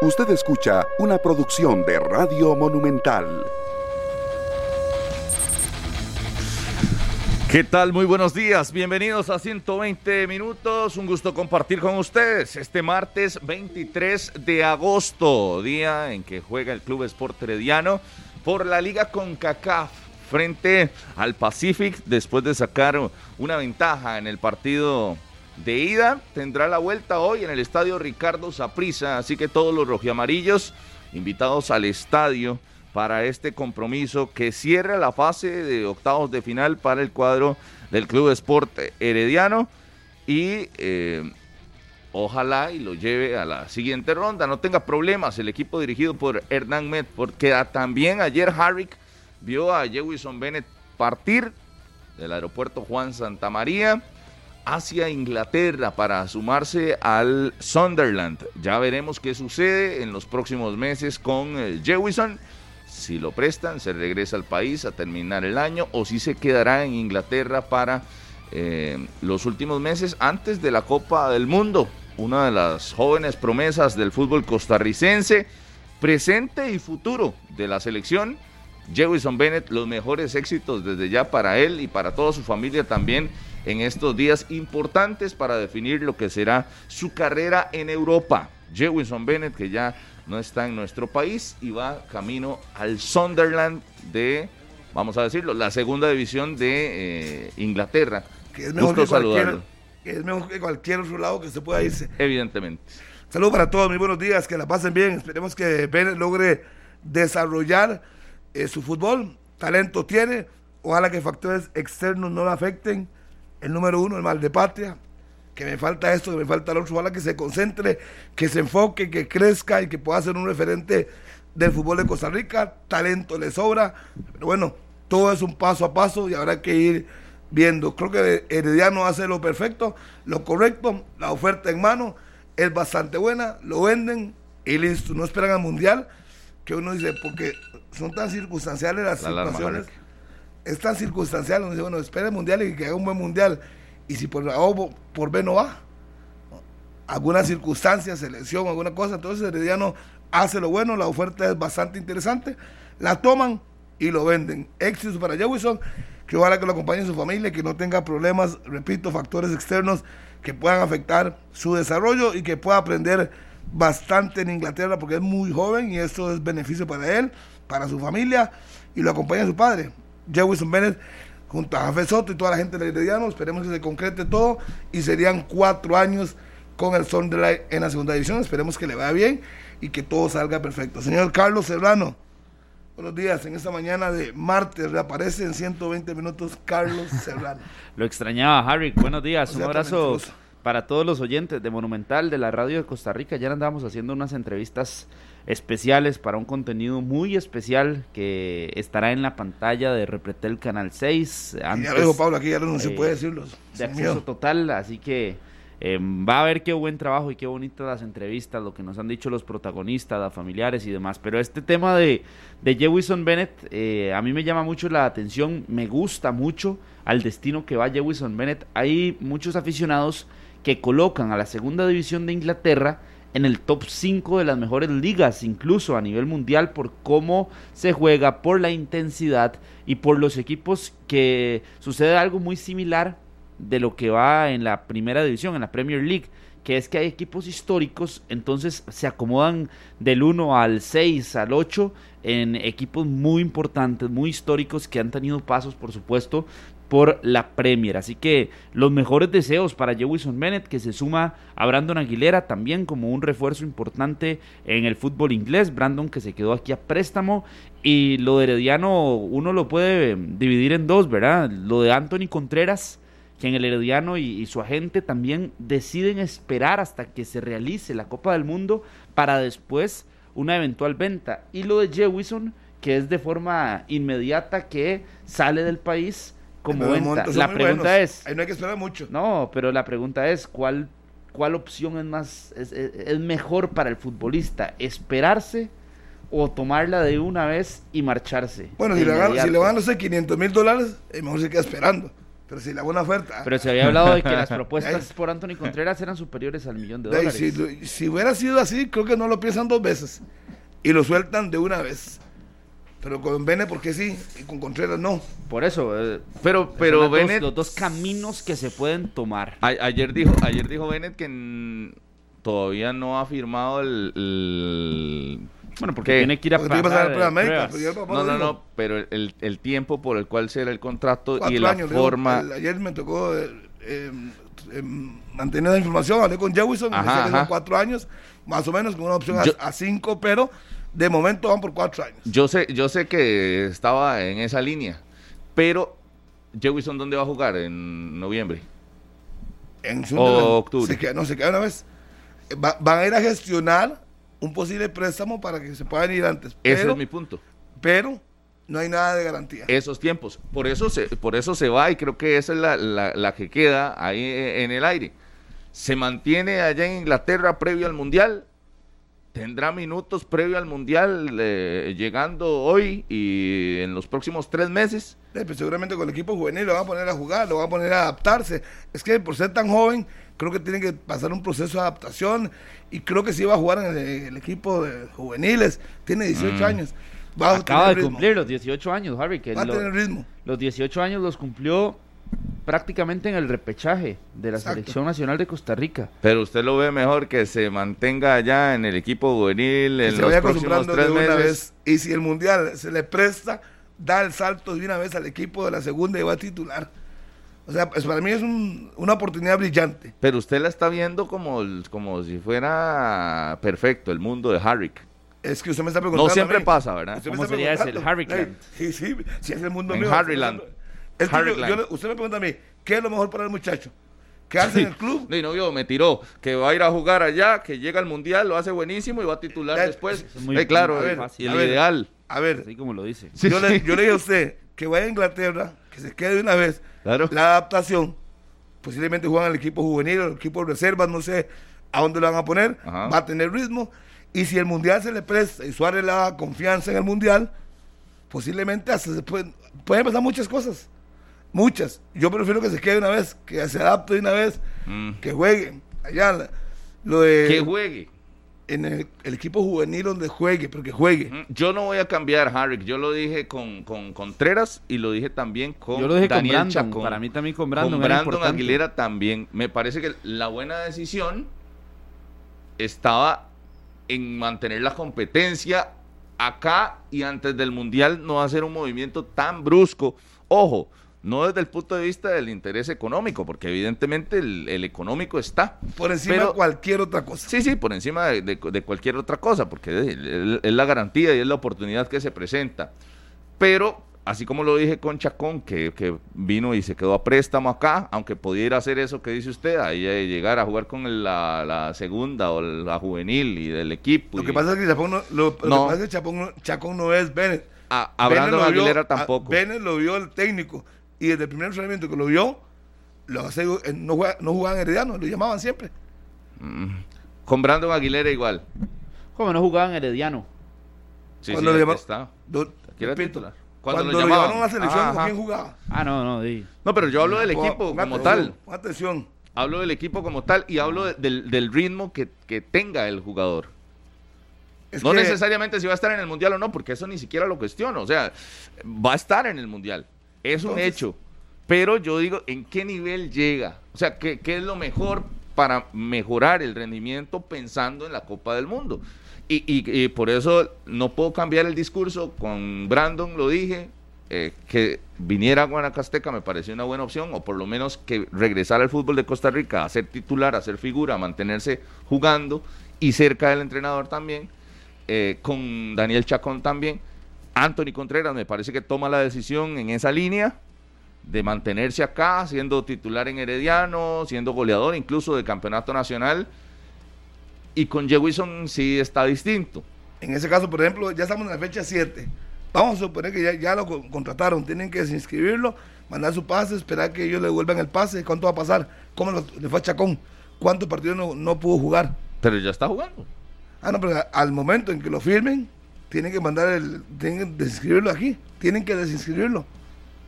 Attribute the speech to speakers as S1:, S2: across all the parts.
S1: Usted escucha una producción de Radio Monumental.
S2: ¿Qué tal? Muy buenos días. Bienvenidos a 120 minutos. Un gusto compartir con ustedes este martes 23 de agosto, día en que juega el Club Sport Herediano por la Liga CONCACAF frente al Pacific después de sacar una ventaja en el partido de ida. Tendrá la vuelta hoy en el estadio Ricardo Saprissa, así que todos los rojiamarillos invitados al estadio para este compromiso que cierra la fase de octavos de final para el cuadro del Club Sport Herediano y eh, ojalá y lo lleve a la siguiente ronda, no tenga problemas el equipo dirigido por Hernán Met, porque también ayer Harrick vio a Jewison Bennett partir del aeropuerto Juan Santa María hacia Inglaterra para sumarse al Sunderland. Ya veremos qué sucede en los próximos meses con Jewison. Si lo prestan, se regresa al país a terminar el año o si se quedará en Inglaterra para eh, los últimos meses antes de la Copa del Mundo. Una de las jóvenes promesas del fútbol costarricense, presente y futuro de la selección Jewison Bennett, los mejores éxitos desde ya para él y para toda su familia también en estos días importantes para definir lo que será su carrera en Europa. Jewison Bennett, que ya no está en nuestro país y va camino al Sunderland de, vamos a decirlo, la segunda división de eh, Inglaterra.
S3: Que es mejor que cualquier, que es mejor que cualquier otro lado que se pueda irse.
S2: Evidentemente.
S3: Saludos para todos, muy buenos días, que la pasen bien. Esperemos que Bennett logre desarrollar eh, su fútbol, talento tiene, ojalá que factores externos no lo afecten. El número uno, el mal de patria, que me falta esto, que me falta lo otro, ojalá que se concentre, que se enfoque, que crezca y que pueda ser un referente del fútbol de Costa Rica. Talento le sobra, pero bueno, todo es un paso a paso y habrá que ir viendo. Creo que Herediano hace lo perfecto, lo correcto, la oferta en mano es bastante buena, lo venden y listo. No esperan al mundial, que uno dice, porque son tan circunstanciales las situaciones. Es tan circunstancial, uno dice, bueno, espera el mundial y que haga un buen mundial. Y si por A o por B no va, alguna circunstancia, selección, alguna cosa, entonces Herediano hace lo bueno, la oferta es bastante interesante, la toman y lo venden. Éxito para Jewison, que ojalá que lo acompañe su familia, que no tenga problemas, repito, factores externos que puedan afectar su desarrollo y que pueda aprender bastante en Inglaterra porque es muy joven y esto es beneficio para él, para su familia y lo acompaña su padre, Jewison Bennett, junto a Jafé Soto y toda la gente del Herediano. Esperemos que se concrete todo y serían cuatro años con el Sunderland en la segunda división. Esperemos que le vaya bien y que todo salga perfecto. Señor Carlos Serrano, buenos días. En esta mañana de martes reaparece en 120 minutos Carlos Serrano.
S4: Lo extrañaba, Harry. Buenos días. Un abrazo para todos los oyentes de Monumental, de la radio de Costa Rica. Ya andamos haciendo unas entrevistas especiales para un contenido muy especial que estará en la pantalla de Repretel Canal 6.
S3: ya lo dijo Pablo, aquí ya no se puede decirlo.
S4: De acceso total, así que em, va a ver qué buen trabajo y qué bonitas las entrevistas, lo que nos han dicho los protagonistas, familiares y demás. Pero este tema de, de Jewison Bennett eh, a mí me llama mucho la atención, me gusta mucho al destino que va Jewison Bennett. Hay muchos aficionados que colocan a la segunda división de Inglaterra en el top 5 de las mejores ligas, incluso a nivel mundial, por cómo se juega, por la intensidad y por los equipos que sucede algo muy similar de lo que va en la primera división, en la Premier League, que es que hay equipos históricos, entonces se acomodan del 1 al 6, al 8, en equipos muy importantes, muy históricos, que han tenido pasos, por supuesto, por la Premier. Así que los mejores deseos para Jewison Bennett, que se suma a Brandon Aguilera también como un refuerzo importante en el fútbol inglés. Brandon que se quedó aquí a préstamo. Y lo de Herediano uno lo puede dividir en dos, ¿verdad? Lo de Anthony Contreras, que en el Herediano y, su agente también deciden esperar hasta que se realice la Copa del Mundo para después una eventual venta. Y lo de Jewison, que es de forma inmediata que sale del país como venta. La pregunta es...
S3: Ahí no hay que esperar mucho.
S4: No, pero la pregunta es, ¿cuál, cuál opción es más, es, mejor para el futbolista? ¿Esperarse o tomarla de una vez y marcharse?
S3: Bueno, si le, van, si le van a 500 mil dólares, es mejor se queda esperando. Pero si la buena oferta.
S4: Pero se había hablado de que las propuestas por Anthony Contreras eran superiores al millón de dólares.
S3: si, si hubiera sido así, creo que no lo piensan dos veces. Y lo sueltan de una vez. Pero con Bene, porque sí, y con Contreras no.
S4: Por eso. eh,
S2: Pero,
S4: son
S2: pero
S4: dos-
S2: Bennett,
S4: los dos caminos que se pueden tomar.
S2: a- ayer dijo, ayer dijo Bennett que todavía no ha firmado el, el-
S4: Bueno, porque
S2: ¿Qué?
S4: tiene que ir a
S3: Porque tiene que pasar América, pero
S2: no, no, no, pero el, el tiempo por el cual será el contrato
S3: Cuatro
S2: y la
S3: años, digo,
S2: forma.
S3: el- ayer me tocó eh, eh, eh, mantener la información, hablé con Jewison, me cuatro años, más o menos, con una opción a, cinco, pero de momento van por cuatro años.
S2: Yo sé, yo sé que estaba en esa línea, pero Jewison, ¿dónde va a jugar? En noviembre.
S3: En
S2: O octubre.
S3: Se queda, no, se queda una vez. Va- van a ir a gestionar un posible préstamo para que se puedan ir antes.
S2: Ese es mi punto.
S3: pero no hay nada de garantía.
S2: Esos tiempos. Por eso se, por eso se va y creo que esa es la, la- la que queda ahí en el aire. Se mantiene allá en Inglaterra previo al Mundial. Tendrá minutos previo al Mundial eh, llegando hoy y en los próximos tres meses.
S3: Eh, pues seguramente con el equipo juvenil lo van a poner a jugar, lo van a poner a adaptarse. Es que por ser tan joven, creo que tiene que pasar un proceso de adaptación y creo que sí va a jugar en el, el equipo de juveniles. Tiene 18
S2: Mm.
S3: años. Va a
S4: Acaba
S3: tener
S4: de
S3: ritmo.
S4: cumplir los 18 años, Harry. Que
S3: Va a
S4: lo-
S3: tener ritmo.
S4: los 18 años los cumplió prácticamente en el repechaje de la
S3: Exacto.
S4: Selección Nacional de Costa Rica.
S2: Pero usted lo ve mejor que se mantenga allá en el equipo juvenil en
S3: se
S2: los
S3: vaya
S2: próximos
S3: acostumbrando
S2: tres
S3: de una
S2: meses.
S3: vez. Y si el mundial se le presta, da el salto de una vez al equipo de la segunda y va a titular. O sea, pues para mí es un- una oportunidad brillante.
S2: Pero usted la está viendo como, el- como si fuera perfecto el mundo de Harrick.
S3: Es que usted me está preguntando.
S2: No siempre
S3: a mí.
S2: pasa, ¿verdad?
S4: ¿Cómo sería ese, el. Harryland?
S3: Sí, sí, sí, es el mundo
S2: En
S3: mío.
S2: Harryland.
S3: Es que yo-
S2: Harryland.
S3: yo le- usted me pregunta a mí, ¿qué es lo mejor para el muchacho? ¿Quedarse en el club?
S2: No, y no vio, me tiró, que va a ir a jugar allá, que llega al mundial, lo hace buenísimo y va a titular
S3: Ya,
S2: después.
S4: es muy-
S2: Eh, claro,
S3: a
S2: el
S3: a ver.
S2: ideal.
S3: A ver,
S4: Así como lo dice.
S2: Sí,
S3: yo, le, yo le dije a usted que vaya a Inglaterra, que se quede de una vez.
S2: Claro.
S3: La adaptación, posiblemente juegan el equipo juvenil o el equipo de reservas, no sé a dónde lo van a poner,
S2: Ajá.
S3: va a tener ritmo. Y si el mundial se le presta y Suárez le da confianza en el mundial, posiblemente hasta se pueden, pueden pasar muchas cosas. Muchas. Yo prefiero que se quede de una vez, que se adapte de una vez,
S2: Mm.
S3: que juegue. Allá, la- lo de.
S2: Que juegue.
S3: en el, el equipo juvenil donde juegue, pero que juegue.
S2: Mm, Yo no voy a cambiar, Harrick. Yo lo dije con, con Contreras y lo dije también con
S4: Yo lo dije
S2: Daniel
S4: con Brandon.
S2: Chacón.
S4: Para mí también con Brandon.
S2: Con. Aguilera también. Me parece que la buena decisión estaba en mantener la competencia acá y antes del Mundial no hacer un movimiento tan brusco. Ojo, no desde el punto de vista del interés económico, porque evidentemente el, el económico está.
S3: Por encima
S2: Pero-
S3: de cualquier otra cosa.
S2: Sí, sí, por encima de, de- de cualquier otra cosa, porque es, la garantía y es la oportunidad que se presenta. Pero, así como lo dije con Chacón, que, que vino y se quedó a préstamo acá, aunque pudiera hacer eso que dice usted, ahí llegar a jugar con el- la, la segunda o la juvenil y del equipo.
S3: Lo que pasa es que Chapón no, lo, lo que pasa es que Chapón no- Chacón no es Bennett.
S2: a, a
S3: Bennett
S2: Brandon
S3: lo vio-
S2: Aguilera
S3: a-
S2: tampoco.
S3: Bennett lo vio el técnico. Y desde el primer entrenamiento que lo vio, lo hace, eh, no, juega- no jugaban Herediano, lo llamaban siempre.
S2: Mm. Con Brandon Aguilera igual.
S4: Como no jugaban Herediano.
S2: Sí,
S3: Cuando
S2: sí,
S3: le
S2: aquí
S3: llama-
S2: está.
S3: Do- repito. Cuando,
S2: Cuando
S3: lo
S2: lo llamaban.
S3: a la selección,
S2: Ajá,
S3: ¿con
S2: ajá.
S3: quién jugaba?
S4: Ah, no, no. di.
S2: No, pero yo hablo del equipo como
S3: atención,
S2: tal.
S3: atención.
S2: Hablo del equipo como tal y hablo de- del, del ritmo que, que tenga el jugador.
S3: Es
S2: no
S3: que-
S2: necesariamente si va a estar en el mundial o no, porque eso ni siquiera lo cuestiono. O sea, va a estar en el mundial. Es un hecho. Pero yo digo, ¿en qué nivel llega? O sea, ¿qué, qué es lo mejor para mejorar el rendimiento pensando en la Copa del Mundo? Y, y- y por eso no puedo cambiar el discurso. Con Brandon lo dije, eh, que viniera a Guanacasteca me pareció una buena opción, o por lo menos que regresara al fútbol de Costa Rica a ser titular, a ser figura, a mantenerse jugando y cerca del entrenador también. eh, con Daniel Chacón también. Anthony Contreras me parece que toma la decisión en esa línea de mantenerse acá, siendo titular en Herediano, siendo goleador incluso del campeonato nacional. Y con Jewison sí está distinto.
S3: En ese caso, por ejemplo, ya estamos en la fecha 7. Vamos a suponer que ya, ya lo co- contrataron, tienen que desinscribirlo, mandar su pase, esperar que ellos le devuelvan el pase. ¿Cuánto va a pasar? ¿Cómo lo- le fue a Chacón? ¿Cuántos partidos no, no pudo jugar?
S2: Pero ya está jugando.
S3: Ah, no, pero al momento en que lo firmen, tienen que mandar el. Tienen que desinscribirlo aquí. Tienen que desinscribirlo.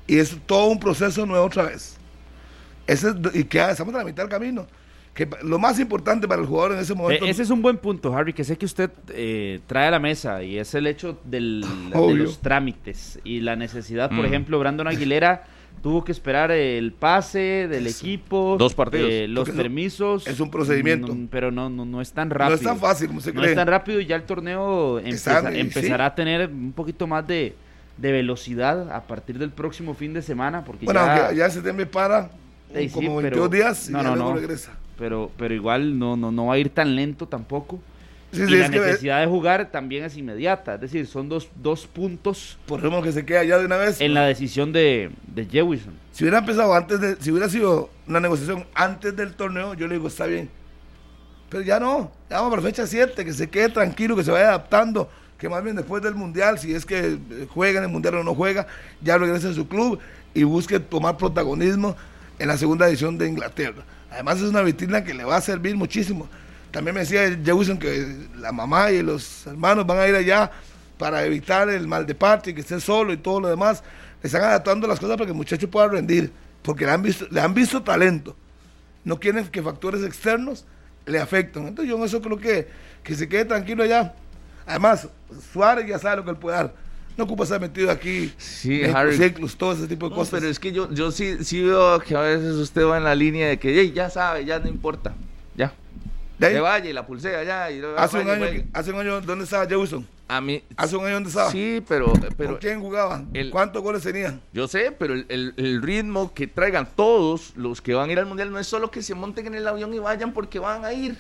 S3: Y es todo un proceso nuevo otra vez. Ese es- y que estamos a la mitad del camino. Que lo más importante para el jugador en ese momento.
S4: Eh, ese es un buen punto, Harry, que sé que usted eh, trae a la mesa y es el hecho del, de los trámites y la necesidad, por
S2: Mm.
S4: ejemplo, Brandon Aguilera tuvo que esperar el pase del equipo,
S2: Dos partidos.
S4: eh, los permisos.
S3: es un procedimiento.
S4: no, pero no, no, no es tan
S3: no
S4: rápido.
S3: es tan fácil como se
S4: No
S3: cree.
S4: es tan rápido y ya el torneo
S3: sí.
S4: empezará a tener un poquito más de, de velocidad a partir del próximo fin de semana. Porque
S3: bueno,
S4: ya,
S3: ya en septiembre para
S4: sí,
S3: como
S4: pero-
S3: 22 días y
S4: no,
S3: ya
S4: no,
S3: luego
S4: no.
S3: regresa.
S4: pero, pero igual no, no, no va a ir tan lento tampoco.
S3: Sí,
S4: y
S3: sí,
S4: la
S3: que
S4: necesidad de jugar también es inmediata. Es decir, son dos, dos puntos
S3: por ejemplo que se queda ya de una vez.
S4: en la decisión de, de Jewison.
S3: Si hubiera empezado antes de, si hubiera sido una negociación antes del torneo, yo le digo, está bien. Pero ya no, ya vamos para fecha 7, que se quede tranquilo, que se vaya adaptando, que más bien después del Mundial, si es que eh, juega en el Mundial o no juega, ya regrese a su club y busque tomar protagonismo en la segunda edición de Inglaterra. Además es una vitrina que le va a servir muchísimo. También me decía Jewison que la mamá y los hermanos van a ir allá para evitar el mal de parte, que esté solo y todo lo demás. Le están adaptando las cosas para que el muchacho pueda rendir, porque le han visto, le han visto talento. No quieren que factores externos le afecten. Entonces yo en eso creo que, que se quede tranquilo allá. Además, Suárez ya sabe lo que él puede dar. No ocupa estar metido aquí
S2: Sí, Harry.
S3: ciclos, todo ese tipo de
S2: No,
S3: cosas.
S2: pero es que yo, yo sí, sí veo que a veces usted va en la línea de que "Ey, ya sabe, ya no importa. Ya.
S3: De ahí,
S2: vaya y la pulsea ya. Y
S3: hace, un año, que- hace un año, ¿dónde estaba Jefferson?
S2: A mí.
S3: Hace un año, ¿dónde estaba?
S2: Sí, pero, pero
S3: ¿Con quién jugaba?
S2: el-
S3: ¿Cuántos goles tenía?
S2: yo sé, pero el, el- el ritmo que traigan todos los que van a ir al mundial no es solo que se monten en el avión y vayan porque van a ir.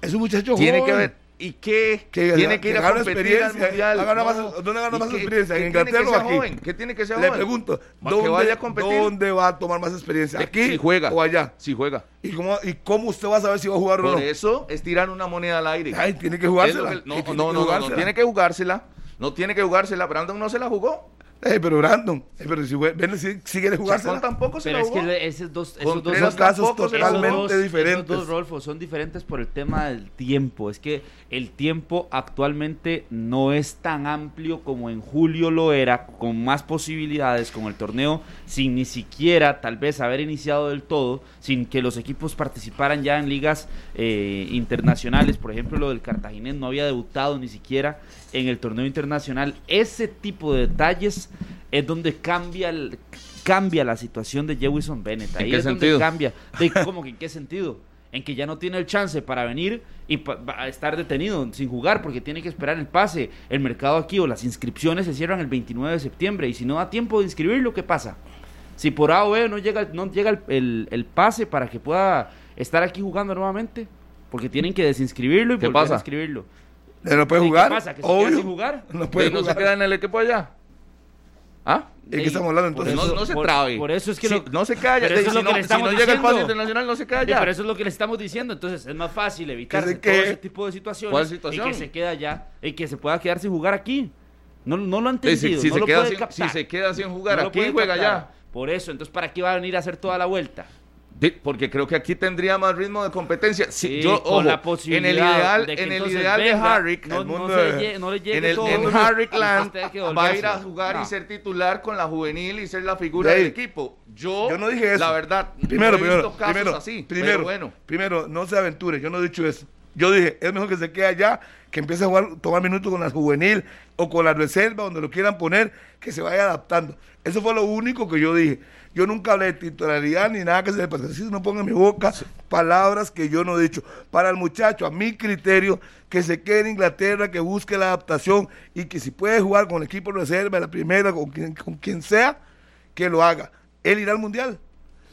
S3: Es un muchacho
S2: Tiene
S3: joven.
S2: que ver. ¿Y qué?
S3: Que-
S2: tiene que ir
S3: que
S2: a competir al mundial.
S3: Ha ganado
S2: No.
S3: más- ¿dónde ha ganado
S2: ¿Y
S3: más experiencia? ¿En Inglaterra o aquí?
S2: joven? ¿Qué tiene que ser
S3: Le
S2: joven?
S3: pregunto,
S2: ¿Va- que
S3: ¿dónde,
S2: vaya a competir?
S3: ¿dónde va a tomar más experiencia? ¿Aquí
S2: Si juega.
S3: o allá?
S2: Si juega.
S3: ¿Y cómo, ¿Y cómo usted va a saber si va a jugar o
S2: Por
S3: no?
S2: eso es tirar una moneda al aire.
S3: Ay, tiene que jugársela.
S2: no, no, no, no, tiene que jugársela. No tiene que jugársela. Brandon no se la jugó.
S3: Eh, pero Brandon, eh, pero si, ven, si, si quiere
S2: Chacón
S3: jugársela.
S2: tampoco se
S4: Pero
S2: la
S4: es que
S2: jugó.
S4: esos dos, esos
S3: casos totalmente
S4: dos-
S3: diferentes.
S4: Esos dos, Rolfo, son diferentes por el tema del tiempo. Es que el tiempo actualmente no es tan amplio como en julio lo era, con más posibilidades, con el torneo, sin ni siquiera tal vez haber iniciado del todo, sin que los equipos participaran ya en ligas eh, internacionales. Por ejemplo, lo del Cartaginés no había debutado ni siquiera en el torneo internacional. Ese tipo de detalles es donde cambia el- cambia la situación de Jewison Bennett.
S2: ¿En
S4: Ahí
S2: qué
S4: es
S2: sentido?
S4: donde cambia. De, ¿Cómo que en qué sentido? En que ya no tiene el chance para venir y pa- estar detenido sin jugar porque tiene que esperar el pase. El mercado aquí o las inscripciones se cierran el 29 de septiembre y si no da tiempo de inscribirlo, ¿qué pasa? Si por A o B no llega, no llega el, el- el pase para que pueda estar aquí jugando nuevamente, porque tienen que desinscribirlo y
S2: ¿Qué
S4: volver
S2: pasa?
S4: a inscribirlo.
S3: ¿No puede
S4: ¿Y qué
S3: jugar?
S4: pasa? ¿Que se queda sin jugar?
S3: No
S2: ¿Y
S3: puede
S2: no se
S3: jugar.
S2: queda en el equipo allá? ¿Ah?
S3: ¿De qué estamos hablando entonces?
S2: no,
S4: eso-
S2: no se
S4: por-
S2: trabe.
S4: por eso es que
S2: Sí,
S4: lo-
S2: no se calla.
S4: pero eso
S2: Si
S4: es lo
S2: no-
S4: que le
S2: si
S4: estamos
S2: no llega el
S4: diciendo.
S2: internacional, no se calla.
S4: pero eso es lo que le estamos diciendo. Entonces es más fácil evitarse
S3: se
S4: todo
S3: quede.
S4: ese tipo de situaciones
S2: ¿Cuál situación?
S4: y que se queda allá y que se pueda quedar sin jugar aquí. No, no lo han entendido.
S2: si, si
S4: no
S2: se
S4: lo
S2: queda
S4: puede
S2: sin,
S4: captar.
S2: si se queda sin jugar
S4: No lo
S2: aquí, juega allá.
S4: Por eso, entonces, ¿para qué va a venir a hacer toda la vuelta?
S2: Di- Porque creo que aquí tendría más ritmo de competencia. Si
S4: Sí,
S2: yo,
S4: con
S2: ojo,
S4: la posibilidad
S2: en el ideal,
S4: de que
S2: en el ideal de Harrick,
S4: no,
S3: el
S4: no
S3: mundo
S4: se
S3: de-
S4: lle- no le llegue
S2: en el
S4: todo
S2: en Harrick Land va a ir a jugar
S4: No.
S2: y ser titular con la juvenil y ser la figura del equipo. Yo,
S3: yo no dije eso.
S2: La verdad,
S3: Primero,
S2: no he
S3: primero,
S2: visto casos
S3: primero,
S2: así.
S3: primero,
S2: bueno,
S3: primero, no se aventure, yo no he dicho eso. Yo dije, es mejor que se quede allá, que empiece a jugar, tomar minutos con la juvenil o con la reserva, donde lo quieran poner, que se vaya adaptando. Eso fue lo único que yo dije. Yo nunca hablé de titularidad ni nada que se le pase. Así no ponga en mi boca palabras que yo no he dicho. Para el muchacho, a mi criterio, que se quede en Inglaterra, que busque la adaptación y que si puede jugar con el equipo de reserva, la primera, con quien, con quien sea, que lo haga. Él irá al mundial.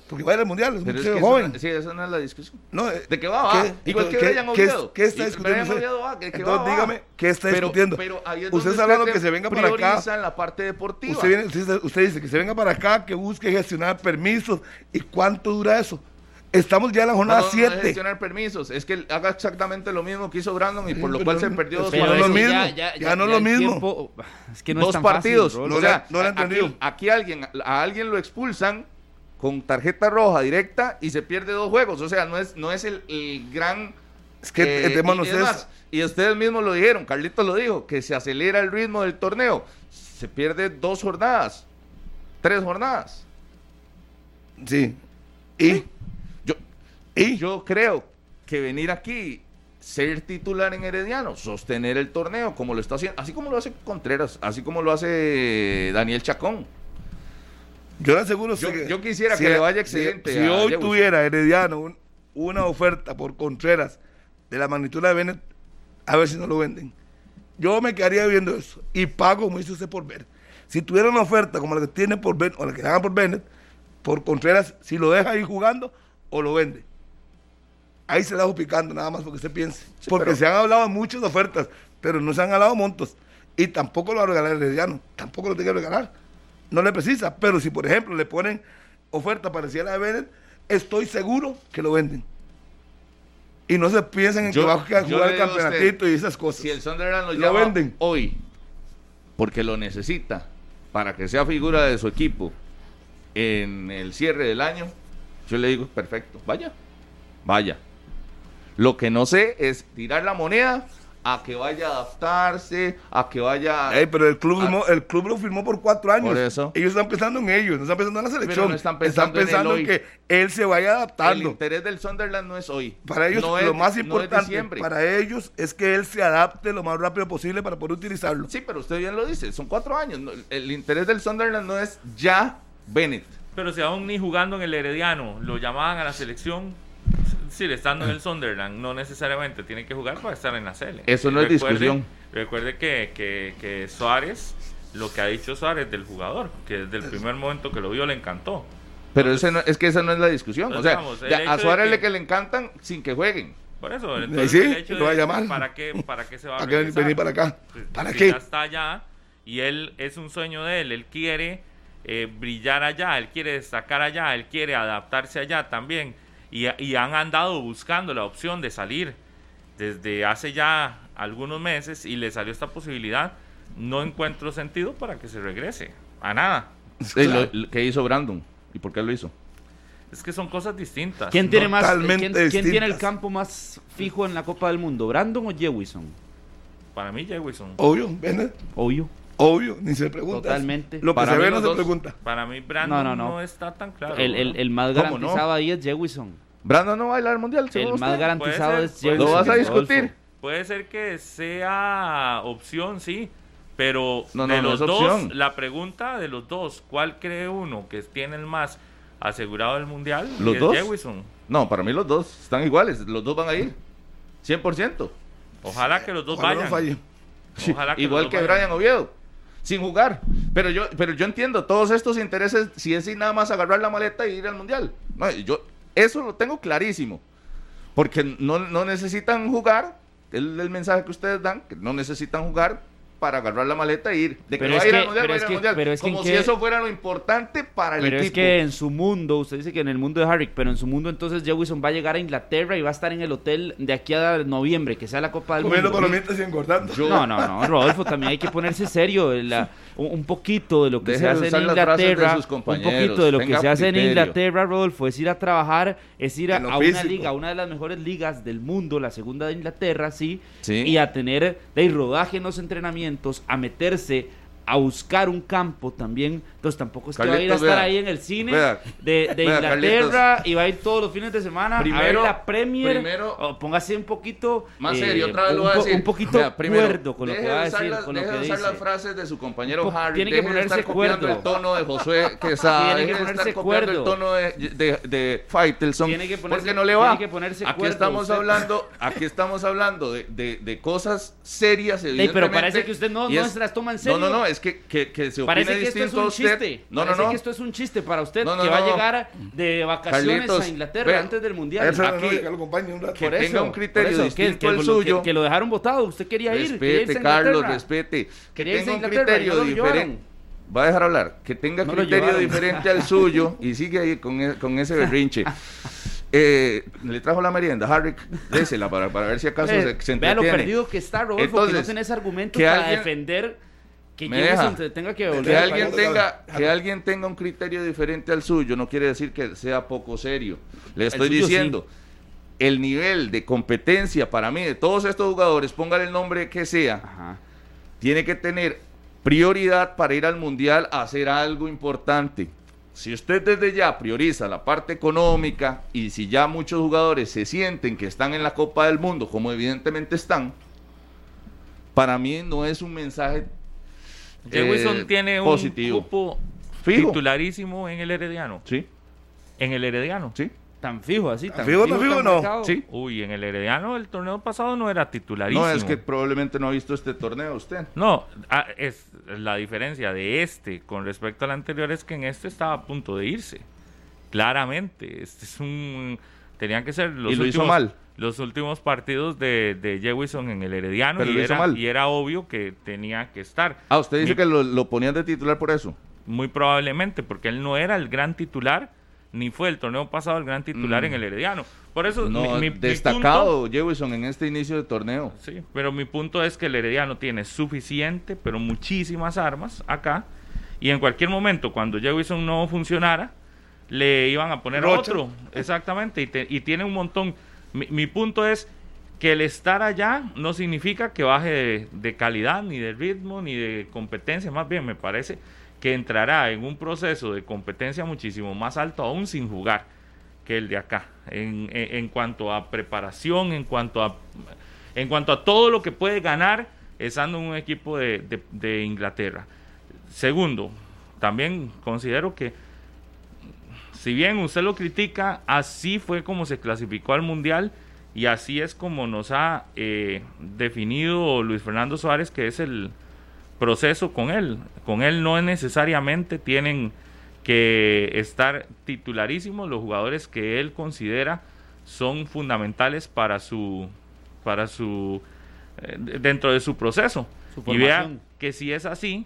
S3: Porque va a ir al mundial, es un
S2: pero es
S3: muchacho
S2: que
S3: joven.
S2: no- sí, esa no es la discusión.
S3: No, eh,
S2: ¿De qué va? va?
S3: ¿qué-
S2: Igual que
S3: qué-
S2: Brian Oviedo.
S3: ¿Qué está discutiendo
S2: Brian
S3: usted?
S2: Oviedo va, ¿de qué
S3: Entonces,
S2: va, va?
S3: dígame, ¿qué está
S2: Pero-
S3: discutiendo?
S2: Pero ahí es
S3: usted está hablando que se venga para acá.
S2: en la parte deportiva.
S3: Usted, viene- usted, usted dice que se venga para acá, que busque gestionar permisos. ¿Y cuánto dura eso? Estamos ya en la
S2: No,
S3: jornada
S2: no, no es
S3: 7.
S2: gestionar permisos, es que haga exactamente lo mismo que hizo Brandon y por lo cual se
S3: no-
S2: perdió dos
S3: Pero no es lo
S2: partidos.
S4: eso
S3: mismo, ya no es lo mismo.
S4: tiempo- es que no es
S2: dos
S4: tan
S2: partidos.
S4: fácil,
S3: No
S2: o sea,
S3: no le he
S2: aquí,
S3: entendido.
S2: aquí alguien, a alguien lo expulsan con tarjeta roja directa y se pierde dos juegos. O sea, no es, no es el, el gran.
S3: Es que el tema
S2: y,
S3: no
S2: es
S3: es
S2: más,
S3: eso.
S2: y ustedes mismos lo dijeron, Carlitos lo dijo, que se acelera el ritmo del torneo. Se pierde dos jornadas, tres jornadas.
S3: Sí. Y,
S2: Yo,
S3: y
S2: yo creo que venir aquí, ser titular en Herediano, sostener el torneo, como lo está haciendo, así como lo hace Contreras, así como lo hace Daniel Chacón.
S3: Yo le aseguro
S2: Yo-
S3: que-
S2: yo quisiera
S3: si-
S2: que le vaya excelente
S3: Si,
S2: a
S3: hoy tuviera Herediano un- una oferta por Contreras de la magnitud de Bennett, a ver si no lo venden. Yo me quedaría viendo eso y pago, como dice usted, por ver. Si tuviera una oferta como la que tiene por Bennett, o la que hagan por Bennett, por Contreras, si lo deja ahí jugando o lo vende. Ahí se la dejo picando nada más porque usted piense. porque
S2: pero-
S3: se han hablado muchas ofertas, pero no se han hablado montos. Y tampoco lo va a regalar Herediano. Tampoco lo tiene que regalar. No le precisa. Pero si, por ejemplo, le ponen oferta parecida a la de Bennett, estoy seguro que lo venden. Y no se piensen en
S2: Yo-
S3: que va a jugar el
S2: usted,
S3: campeonatito y esas cosas.
S2: Si el Sunderland lo,
S3: Lo venden.
S2: hoy, porque lo necesita, para que sea figura de su equipo en el cierre del año, yo le digo, perfecto, vaya, vaya. Lo que no sé es tirar la moneda a que vaya a adaptarse, a que vaya...
S3: Ey, pero el club, firmó- el club lo firmó por cuatro años.
S2: Por eso.
S3: Ellos están pensando en ellos, no están pensando en la selección.
S2: no están pensando en
S3: pensando
S2: el
S3: en,
S2: hoy.
S3: que él se vaya
S2: el
S3: adaptando.
S2: interés del Sunderland no es hoy.
S3: Para ellos
S2: No
S3: lo
S2: es-
S3: más
S2: no es
S3: importante
S2: diciembre.
S3: para ellos es que él se adapte lo más rápido posible para poder utilizarlo.
S2: Sí, pero usted bien lo dice, son cuatro años. no- el interés del Sunderland no es ya Bennett.
S5: Pero si aún ni jugando en el Herediano lo llamaban a la selección, sí, estando en el Sunderland, no necesariamente tiene que jugar para estar en la Sele.
S2: Eso no es discusión.
S5: Recuerde que, que, que Suárez, lo que ha dicho Suárez del jugador, que desde el primer momento que lo vio le encantó.
S2: Pero ese no- es que esa no es la discusión. O sea,
S5: Entonces,
S2: ya a Suárez
S5: de
S2: le
S5: que-
S2: que le encantan sin que jueguen.
S5: Por eso, entonces
S3: sí,
S5: el hecho
S3: lo va a
S5: de-
S3: llamar.
S5: ¿para qué, ¿para qué se va a
S3: venir para acá?
S5: Pues,
S3: ¿Para qué?
S5: Ya está allá y él es un sueño de él. Él quiere eh, brillar allá, él quiere destacar allá, él quiere adaptarse allá también. Y, y han andado buscando la opción de salir desde hace ya algunos meses y le salió esta posibilidad. No encuentro sentido para que se regrese a nada.
S2: Lo- ¿Qué hizo Brandon? ¿Y por qué lo hizo?
S5: Es que son cosas distintas.
S4: ¿Quién tiene más? ¿quién, quién tiene el campo más fijo en la Copa del Mundo? ¿Brandon o Jewison?
S5: Para mí, Jewison.
S3: Obvio, Bennett,
S4: Obvio.
S3: Obvio, ni se pregunta.
S4: Totalmente.
S3: Lo que
S2: Para
S3: se ve no se
S2: dos.
S3: pregunta.
S5: Para mí, Brandon
S4: No,
S5: no,
S4: no, no.
S5: está tan claro.
S4: el, el, el más
S2: ¿Cómo
S4: garantizado ahí es Jewison.
S2: Brandon no va a bailar al mundial,
S4: El
S2: usted?
S4: más garantizado es
S5: ser, puede
S4: Jewison.
S2: ¿Lo vas a discutir?
S5: Puede ser que sea opción, sí, pero
S2: No, no,
S5: de
S2: no
S5: los
S2: es
S5: dos,
S2: opción.
S5: la pregunta de los dos, ¿cuál cree uno que tiene el más asegurado el mundial?
S2: ¿Los
S5: es
S2: dos?
S5: Jewison.
S2: No, para mí los dos están iguales. Los dos van a ir. 100%.
S5: Ojalá que los dos
S3: Ojalá
S5: vayan. Ojalá que
S2: Igual
S5: los
S2: que
S5: dos vayan.
S2: Brian Oviedo. Sin jugar. Pero yo, pero yo entiendo todos estos intereses si es sin nada más agarrar la maleta y ir al mundial. No, yo eso lo tengo clarísimo. Porque no, no necesitan jugar. Es el mensaje que ustedes dan, que no necesitan jugar para agarrar la maleta e ir. De que
S4: Pero
S2: va a ir
S4: que-
S2: al mundial, va a ir al mundial.
S4: pero es que en
S2: Como si eso fuera lo importante para el
S4: Pero es
S2: equipo.
S4: que en su mundo, usted dice que en el mundo de Harry, pero en su mundo entonces Jewison va a llegar a Inglaterra y va a estar en el hotel de aquí a noviembre, que sea la Copa del
S3: Comiendo
S4: Mundo.
S3: palomitas y engordando.
S2: Yo-
S4: No, no, no, Rodolfo, también hay que ponerse serio. la- un, poquito de lo que
S2: Deje
S4: se hace en Inglaterra,
S2: sus
S4: un poquito de lo que se hace en. Inglaterra, Rodolfo, es ir a trabajar, es ir a, una
S3: físico.
S4: liga, una de las mejores ligas del mundo, la segunda de Inglaterra, sí,
S2: Sí.
S4: y a tener de rodaje en los entrenamientos, a meterse a buscar un campo también. Entonces tampoco es que va a ir a
S2: Carlitos,
S4: estar
S2: vea.
S4: ahí en el cine
S2: Vea.
S4: de, de
S2: Vea,
S4: Inglaterra y va a ir todos los fines de semana a ver
S2: Primero-
S4: la Premier.
S2: primero-
S4: o póngase un poquito
S2: Más
S4: eh,
S2: serio, otra vez lo voy a decir.
S4: Un poquito
S2: Vea, primero,
S4: cuerdo con lo que va a
S2: de
S4: decir,
S2: las-
S4: con lo
S2: deje
S4: que
S2: de usar
S4: dice.
S2: las frases de su compañero
S4: po-
S2: Harry.
S4: tiene que
S2: de
S4: ponerse cuerdo.
S2: el tono de Josué Quesada.
S4: Tiene que
S2: de
S4: ponerse cuerdo.
S2: el tono de, de, de Faitelson.
S4: Tiene que ponerse-
S2: porque no le va.
S4: tiene que ponerse
S2: aquí
S4: cuerdo
S2: estamos
S4: usted.
S2: hablando, aquí estamos hablando de, de, de cosas serias,
S4: Ey, pero parece que usted no- no se las toma en serio.
S2: No, no, no, es que, que, que se
S4: Parece que esto es un
S2: usted.
S4: chiste.
S2: No, no,
S4: Parece
S2: no.
S4: que esto es un chiste para usted
S2: No, no,
S4: que va a
S2: no.
S4: llegar de vacaciones
S2: Carlitos,
S4: a Inglaterra
S2: vea,
S4: antes del mundial.
S3: eso no,
S2: Aquí-
S3: no, que lo un rato.
S2: que
S4: Por
S2: tenga
S4: eso,
S2: un criterio
S4: eso,
S2: distinto al suyo.
S4: Que, que lo dejaron votado. Usted quería ir. quería irse
S2: Respete, Carlos, respete. Que
S4: Quería irse
S2: tenga
S4: a
S2: un criterio
S4: no
S2: diferente. Va a dejar hablar. Que tenga
S4: No
S2: criterio diferente al suyo y sigue ahí con, e- con ese berrinche. Eh, le trajo la merienda, Harry, désela para, para ver si acaso
S4: Eh,
S2: se, se
S4: vea lo perdido que está, Rodolfo, que no
S2: Entonces,
S4: tenés argumentos
S2: que
S4: para
S2: alguien-
S4: defender que
S2: Me
S4: Jefferson
S2: deja.
S4: te tenga que
S3: Que
S4: volver
S2: Que
S4: al
S2: alguien, tenga, que alguien tenga un criterio diferente al suyo no quiere decir que sea poco serio. Le estoy diciendo, el nivel de competencia para mí de todos estos jugadores, póngale el nombre que sea,
S4: Ajá.
S2: tiene que tener prioridad para ir al mundial a hacer algo importante. si usted desde ya prioriza la parte económica y si ya muchos jugadores se sienten que están en la Copa del Mundo, como evidentemente están, para mí no es un mensaje
S5: Jewison
S2: eh,
S5: tiene un cupo
S2: Fijo.
S5: titularísimo en el Herediano.
S2: Sí,
S5: En el Herediano.
S2: sí.
S4: Tan fijo así, tan
S3: fijo, tan fijo,
S4: tan
S3: no?
S2: Sí.
S5: Uy, en el Herediano el torneo pasado no era titularísimo.
S2: No, es que probablemente no ha visto este torneo usted.
S5: No, ah, es la diferencia de este con respecto al anterior es que en este estaba a punto de irse. Claramente, este es un tenían que ser los
S2: Y lo hizo mal.
S5: Los últimos partidos de, de Jewison en el Herediano
S2: Pero
S5: y era,
S2: mal.
S5: y era obvio que tenía que estar.
S2: Ah, usted dice
S5: Mi-
S2: que lo, lo ponían de titular por eso.
S5: Muy probablemente, porque él no era el gran titular, ni fue el torneo pasado el gran titular
S2: Mm.
S5: en el Herediano. Por eso,
S2: No,
S5: mi- mi- mi
S2: destacado Jewison en este inicio de torneo.
S5: Sí, pero mi punto es que el Herediano tiene suficiente, pero muchísimas armas acá. Y en cualquier momento, cuando Jewison no funcionara, le iban a poner a otro. Exactamente. Y, te- y tiene un montón. Mi, mi punto es que el estar allá no significa que baje de, calidad, ni de ritmo, ni de competencia. Más bien, me parece que entrará en un proceso de competencia muchísimo más alto, aún sin jugar, que el de acá. En, en- cuanto a preparación, en cuanto a en cuanto a todo lo que puede ganar estando en un equipo de- de Inglaterra. Segundo, también considero que si bien usted lo critica, así fue como se clasificó al Mundial y así es como nos ha eh, definido Luis Fernando Suárez, que es el proceso con él. Con él no necesariamente tienen que estar titularísimos. Los jugadores que él considera son fundamentales para su para su eh, dentro de su proceso.
S4: Su
S5: y vea que si es así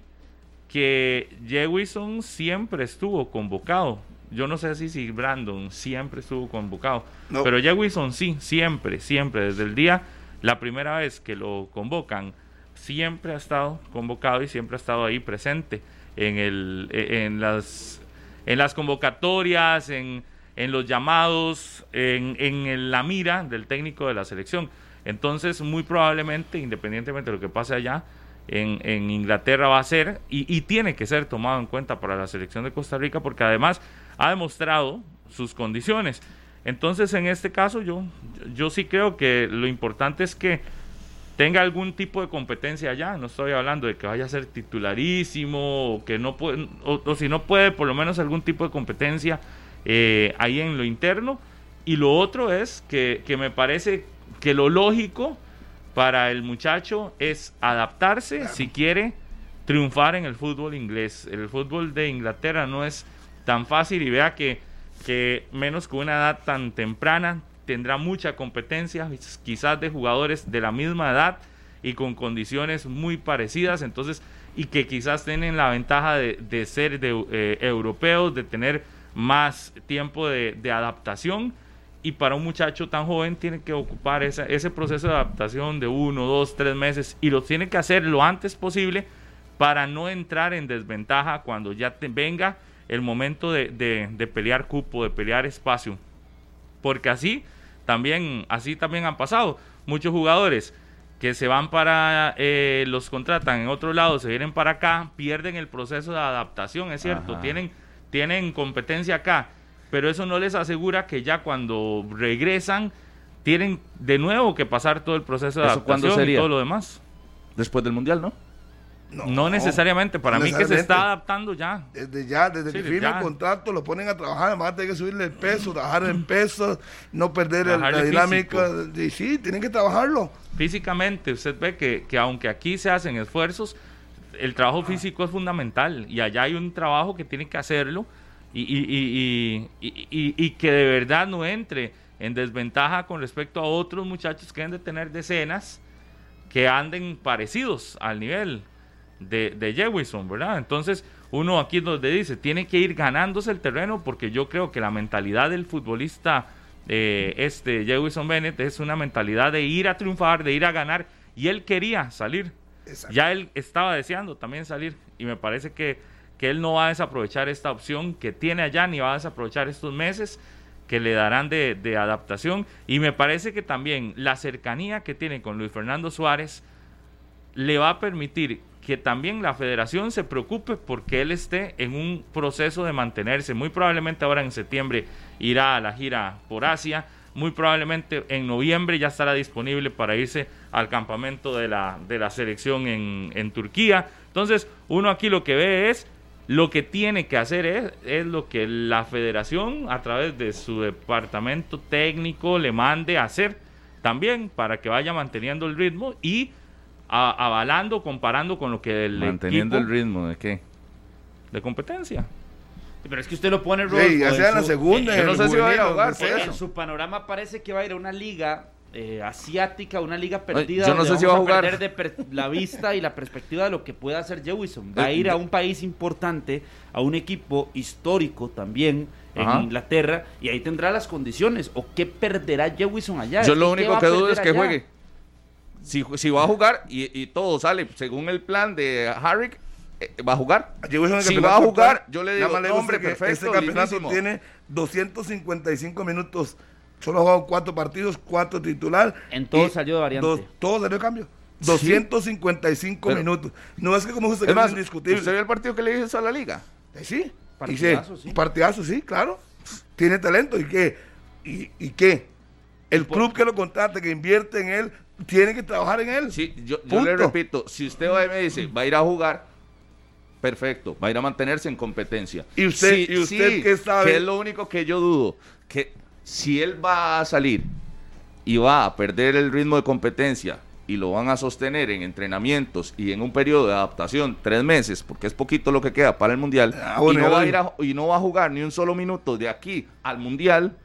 S5: que Jewison siempre estuvo convocado yo no sé si, si Brandon siempre estuvo convocado
S3: No.
S5: pero Jewison sí siempre siempre desde el día la primera vez que lo convocan siempre ha estado convocado y siempre ha estado ahí presente en el e- en las en las convocatorias en, en los llamados en, en la mira del técnico de la selección entonces muy probablemente independientemente de lo que pase allá en, en Inglaterra va a ser y, y tiene que ser tomado en cuenta para la selección de Costa Rica porque además ha demostrado sus condiciones entonces en este caso yo yo sí creo que lo importante es que tenga algún tipo de competencia allá. No estoy hablando de que vaya a ser titularísimo o que no puede, o, o si no puede, por lo menos algún tipo de competencia eh, ahí en lo interno. Y lo otro es que, que me parece que lo lógico para el muchacho es adaptarse si quiere triunfar en el fútbol inglés. El fútbol de Inglaterra no es tan fácil y vea que, que menos con una edad tan temprana tendrá mucha competencia, quizás de jugadores de la misma edad y con condiciones muy parecidas, entonces, y que quizás tienen la ventaja de, de ser de, eh, europeos, de tener más tiempo de, de adaptación, y para un muchacho tan joven tiene que ocupar ese proceso de adaptación de uno, dos, tres meses, y lo tiene que hacer lo antes posible para no entrar en desventaja cuando ya te venga el momento de, de- de pelear cupo, de pelear espacio porque así también así también han pasado muchos jugadores que se van para eh, los contratan en otro lado se vienen para acá pierden el proceso de adaptación es cierto
S2: Ajá.
S5: tienen tienen competencia acá pero eso no les asegura que ya cuando regresan tienen de nuevo que pasar todo el proceso de
S2: ¿Eso cuándo
S5: adaptación y todo lo demás
S2: Después del Mundial, ¿no?
S5: No, necesariamente para
S3: no
S5: mí que se está adaptando ya.
S3: Desde ya, desde
S5: Sí,
S3: que firma el contrato, lo ponen a trabajar, además tiene que subirle el peso, trabajar en peso, no perder el- la dinámica. Y sí, tienen que trabajarlo.
S5: físicamente usted ve que, que aunque aquí se hacen esfuerzos, el trabajo físico es fundamental y allá hay un trabajo que tiene que hacerlo y, y- y- y- y- y- y que de verdad no entre en desventaja con respecto a otros muchachos que deben de tener decenas que anden parecidos al nivel de, de Jewison, ¿verdad? Entonces, uno aquí es donde dice, tiene que ir ganándose el terreno porque yo creo que la mentalidad del futbolista eh, este Jewison Bennett es una mentalidad de ir a triunfar, de ir a ganar y él quería salir.
S3: Exacto.
S5: Ya él estaba deseando también salir y me parece que, que él no va a desaprovechar esta opción que tiene allá ni va a desaprovechar estos meses que le darán de, de adaptación y me parece que también la cercanía que tiene con Luis Fernando Suárez le va a permitir que también la federación se preocupe porque él esté en un proceso de mantenerse. Muy probablemente ahora en septiembre irá a la gira por Asia. Muy probablemente en noviembre ya estará disponible para irse al campamento de la, de la selección en, en Turquía. Entonces, uno aquí lo que ve es lo que tiene que hacer es, es lo que la federación a través de su departamento técnico le mande a hacer también para que vaya manteniendo el ritmo y a- avalando, comparando con lo que el
S2: Manteniendo
S5: equipo
S2: el ritmo de qué.
S5: de competencia.
S4: Pero es que usted lo pone, Rodolfo,
S3: Sí, ya
S4: en
S3: sea en la
S4: su-
S3: segunda.
S2: yo no sé si va a ir a jugar.
S4: En su panorama parece que va a ir a una liga eh, asiática, una liga
S2: Ay,
S4: perdida.
S2: yo no sé si va a jugar.
S4: perder de per- la vista y la perspectiva de lo que puede hacer Jewison. Va a ir a un país importante, a un equipo histórico también en
S2: Ajá.
S4: Inglaterra, y ahí tendrá las condiciones. ¿O qué perderá Jewison allá?
S2: Yo lo
S4: ¿qué
S2: único que dudo es que
S4: allá?
S2: juegue. Si, si va a jugar y, y todo sale según el plan de Harrick, eh, va a jugar. Si va a jugar, yo le
S3: nada
S2: digo,
S3: más
S2: hombre, perfecto,
S3: Este campeonato
S2: lindísimo.
S3: tiene 255 minutos. Solo ha jugado cuatro partidos, cuatro titular.
S4: En todo salió de variante.
S3: dos- todo salió de cambio. 255
S2: Pero-
S3: minutos. No es que como usted
S2: Es más,
S3: indiscutible.
S2: ¿usted vio el partido que le hizo a la liga?
S3: Eh, sí.
S4: Partidazo, sí.
S3: Partidazo, sí, claro. Tiene talento. ¿Y qué? ¿Y, y qué? El club que lo contrate, que invierte en él, tiene que trabajar en él.
S2: Sí, yo, yo le repito, si usted va y me dice, va a ir a jugar, perfecto, va a ir a mantenerse en competencia.
S3: ¿Y usted-
S2: Sí,
S3: y usted
S2: sí,
S3: qué sabe?
S2: Que es lo único que yo dudo, que si él va a salir y va a perder el ritmo de competencia y lo van a sostener en entrenamientos y en un periodo de adaptación, tres meses, porque es poquito lo que queda para el Mundial,
S3: Ah,
S2: y, no va a ir a- y no va a jugar ni un solo minuto de aquí al Mundial,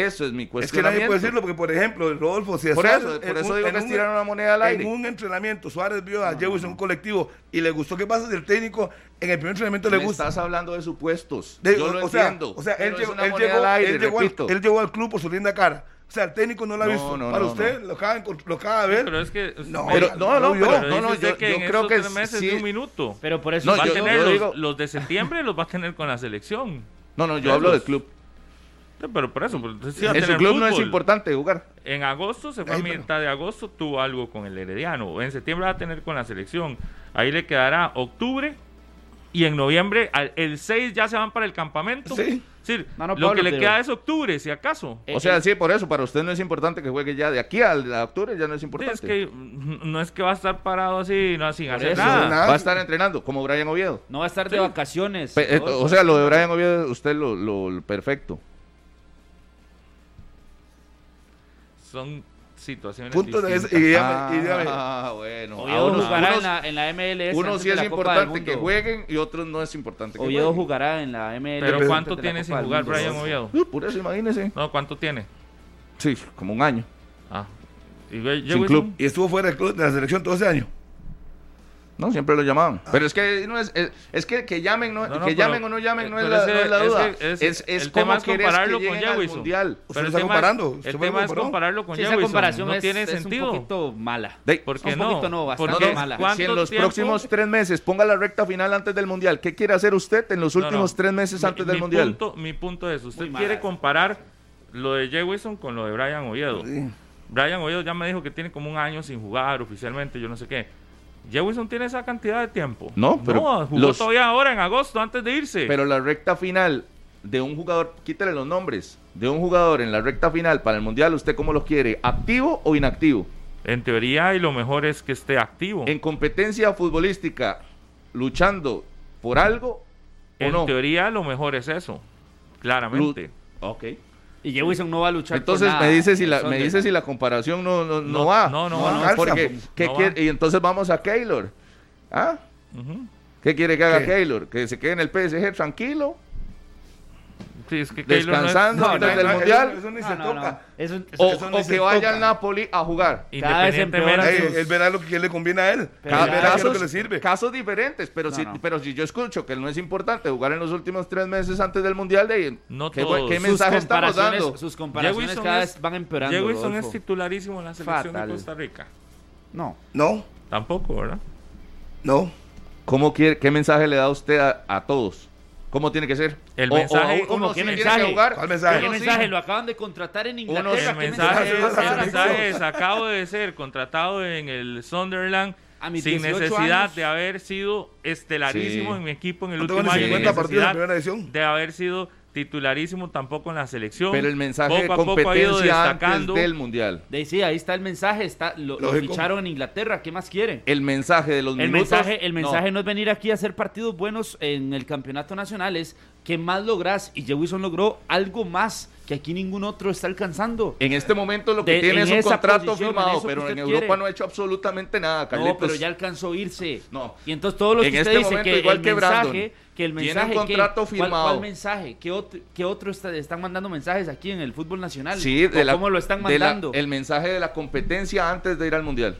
S2: eso es mi
S3: Es que nadie puede decirlo porque, por ejemplo, Rodolfo, si
S2: Por
S3: Suárez
S2: eso, por
S3: en
S2: eso
S3: un-
S2: digo
S3: en
S2: que es
S3: un-
S2: tirar una moneda al aire.
S3: En un entrenamiento, Suárez vio a Jewis en un colectivo y le gustó. ¿Qué pasa si el técnico en el primer entrenamiento le gusta?
S2: estás hablando de supuestos.
S3: De-
S2: Yo lo
S3: o sea,
S2: entiendo.
S3: O sea, él llegó,
S2: una
S3: él,
S2: moneda
S3: llegó,
S2: al aire,
S3: él llegó al, él llegó al club por su linda cara. O sea, el técnico no lo ha
S2: No,
S3: visto.
S2: no,
S3: Para
S2: no,
S3: usted, Lo, acaba, lo acaba de ver.
S5: Pero es que
S3: No,
S2: Pero- no, no,
S3: yo.
S2: pero-
S5: pero
S2: no, no, yo-
S5: que
S2: yo
S5: en
S2: creo que
S5: tres meses
S2: sí.
S5: de un minuto.
S4: Pero por eso
S2: No,
S5: va
S2: yo-
S5: a tener
S2: yo
S5: los,
S2: digo-
S5: los de septiembre los va a tener con la selección.
S2: No, no, yo hablo del club.
S5: Sí, Pero por eso, pues, entonces sí va a
S2: En su
S5: tener
S2: club no es importante jugar.
S5: En agosto se fue a
S3: Ay,
S5: mitad de agosto, tuvo algo con el Herediano. En septiembre va a tener con la selección. Ahí le quedará octubre y en noviembre, al- el 6 ya se van para el campamento.
S3: Sí.
S5: Sí,
S4: No, no,
S5: lo
S4: Pablo,
S5: que le
S4: pero-
S5: queda es octubre, si acaso.
S4: Eh,
S2: O sea,
S4: eh,
S2: sí, por eso, para usted no es importante que juegue ya de aquí al a octubre, ya no es
S5: Sí,
S2: importante.
S5: es que no es que va a estar parado así, no, sin hacer
S4: eso,
S5: nada.
S3: nada.
S2: Va a estar entrenando, como Brian Oviedo.
S4: No va a estar de vacaciones.
S2: Pe- eh, o sea, lo de Brian Oviedo, usted lo, lo- lo perfecto.
S5: Son situaciones
S3: Punto de y dígame- y dígame,
S2: Ah, bueno.
S4: Oviedo
S2: unos-
S4: jugará
S2: unos-
S4: en, la, en la MLS.
S2: unos
S4: antes
S2: sí es importante que jueguen y otros no es importante que
S4: Oviedo
S2: jueguen.
S4: jugará en la MLS.
S5: Pero ¿cuánto tiene sin jugar. Brian Oviedo?
S2: Uh, por eso, imagínese.
S5: No, ¿cuánto tiene?
S2: Sí, como un año.
S5: Ah. ¿Y ve-
S2: Sin club.
S3: Y estuvo fuera del club de la selección todo ese año.
S2: No, siempre lo llamaban. Pero es que no es, es, es que que llamen, no,
S5: No, no,
S2: que
S5: pero-
S2: llamen o no llamen no es la,
S5: ese-
S2: no es la duda.
S5: es-
S2: Es, es,
S5: el
S2: como
S5: tema es
S2: querés
S5: compararlo
S2: que
S5: con Jewison.
S2: mundial.
S3: Usted
S5: Pero el
S3: está
S5: tema
S3: comparando.
S5: El tema es compararlo con
S4: Sí, esa comparación
S5: no
S4: es,
S5: tiene
S4: es
S5: sentido.
S4: un poquito mala.
S2: De-
S5: ¿Por qué
S4: un
S5: no?
S4: poquito no, bastante
S5: Porque
S4: mala.
S5: ¿cuánto
S2: Si en los
S5: tiempo-
S2: próximos tres meses ponga la recta final antes del mundial, ¿qué quiere hacer usted en los últimos tres meses
S5: Mi-
S2: antes del
S5: mi
S2: mundial?
S5: Punto, mi punto es, usted
S4: Muy
S5: quiere comparar lo de Jewison con lo de Brian Oviedo. Brian Oviedo ya me dijo que tiene como un año sin jugar oficialmente, yo no sé qué. Jewison tiene esa cantidad de tiempo.
S2: No, pero
S5: jugó
S2: los-
S5: todavía ahora en agosto antes de irse.
S2: Pero la recta final de un jugador, quítale los nombres, de un jugador en la recta final para el mundial, ¿usted cómo lo quiere? ¿Activo o inactivo?
S5: en teoría y lo mejor es que esté activo.
S2: En competencia futbolística, luchando por algo o
S5: En
S2: no.
S5: teoría lo mejor es eso, claramente.
S2: Ok.
S4: Y Jewison no va a luchar por
S2: Entonces
S4: nada
S2: me dice si la me dice si la comparación no no, no,
S5: No,
S2: va.
S5: no, no
S3: No
S5: va.
S2: Porque ¿qué
S5: no
S2: quiere?
S5: va.
S2: y entonces vamos a Keylor. ¿Ah? ¿Qué quiere que haga
S3: ¿Qué?
S2: Keylor? Que se quede en el PSG tranquilo,
S5: Sí, es que no
S2: descansando
S4: no,
S2: antes
S4: no,
S2: del
S3: Eso-
S2: mundial.
S3: Eso ni
S4: No,
S3: se
S4: no, no.
S3: toca.
S4: Es un-
S2: o,
S3: eso ni
S2: o que vaya
S3: toca.
S2: al Napoli a jugar.
S4: Cada vez
S5: Independientemente.
S3: él verá lo que le conviene a él.
S4: Pero ya-
S3: verá lo que le sirve.
S2: casos diferentes, pero,
S4: No,
S2: si,
S4: no.
S2: pero si yo escucho que no es importante jugar en los últimos tres meses antes del mundial, de,
S5: No
S2: ¿qué,
S5: todos.
S2: ¿qué
S5: Sus
S2: mensaje estamos
S4: comparaciones-
S2: dando?
S4: Sus comparaciones cada vez van empeorando.
S5: Jewison es titularísimo en la selección
S4: Fatal.
S5: de Costa Rica.
S4: No.
S3: No,
S5: Tampoco, ¿verdad?
S3: no.
S2: ¿Cómo quiere, ¿Qué mensaje le da usted a, a todos? ¿Cómo tiene que ser?
S5: El
S2: O- o
S5: mensaje-
S2: uno
S4: ¿cómo?
S2: sí
S4: ¿Qué
S2: tiene
S4: mensaje?
S2: que jugar,
S3: ¿Cuál mensaje?
S4: ¿Qué
S2: sí.
S4: mensaje? Lo acaban de contratar en Inglaterra. ¿Qué
S5: El
S4: mensaje?
S5: mensaje, es,
S3: mensaje?
S5: el mensaje es, acabo de ser contratado en el Sunderland
S4: A mis
S5: sin
S4: 18
S5: necesidad
S4: años.
S5: de haber sido estelarísimo
S2: Sí.
S5: en mi equipo en el último año,
S3: 50
S5: sin
S3: partidos en primera división.
S5: de haber sido titularísimo tampoco en la selección.
S2: Pero el mensaje
S5: Poco
S2: de
S5: a poco ha ido
S2: competencia
S5: destacando.
S2: antes del mundial.
S4: De, sí, ahí está el mensaje, está, lo, lo ficharon en Inglaterra, ¿qué más quiere?
S2: El mensaje de los
S4: El
S2: minutos.
S4: mensaje, el
S2: no.
S4: mensaje no. es venir aquí a hacer partidos buenos en el campeonato nacional, es que más lográs. Y Jewison logró algo más que aquí ningún otro está alcanzando.
S2: En este momento lo que
S4: De-
S2: tiene
S4: en
S2: es un contrato
S4: posición,
S2: firmado,
S4: que
S2: pero en
S4: usted
S2: Europa
S4: quiere.
S2: no ha hecho absolutamente nada, Carlitos.
S4: No, pero ya alcanzó a irse.
S2: No.
S4: Y entonces todo lo que
S2: En
S4: usted
S2: este
S4: dice
S2: momento,
S4: que
S2: igual
S4: el
S2: que Brandon,
S4: mensaje, que el
S2: tiene un
S4: mensaje, ¿qué?
S2: contrato
S4: ¿Cuál-
S2: firmado.
S4: ¿Cuál, mensaje? ¿Qué otro, qué otro está- están mandando mensajes aquí en el fútbol nacional?
S2: Sí,
S4: ¿O
S2: de la-
S4: ¿Cómo lo están
S2: la-
S4: mandando?
S2: el mensaje de la competencia antes de ir al mundial.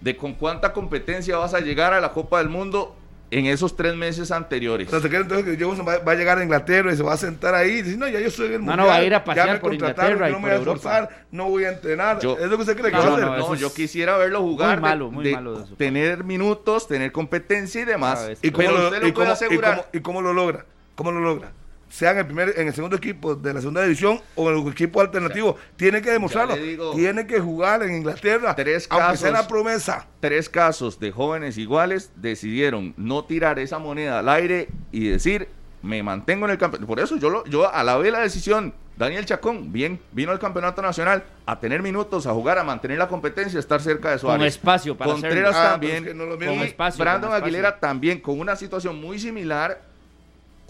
S2: De con cuánta competencia vas a llegar a la Copa del Mundo en esos tres meses anteriores.
S3: O sea, se cree entonces que Jefferson va, va a llegar a Inglaterra y se va a sentar ahí y dice, no, ya yo soy en el
S4: No, no,
S3: mundial,
S4: va a ir a
S3: ya
S4: pasear
S3: me
S4: por
S3: contrataron,
S4: Inglaterra
S3: yo no
S4: y
S3: me voy a esforzar, no voy a entrenar.
S2: Yo-
S3: es lo que usted cree que
S4: No,
S3: va a
S4: no,
S3: hacer.
S4: no,
S2: No,
S4: eso
S2: yo quisiera verlo jugar, de-
S4: malo, muy
S2: de
S4: malo de parte.
S2: tener minutos, tener competencia y demás.
S3: ¿Y cómo,
S2: Pero
S3: lo,
S2: usted
S3: y
S2: lo puede
S3: cómo- y
S2: asegurar.
S3: cómo- y cómo lo logra? ¿Cómo lo logra? Sea en el primer, en el segundo equipo de la segunda división o en el equipo alternativo. tiene que demostrarlo.
S2: digo,
S3: tiene que jugar en Inglaterra.
S2: tres
S3: aunque sea
S2: casos.
S3: la promesa.
S2: Tres casos de jóvenes iguales decidieron no tirar esa moneda al aire y decir, me mantengo en el campeonato. Por eso yo, lo, yo alabé la decisión. Daniel Chacón, bien, vino al campeonato nacional a tener minutos, a jugar, a mantener la competencia, a estar cerca de Suárez.
S4: Con espacio para
S2: Contreras
S3: hacerlo. Ah,
S2: también.
S3: pero es que no lo mismo.
S2: y
S4: Con espacio,
S2: Brandon
S4: con espacio.
S2: Aguilera también, con una situación muy similar.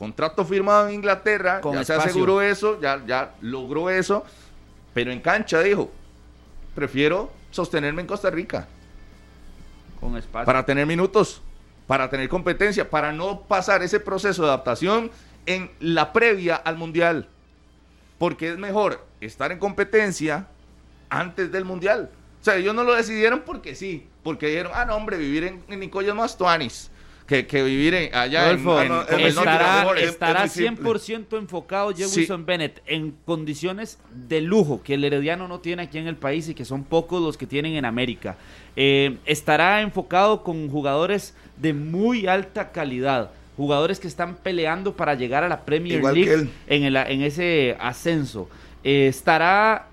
S2: Contrato firmado en Inglaterra,
S4: Con
S2: ya se aseguró eso, ya, ya logró eso. Pero en cancha dijo, prefiero sostenerme en Costa Rica
S4: Con espacio.
S2: para tener minutos, para tener competencia, para no pasar ese proceso de adaptación en la previa al mundial. Porque es mejor estar en competencia antes del mundial. O sea, ellos no lo decidieron porque sí, porque dijeron, ah, no, hombre, vivir en, en Nicoya es más tuanis que, que vivir en- allá en,
S4: Rodolfo,
S2: en-
S3: no,
S2: como el norte
S4: estará,
S2: mejor.
S3: es-
S4: estará
S3: es muy simple.
S4: 100% enfocado Jefferson Bennett en condiciones de lujo que el Herediano no tiene aquí en el país y que son pocos los que tienen en América. Eh, estará enfocado con jugadores de muy alta calidad, jugadores que están peleando para llegar a la Premier
S3: Igual
S4: League en, el, en ese ascenso. Eh, estará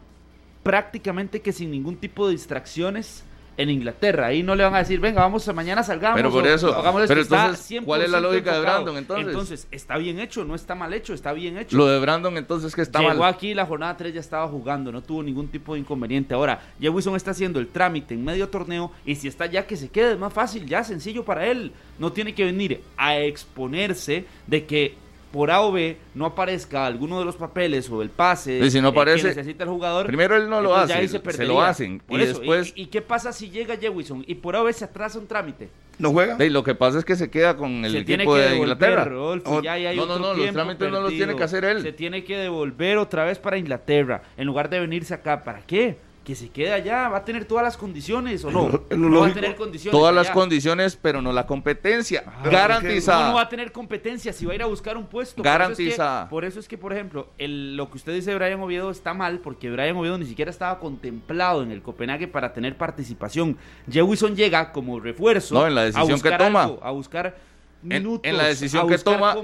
S4: prácticamente que sin ningún tipo de distracciones en Inglaterra. Ahí no le van a decir, venga, vamos mañana salgamos.
S2: Pero por
S4: o
S2: eso,
S4: hagamos esto".
S2: pero
S4: Está
S2: entonces, ¿cuál es la
S4: 100%
S2: lógica de. Brandon, entonces?
S4: Entonces, está bien hecho, no está mal hecho, está bien hecho.
S2: Lo de Brandon entonces que está
S4: Llegó
S2: mal.
S4: aquí, la jornada 3 ya estaba jugando, no tuvo ningún tipo de inconveniente. Ahora, Jewison está haciendo el trámite en medio torneo y si está ya que se quede, es más fácil, ya sencillo para él. No tiene que venir a exponerse de que por A o B no aparezca alguno de los papeles o el pase
S2: Y si no
S4: eh, que
S2: aparece,
S4: necesita el jugador.
S2: primero él no lo hace,
S4: ahí
S2: se lo hacen,
S4: Por
S2: y
S4: eso,
S2: después-
S4: ¿Y, qué pasa si llega Jewison y por A o B se atrasa un trámite?
S3: ¿No juega?
S2: Ey, lo que pasa es que se queda con el
S4: se tiene
S2: equipo
S4: que
S2: de
S4: devolver,
S2: Inglaterra.
S4: Rodolfo,
S3: Oh,
S4: ya hay
S2: no, no, no, los trámites no los tiene que hacer él.
S4: Se tiene que devolver otra vez para Inglaterra, en lugar de venirse acá. ¿Para qué? Que se quede allá, va a tener todas las condiciones o no. No va a tener condiciones.
S2: Todas las condiciones, pero no la competencia.
S4: Ah,
S2: garantizada.
S4: ¿Cómo no va a tener competencia si va a ir a buscar un puesto? Por eso es que-
S2: Garantizada.
S4: Por eso es que, por ejemplo, el- lo que usted dice de Brian Oviedo está mal, porque Brian Oviedo ni siquiera estaba contemplado en el Copenhague para tener participación. Jewison llega como refuerzo
S2: No, en la
S4: a
S2: decisión que
S4: buscar
S2: toma.
S4: algo, a buscar minutos,
S2: en la decisión que toma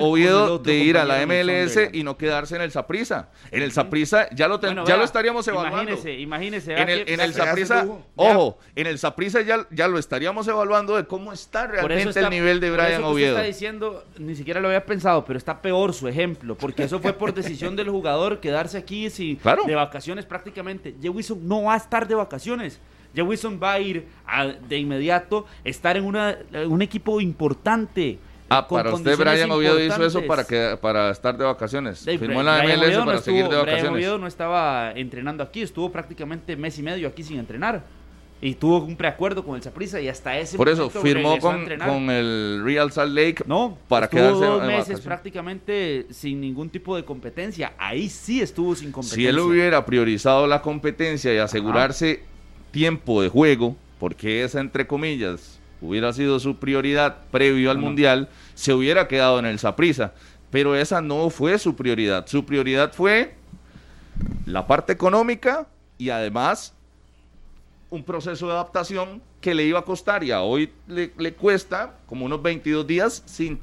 S2: Oviedo de ir a la MLS y no quedarse en el Saprissa. En el Saprissa ya lo ten-
S4: Bueno,
S2: ya
S4: vea,
S2: lo estaríamos evaluando.
S4: Imagínese, imagínese.
S2: En el, en el
S3: lujo.
S2: ojo, en el Saprissa ya, ya lo estaríamos evaluando de cómo está
S4: Por
S2: realmente
S4: eso está-
S2: el nivel de
S4: por
S2: Brian
S4: eso que usted
S2: Oviedo.
S4: está diciendo, ni siquiera lo había pensado, pero está peor su ejemplo, porque eso fue por decisión del jugador quedarse aquí sin,
S2: Claro.
S4: de vacaciones prácticamente. Jewison no va a estar de vacaciones. Jewison va a ir a- de inmediato estar en una, un equipo importante.
S2: Ah, para usted Brian Oviedo hizo eso para que para estar de vacaciones.
S4: Dave,
S2: Firmó en la
S4: Brian
S2: MLS
S4: Oviedo no
S2: para seguir de
S4: Brian
S2: vacaciones.
S4: Oviedo no estaba entrenando aquí, estuvo prácticamente mes y medio aquí sin entrenar. Y tuvo un preacuerdo con el Saprissa y hasta ese
S2: Por eso firmó con, con el Real Salt Lake
S4: No,
S2: para quedarse
S4: dos meses
S2: vacaciones.
S4: prácticamente sin ningún tipo de competencia. Ahí sí estuvo sin competencia.
S2: Si él hubiera priorizado la competencia y asegurarse tiempo de juego, porque esa entre comillas hubiera sido su prioridad previo al
S4: No,
S2: mundial, se hubiera quedado en el Saprissa. Pero esa no fue su prioridad. Su prioridad fue la parte económica y además un proceso de adaptación que le iba a costar y a hoy le, le cuesta como unos 22 días sin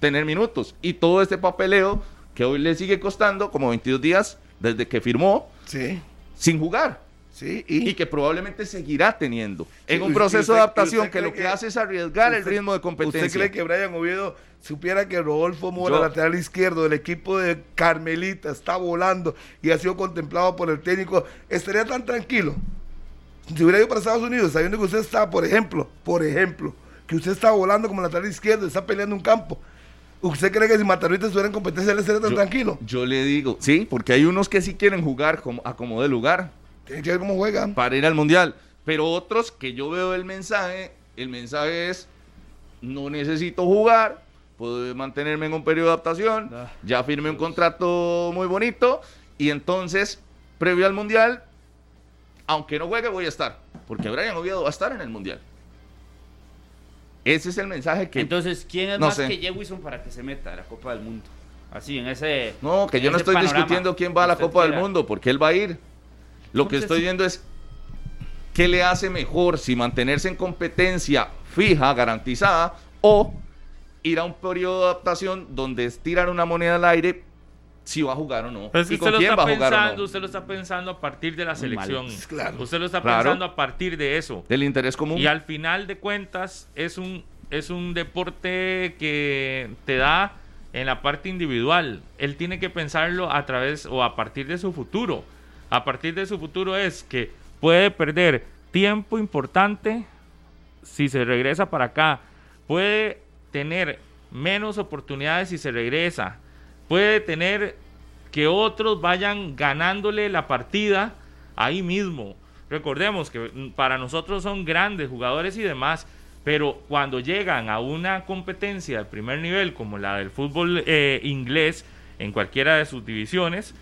S2: tener minutos. Y todo este papeleo que hoy le sigue costando como 22 días desde que firmó
S3: Sí.
S2: sin jugar.
S3: Sí,
S2: y, que probablemente seguirá teniendo en un
S3: y
S2: proceso de adaptación que lo que
S3: que-
S2: hace es arriesgar el
S3: ¿Usted-
S2: ritmo de competencia.
S3: ¿Usted cree que Brian Oviedo supiera que Rodolfo Mora,
S2: Yo-
S3: lateral izquierdo del equipo de Carmelita, está volando y ha sido contemplado por el técnico? ¿Estaría tan tranquilo? Si hubiera ido para Estados Unidos, sabiendo que usted está, por ejemplo, por ejemplo, que usted está volando como lateral izquierdo, está peleando un campo. ¿Usted cree que si Matarrita estuviera en competencia, él estaría tan
S2: Yo-
S3: tranquilo?
S2: Yo le digo, sí, porque hay unos que sí quieren jugar como, a como de lugar
S3: Tiene que ver cómo juegan.
S2: para ir al mundial, pero otros que yo veo el mensaje, el mensaje es no necesito jugar, puedo mantenerme en un periodo de adaptación,
S4: Ah.
S2: ya firmé un contrato muy bonito y entonces previo al mundial, aunque no juegue voy a estar, porque Brian Oviedo va a estar en el mundial. Ese es el mensaje que
S4: Entonces, ¿quién es
S2: No
S4: más
S2: sé.
S4: que Jewison para que se meta a la Copa del Mundo? Así, en ese.
S2: No, que yo no estoy
S4: panorama
S2: discutiendo quién va a la Copa del. Mundo, porque él va a ir. Lo que estoy viendo es qué le hace mejor, si mantenerse en competencia fija, garantizada, o ir a un periodo de adaptación donde es tirar una moneda al aire si va a jugar o no.
S5: Pues
S2: y
S5: usted
S2: con
S5: lo
S2: quién
S5: está
S2: va a jugar o
S5: pensando,
S2: no.
S5: usted lo está pensando a partir de la selección.
S3: Claro.
S5: Usted lo está
S2: Claro.
S5: pensando a partir de eso.
S2: Del interés común.
S5: Y al final de cuentas es un, es un deporte que te da en la parte individual. Él tiene que pensarlo a través o a partir de su futuro. A partir de su futuro es que puede perder tiempo importante si se regresa para acá. Puede tener menos oportunidades si se regresa. Puede tener que otros vayan ganándole la partida ahí mismo. Recordemos que para nosotros son grandes jugadores y demás, pero cuando llegan a una competencia de primer nivel como la del fútbol eh, inglés en cualquiera de sus divisiones,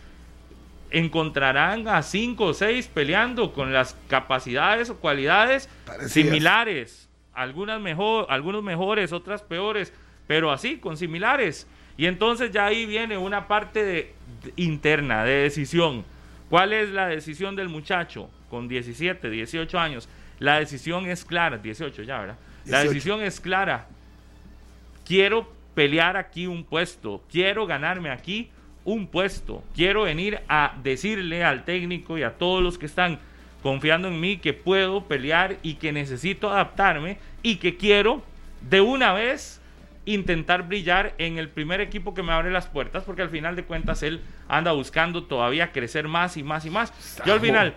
S5: encontrarán a cinco o seis peleando con las capacidades o cualidades
S3: Parecidas.
S5: similares, algunas mejor, algunos mejores, otras peores, pero así con similares. Y entonces ya ahí viene una parte de, de- interna de decisión. ¿Cuál es la decisión del muchacho con 17, 18 años? La decisión es clara, 18 ya, ¿verdad? La
S3: 18.
S5: decisión es clara. Quiero pelear aquí un puesto, quiero ganarme aquí un puesto, quiero venir a decirle al técnico y a todos los que están confiando en mí que puedo pelear y que necesito adaptarme y que quiero de una vez intentar brillar en el primer equipo que me abre las puertas porque al final de cuentas él anda buscando todavía crecer más y más y más. Yo al final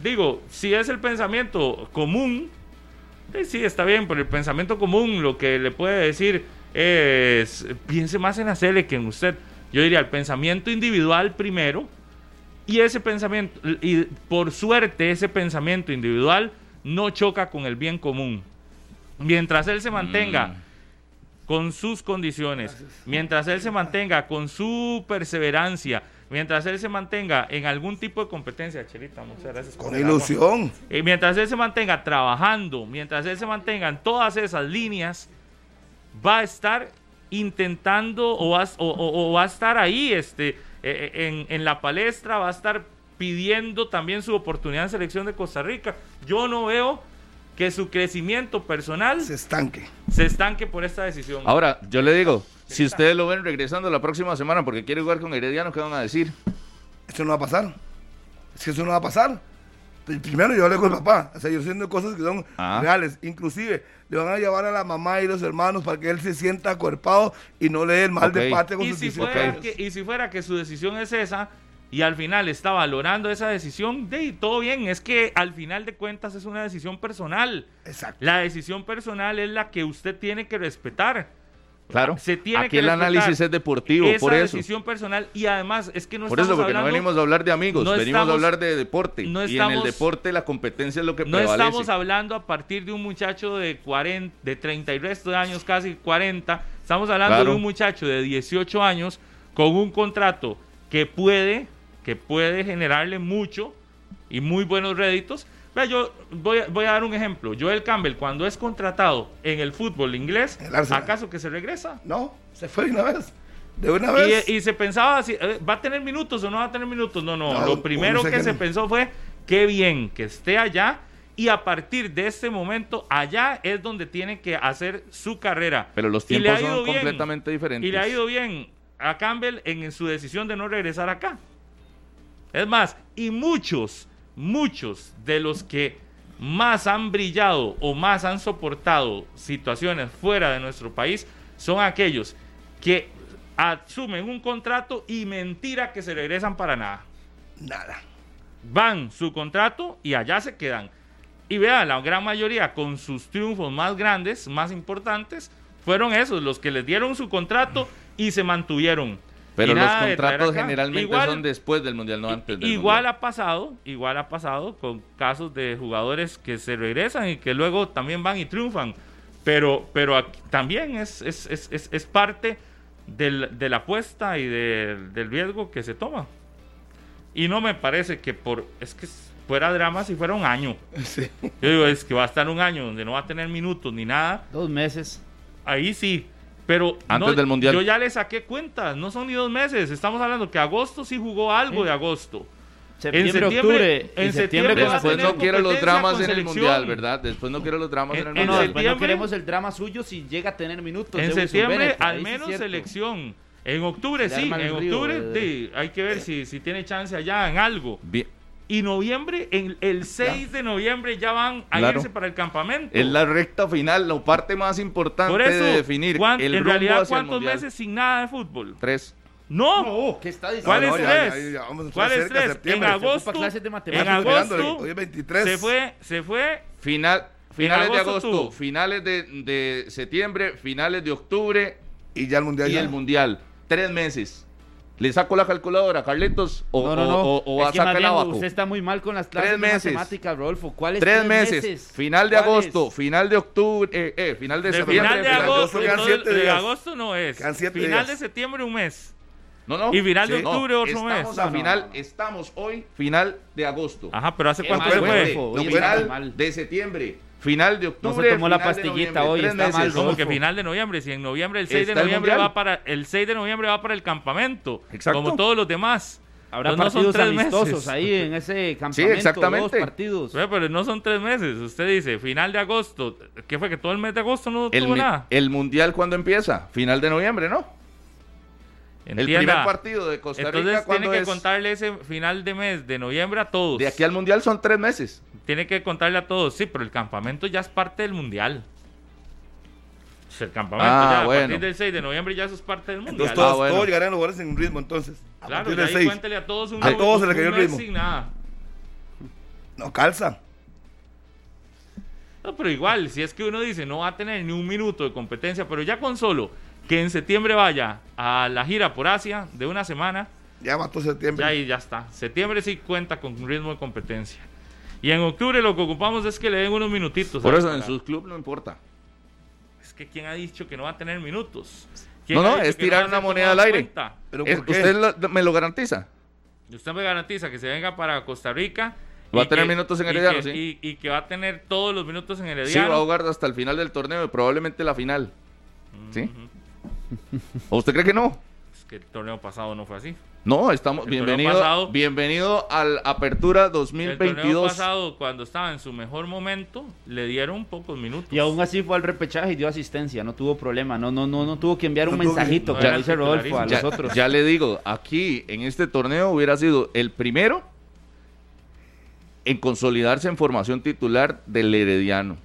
S5: digo, si es el pensamiento común, eh, sí, está bien, pero el pensamiento común lo que le puede decir es, piense más en hacerle que en usted. Yo diría, el pensamiento individual primero, y ese pensamiento, y por suerte ese pensamiento individual no choca con el bien común. Mientras él se mantenga
S2: Mm.
S5: con sus condiciones, mientras él se mantenga con su perseverancia, mientras él se mantenga en algún tipo de competencia, Chelita, muchas gracias.
S3: Con ilusión.
S5: Y mientras él se mantenga trabajando, mientras él se mantenga en todas esas líneas, va a estar intentando o va, o- o- o va a estar ahí este, eh, en, en la palestra, va a estar pidiendo también su oportunidad en selección de Costa Rica. Yo no veo que su crecimiento personal
S3: Se estanque.
S5: se estanque por esta decisión.
S2: Ahora, yo le digo, si ustedes lo ven regresando la próxima semana porque quiere jugar con Herediano, ¿qué van a decir?
S3: Eso no va a pasar. Es que eso no va a pasar. Pri- Primero yo hablé con el papá. O sea, yo haciendo cosas que son
S2: Ah.
S3: reales. Inclusive le van a llevar a la mamá y los hermanos para que él se sienta acuerpado y no le dé el mal de
S2: Ok.
S3: patria con
S5: y
S3: sus
S5: si,
S3: 18
S5: fuera que, y si fuera que su decisión es esa y al final está valorando esa decisión, de todo bien, es que al final de cuentas es una decisión personal.
S3: Exacto.
S5: La decisión personal es la que usted tiene que respetar.
S2: Claro.
S5: Se tiene
S2: Aquí
S5: que
S2: el análisis es deportivo,
S5: esa
S2: por eso.
S5: decisión personal y además es que no
S2: Por eso,
S5: estamos
S2: porque no venimos a hablar de amigos,
S5: no
S2: venimos a
S5: estamos-
S2: hablar de deporte.
S5: no
S2: y en el
S5: estamos-
S2: deporte la competencia es lo que
S5: no
S2: prevalece.
S5: estamos hablando a partir de un muchacho de 40, de 30 y resto de años, casi 40. Estamos hablando
S2: Claro.
S5: de un muchacho de 18 años con un contrato que puede, que puede generarle mucho y muy buenos réditos. Vea, yo voy a, voy a dar un ejemplo. Joel Campbell, cuando es contratado en el fútbol inglés,
S3: el.
S5: ¿acaso que se regresa?
S3: No, se fue de una vez. De una vez.
S5: Y, y se pensaba, así, eh, ¿va a tener minutos o no va a tener minutos? No, no.
S3: No,
S5: lo primero que
S3: que
S5: se pensó fue, qué bien que esté allá. Y a partir de este momento, allá es donde tiene que hacer su carrera.
S2: Pero los tiempos
S5: ido
S2: son
S5: bien.
S2: completamente diferentes.
S5: Y le ha ido bien a Campbell en su decisión de no regresar acá. Es más, y muchos muchos de los que más han brillado o más han soportado situaciones fuera de nuestro país son aquellos que asumen un contrato y mentira que se regresan para nada.
S3: Nada.
S5: Van su contrato y allá se quedan. Y vean, la gran mayoría con sus triunfos más grandes, más importantes, fueron esos, los que les dieron su contrato y se mantuvieron.
S2: Pero los contratos generalmente
S5: Igual-
S2: son después del Mundial, no antes del
S5: Igual
S2: Mundial.
S5: ha pasado, igual ha pasado con casos de jugadores que se regresan y que luego también van y triunfan. Pero, pero aquí también es, es, es, es, es parte del- de la apuesta y del- del riesgo que se toma. Y no me parece que por. Es que fuera drama si fuera un año. Yo digo, es que va a estar un año donde no va a tener minutos ni nada.
S4: Dos meses.
S5: Ahí sí. Pero
S2: Antes
S5: no-
S2: del Mundial.
S5: yo ya le saqué cuentas, no son ni dos meses. Estamos hablando que agosto sí jugó algo de agosto.
S4: Septiembre,
S5: septiembre-
S4: octubre.
S5: en
S4: septiembre
S5: septiembre
S4: con
S5: va a
S2: Después no quiero los dramas en el. Mundial, ¿verdad? Después no quiero los dramas en,
S5: En-
S2: el
S5: en
S4: No, no,
S2: Mundial.
S4: después no
S5: septiembre-
S4: queremos el drama suyo si llega a tener minutos.
S5: En septiembre
S4: Bennett,
S5: al menos selección. En octubre
S4: Se
S5: sí, en
S4: río,
S5: octubre
S4: eh.
S5: sí, hay que ver si, si tiene chance allá en algo.
S2: Bien.
S5: Y noviembre, en el 6 de noviembre ya van a
S2: Claro.
S5: irse para el campamento.
S2: Es la recta final, la parte más importante
S5: Por eso,
S2: de definir
S5: ¿cuán-
S2: el
S5: en
S2: rumbo
S5: realidad,
S2: el
S5: ¿cuántos meses sin nada de fútbol?
S2: Tres.
S5: No,
S4: ¿Qué está diciendo?
S5: ¿Cuál
S3: No,
S5: es
S3: no,
S5: tres? ¿Cuál es
S3: cerca de
S5: tres? En agosto, en agosto
S3: hoy es 23.
S5: se fue, se fue
S2: Final, finales de
S5: agosto
S2: finales de, de septiembre, finales de octubre
S3: Y ya el mundial.
S2: y
S3: ya.
S2: el Mundial. Tres meses. ¿Le saco la calculadora, Carlitos? ¿O,
S4: No, no, no.
S2: o, o-
S4: es
S2: a
S4: que
S2: el
S4: usted está muy mal con las clases
S2: Tres
S4: de
S2: meses.
S4: matemáticas, Rodolfo. ¿Cuáles
S2: Tres meses. Final de agosto, final de octubre, eh, eh, final de,
S5: de
S2: septiembre.
S5: final de
S3: de
S5: agosto, de no es. Final
S3: días.
S5: de septiembre un mes.
S2: No, no.
S5: Y final de octubre
S2: No,
S5: otro
S2: estamos
S5: mes.
S2: a
S4: No, no,
S2: final,
S4: no, no.
S2: estamos hoy, final de agosto.
S5: Ajá, pero ¿hace cuánto fue?
S2: Final de septiembre, final de octubre.
S4: No se tomó la pastillita hoy, está mal.
S5: Como que final de noviembre, si en noviembre el 6 de noviembre va para el 6 de noviembre va para el campamento,
S2: Exacto.
S5: como todos los demás.
S4: Habrá
S5: Entonces, no son
S4: partidos
S5: tres
S4: amistosos
S5: meses.
S4: ahí en ese campamento.
S2: exactamente.
S4: Dos partidos.
S5: Ve, Pero no son tres meses. Usted dice final de agosto. ¿Qué fue que todo el mes de agosto no
S2: El,
S5: tuvo nada?
S2: el mundial cuándo empieza? Final de noviembre, ¿no? El
S5: Entienda.
S2: primer partido de Costa Rica
S5: Entonces tiene que
S2: es?
S5: contarle ese final de mes de noviembre a todos.
S2: De aquí al mundial son tres meses.
S5: Tiene que contarle a todos. Sí, pero el campamento ya es parte del mundial. O sea, El campamento
S2: Ah,
S5: ya a partir del 6 de noviembre ya eso es parte del mundial.
S3: Entonces todos,
S2: Ah, bueno.
S3: todos llegarán a los jugadores en ritmo entonces. A
S5: Claro,
S3: partir
S5: ya
S3: del
S5: ahí
S3: 6.
S5: cuéntele a todos un,
S3: A todos se le
S5: un
S3: cayó el
S5: mes
S3: ritmo.
S5: sin nada.
S3: No calza.
S5: No, pero igual, si es que uno dice no va a tener ni un minuto de competencia, pero ya con solo que en septiembre vaya a la gira por Asia de una semana,
S3: Ya mató septiembre.
S5: ya ahí ya está. Septiembre sí cuenta con un ritmo de competencia. Y en octubre lo que ocupamos es que le den unos minutitos.
S2: Por eso en sus clubes no importa.
S5: Es que ¿quién ha dicho que no va a tener minutos? ¿Quién
S2: No, no, es tirar una moneda al aire.
S3: ¿Pero?
S2: ¿Usted lo- me lo garantiza?
S5: Y Usted me garantiza que se venga para Costa Rica.
S2: Va
S5: y
S2: a tener
S5: que-
S2: minutos en
S5: y
S2: Herediano,
S5: que-
S2: sí.
S5: Y, y que va a tener todos los minutos en
S2: Sí,
S5: Herediano.
S2: va a jugar hasta el final del torneo y probablemente la final. ¿Sí? ¿O usted cree que no?
S5: Es que el torneo pasado no fue así.
S2: No, estamos
S5: El
S2: bienvenido,
S5: pasado-
S2: bienvenido al Apertura
S5: El torneo
S2: 2022.
S5: pasado, cuando estaba en su mejor momento, le dieron pocos minutos.
S4: Y aún así fue al repechaje y dio asistencia, no tuvo problema, no, no, no, no tuvo que enviar un
S3: No tuvo que-
S4: mensajito,
S5: no
S4: como
S5: era
S4: dice Rodolfo, a los
S2: ya,
S4: otros.
S2: ya le digo, aquí en este torneo hubiera sido el primero en consolidarse en formación titular del Herediano.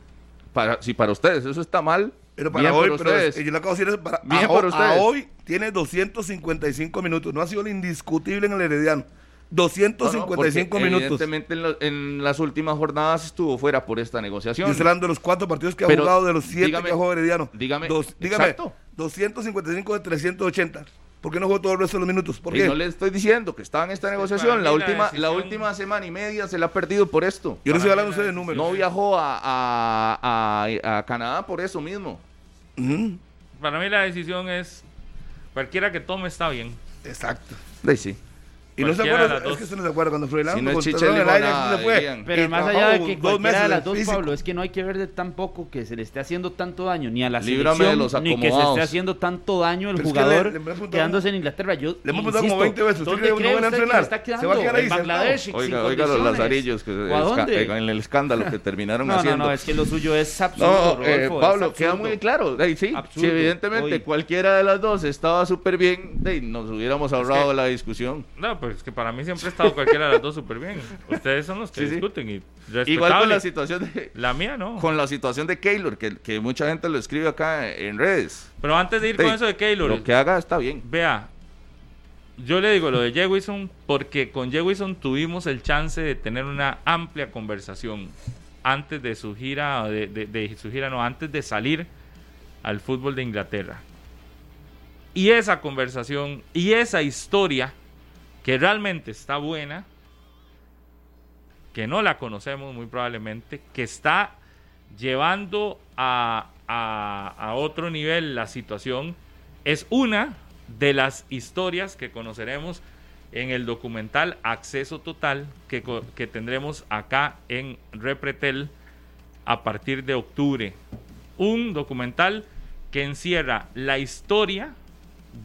S2: Para, si para ustedes eso está mal,
S3: Pero para
S2: bien
S3: hoy, pero
S2: ustedes.
S3: es- yo le acabo de decir eso, para,
S2: Bien
S3: a,
S2: por
S3: a hoy tiene 255 minutos. No ha sido el indiscutible en el Herediano.
S2: No, no,
S3: 255
S2: porque
S3: minutos.
S2: Evidentemente en, lo- en las últimas jornadas estuvo fuera por esta negociación.
S3: Yo estoy hablando de los cuatro partidos que ha
S2: Pero
S3: jugado, de los siete
S2: dígame-
S3: que ha jugado Herediano.
S2: dígame,
S3: Dos- dígame,
S2: exacto.
S3: 255 de 380. ¿Por qué no jugó todo el resto de los minutos? ¿Por
S2: Y
S3: qué?
S2: no le estoy diciendo que estaba en esta negociación. La
S5: la
S2: última, la
S5: decisión-
S2: última semana y media se la ha perdido por esto.
S3: Yo no estoy hablando usted de números.
S2: No viajó a, a- a- a Canadá por eso mismo.
S5: Para mí la decisión es, cualquiera que tome está bien.
S3: Exacto.
S2: Sí, sí.
S3: Y no se acuerda, es
S5: dos.
S3: que usted no se acuerda cuando Froilán
S2: Si no es
S3: el Ajax,
S2: limonada,
S3: ¿dónde fue?
S4: Pero
S3: Y
S4: más allá de que
S3: dos
S4: cualquiera de las dos,
S3: físico.
S4: Pablo, es que no hay que ver de tampoco que se le esté haciendo tanto daño ni a la
S2: Líbrame
S4: selección,
S2: de los
S4: ni que se esté haciendo tanto daño el
S3: Pero es que
S4: jugador
S3: le- le
S4: quedándose en Inglaterra. Yo
S3: Le hemos preguntado como
S4: insisto,
S3: 20 veces, ¿usted
S4: ¿dónde
S3: cree que no van a entrenar? ¿Se va a
S4: quedando?
S3: quedar ahí.
S4: Bangladesh?
S2: Oiga, oiga los lazarillos en el escándalo que terminaron
S4: No, no,
S2: haciendo.
S4: no, es que lo suyo es absurdo,
S2: No, eh, Pablo, queda muy claro. Sí, evidentemente cualquiera de las dos estaba súper bien, nos hubiéramos ahorrado la discusión.
S5: No, pero pues que para mí siempre ha estado cualquiera de las dos súper bien. Ustedes son los que
S2: Sí,
S5: discuten y
S2: Igual con la situación de,
S5: La mía no.
S2: con la situación de Keylor, que, que mucha gente lo escribe acá en redes.
S5: Pero antes de ir con eso de Keylor,
S2: Lo que haga está bien.
S5: vea, yo le digo lo de Jewison porque con Jewison tuvimos el chance de tener una amplia conversación antes de su gira, de, de- de su gira no, antes de salir al fútbol de Inglaterra. Y esa conversación y esa historia que realmente está buena, que no la conocemos muy probablemente, que está llevando a, otro nivel la situación, es una de las historias que conoceremos en el documental Acceso Total que, que tendremos acá en Repretel a partir de octubre. Un documental que encierra la historia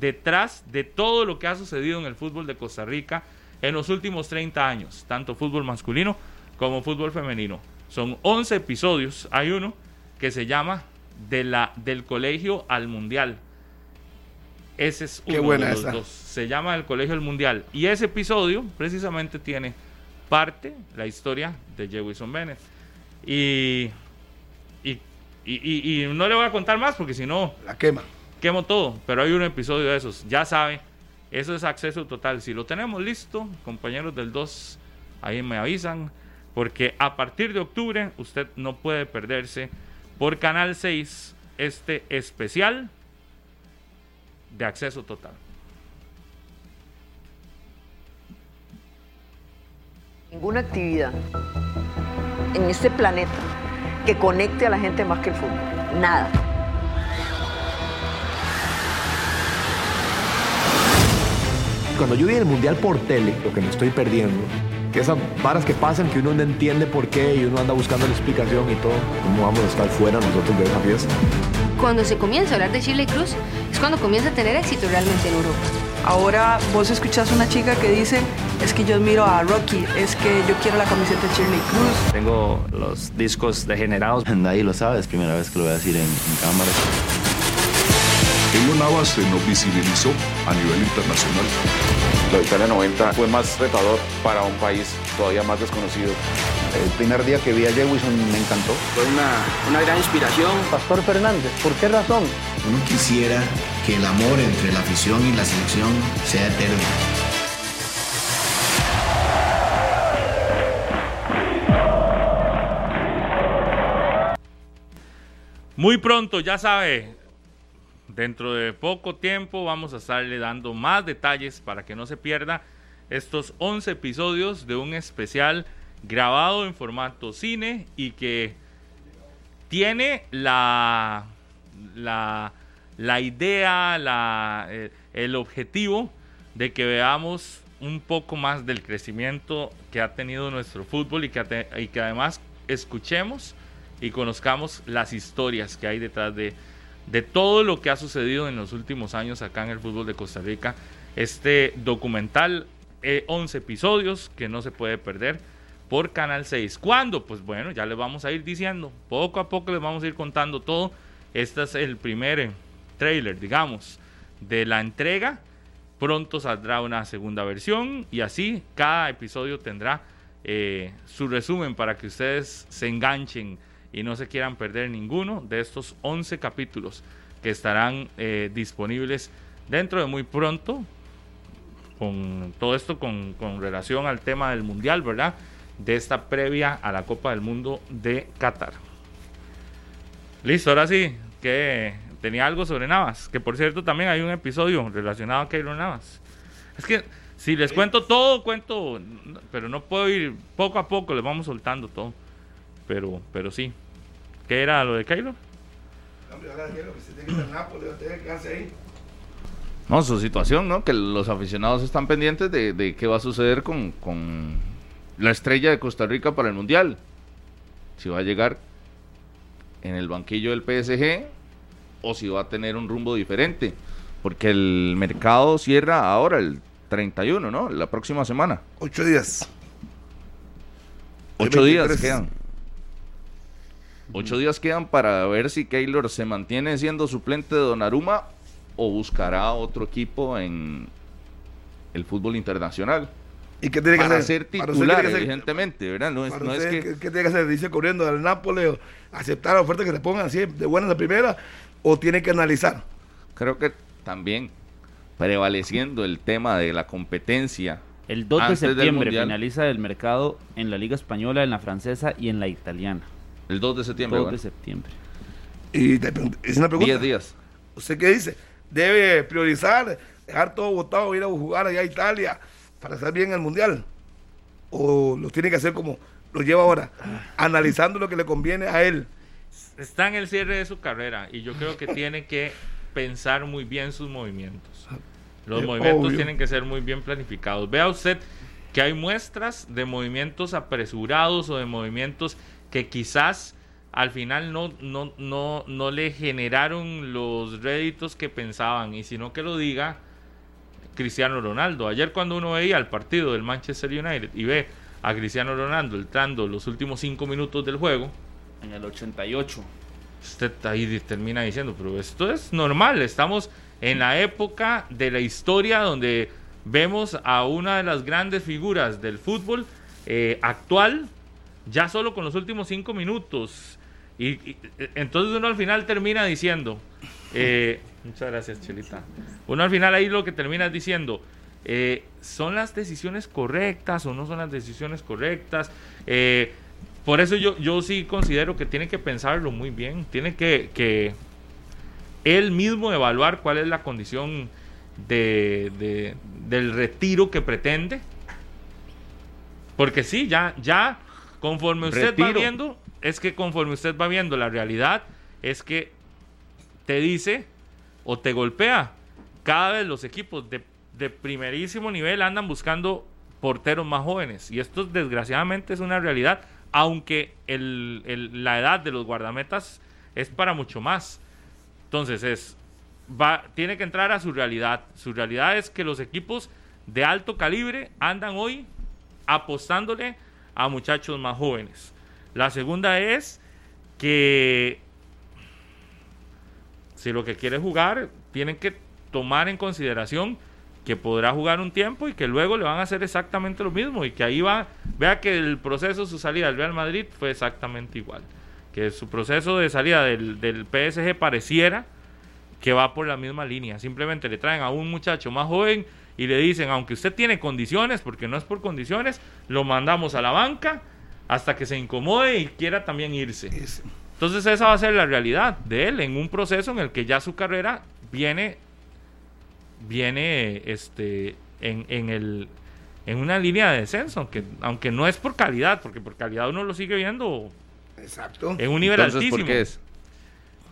S5: detrás de todo lo que ha sucedido en el fútbol de Costa Rica en los últimos 30 años, tanto fútbol masculino como fútbol femenino. Son 11 episodios, hay uno que se llama de la, Del Colegio al Mundial. Ese es
S3: Qué
S5: uno
S3: buena
S5: de los
S3: esa.
S5: dos. Se llama El Colegio al Mundial. Y ese episodio precisamente tiene parte la historia de Jewison Bennett. Y, y, y- y- y no le voy a contar más porque si no
S3: La quema.
S5: Quemo todo, pero hay un episodio de esos, ya sabe, eso es acceso total. Si lo tenemos listo, compañeros del 2, ahí me avisan, porque a partir de octubre usted no puede perderse por Canal 6 este especial de acceso total.
S6: ninguna actividad en este planeta que conecte a la gente más que el fútbol. Nada.
S7: Cuando yo vi el mundial por tele, lo que me estoy perdiendo, que esas varas que pasan que uno no entiende por qué y uno anda buscando la explicación y todo, ¿cómo vamos a estar fuera nosotros de esa fiesta?
S8: Cuando se comienza a hablar de Shirley Cruz, es cuando comienza a tener éxito realmente en Europa.
S9: Ahora vos escuchás una chica que dice, es que yo admiro a Rocky, es que yo quiero la camiseta de Shirley Cruz.
S10: Tengo los discos degenerados.
S11: Nadie lo sabe, es primera vez que lo voy a decir en, en cámara.
S1: Keylor Navas se nos visibilizó a nivel internacional.
S12: La Italia 90 fue más retador para un país todavía más desconocido.
S11: El primer día que vi a Jewison me encantó.
S10: Fue una, una gran inspiración.
S6: Pastor Fernández, ¿por qué razón?
S13: Uno quisiera que el amor entre la afición y la selección sea eterno.
S5: Muy pronto, ya sabe, dentro de poco tiempo vamos a estarle dando más detalles para que no se pierda estos 11 episodios de un especial grabado en formato cine y que tiene la, la, la idea, la, eh, el objetivo de que veamos un poco más del crecimiento que ha tenido nuestro fútbol y que, y que además escuchemos y conozcamos las historias que hay detrás de, de todo lo que ha sucedido en los últimos años acá en el fútbol de Costa Rica. Este documental, eh, 11 episodios que no se puede perder por Canal 6. ¿Cuándo? Pues bueno, ya les vamos a ir diciendo. Poco a poco les vamos a ir contando todo. Este es el primer eh, trailer, digamos, de la entrega. Pronto saldrá una segunda versión y así cada episodio tendrá eh, su resumen para que ustedes se enganchen y no se quieran perder ninguno de estos 11 capítulos que estarán eh, disponibles dentro de muy pronto con todo esto con, con relación al tema del mundial, ¿verdad? De esta previa a la Copa del Mundo de Qatar. Listo, ahora sí, que tenía algo sobre Navas, que por cierto también hay un episodio relacionado a Keylor Navas. Es que si les cuento todo, cuento, pero no puedo ir poco a poco, les vamos soltando todo. Pero, pero sí. ¿Qué era lo de Keylor?
S2: No, su situación, ¿no? Que los aficionados están pendientes de, de qué va a suceder con, con la estrella de Costa Rica para el Mundial. Si va a llegar en el banquillo del PSG o si va a tener un rumbo diferente. Porque el mercado cierra ahora, el 31, ¿no? La próxima semana.
S3: Ocho días.
S2: Ocho días
S3: 23.
S2: quedan. Ocho días quedan para ver si Keylor se mantiene siendo suplente de Donnarumma o buscará otro equipo en, el fútbol internacional.
S3: ¿Y qué tiene que
S2: para
S3: hacer?
S2: ser titular, evidentemente, ¿verdad? No es,
S3: Para
S2: no es
S3: usted,
S2: que...
S3: ¿qué, qué tiene que hacer? Dice corriendo al Nápoles, o aceptar la oferta que le pongan así de buenas a primera, o tiene que analizar.
S2: Creo que también prevaleciendo el tema de la competencia.
S4: El 2 de septiembre finaliza el mercado en la Liga Española, en la francesa y en la italiana.
S2: El 2 de septiembre.
S4: 2
S2: bueno.
S4: de septiembre.
S3: Y te es una pregunta.
S2: 10 días.
S3: ¿Usted qué dice? ¿Debe priorizar, dejar todo votado, ir a jugar allá a Italia para estar bien en el Mundial? ¿O lo tiene que hacer como lo lleva ahora? Analizando lo que le conviene a él.
S5: Está en el cierre de su carrera y yo creo que tiene que pensar muy bien sus movimientos. Los
S3: Eh,
S5: movimientos
S3: obvio.
S5: tienen que ser muy bien planificados. Vea usted que hay muestras de movimientos apresurados o de movimientos que quizás al final no, no, no, no le generaron los réditos que pensaban y sino que lo diga Cristiano Ronaldo. Ayer cuando uno veía el partido del Manchester United y ve a Cristiano Ronaldo entrando los últimos cinco minutos del juego,
S4: En el 88.
S5: usted ahí termina diciendo, pero esto es normal, estamos en la época de la historia donde vemos a una de las grandes figuras del fútbol eh, actual, ya solo con los últimos cinco minutos. Y, eh, entonces uno al final termina diciendo, eh, muchas gracias Chelita, uno al final ahí lo que termina es diciendo, eh, ¿son las decisiones correctas o no son las decisiones correctas? Eh, por eso yo, yo sí considero que tiene que pensarlo muy bien, tiene que, que él mismo evaluar cuál es la condición de, de- del retiro que pretende. Porque sí, ya, ya, conforme usted va viendo, es que conforme usted va viendo la realidad, es que te dice o te golpea. Cada vez los equipos de, de primerísimo nivel andan buscando porteros más jóvenes. Y esto desgraciadamente es una realidad, aunque el- el- la edad de los guardametas es para mucho más. Entonces es, va, tiene que entrar a su realidad. Su realidad es que los equipos de alto calibre andan hoy apostándole a muchachos más jóvenes. La segunda es que si lo que quiere jugar, tienen que tomar en consideración que podrá jugar un tiempo y que luego le van a hacer exactamente lo mismo y que ahí va, vea que el proceso de su salida al Real Madrid fue exactamente igual, que su proceso de salida del, del PSG pareciera que va por la misma línea, simplemente le traen a un muchacho más joven y le dicen, aunque usted tiene condiciones, porque no es por condiciones, lo mandamos a la banca hasta que se incomode y quiera también irse. Entonces esa va a ser la realidad de él en un proceso en el que ya su carrera viene viene este en, en el en una línea de descenso, aunque aunque no es por calidad, porque por calidad uno lo sigue viendo
S3: Exacto.
S5: en un nivel
S2: Entonces,
S5: altísimo.
S2: ¿por qué es?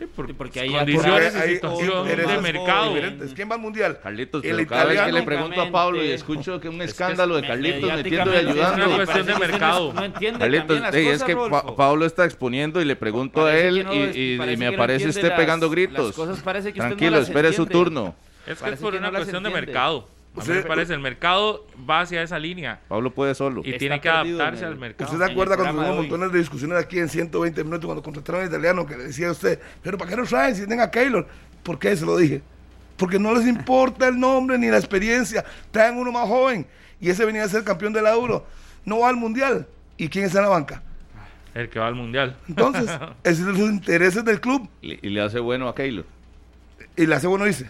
S5: Sí, por
S4: porque hay
S5: condiciones
S3: Hay-
S5: y situación
S3: intereses
S5: de mercado.
S3: diferentes. ¿Quién va al mundial?
S2: Carlitos,
S3: El
S2: pero cada vez que le pregunto a Pablo y escucho que un escándalo de Carlitos metiendo y ayudando.
S5: Es una cuestión de mercado.
S4: No entiende
S2: Carlitos,
S4: las cosas,
S2: es que Pa-. Pablo está exponiendo y le pregunto a
S4: Parece
S2: él
S4: que no
S2: y,
S4: es-
S2: y- y
S4: parece
S2: me
S4: que no
S2: aparece
S4: entiende
S2: usted
S4: las-
S2: pegando
S4: las
S2: gritos.
S4: cosas parece que usted no
S2: Tranquilo,
S4: las
S2: espere su turno.
S5: Es que es por
S4: que
S5: una
S4: no las
S5: cuestión de mercado. A mí me parece, el mercado va hacia esa línea
S2: Pablo puede solo.
S5: y
S4: Está
S5: tiene que
S4: perdido
S5: adaptarse al mercado.
S3: ¿Usted se acuerda cuando
S4: hoy.
S3: montones de discusiones aquí en 120 minutos cuando contrataron a italiano que le decía a usted, pero ¿para qué no traen si tienen a Keylor? ¿Por qué se lo dije? Porque no les importa el nombre ni la experiencia. Traen uno más joven y ese venía a ser campeón de la Euro. No va al mundial. ¿Y quién está en la banca?
S5: El que va al mundial.
S3: Entonces, esos son los intereses del club
S2: Y, y le hace bueno a Keylor.
S3: y le hace bueno irse.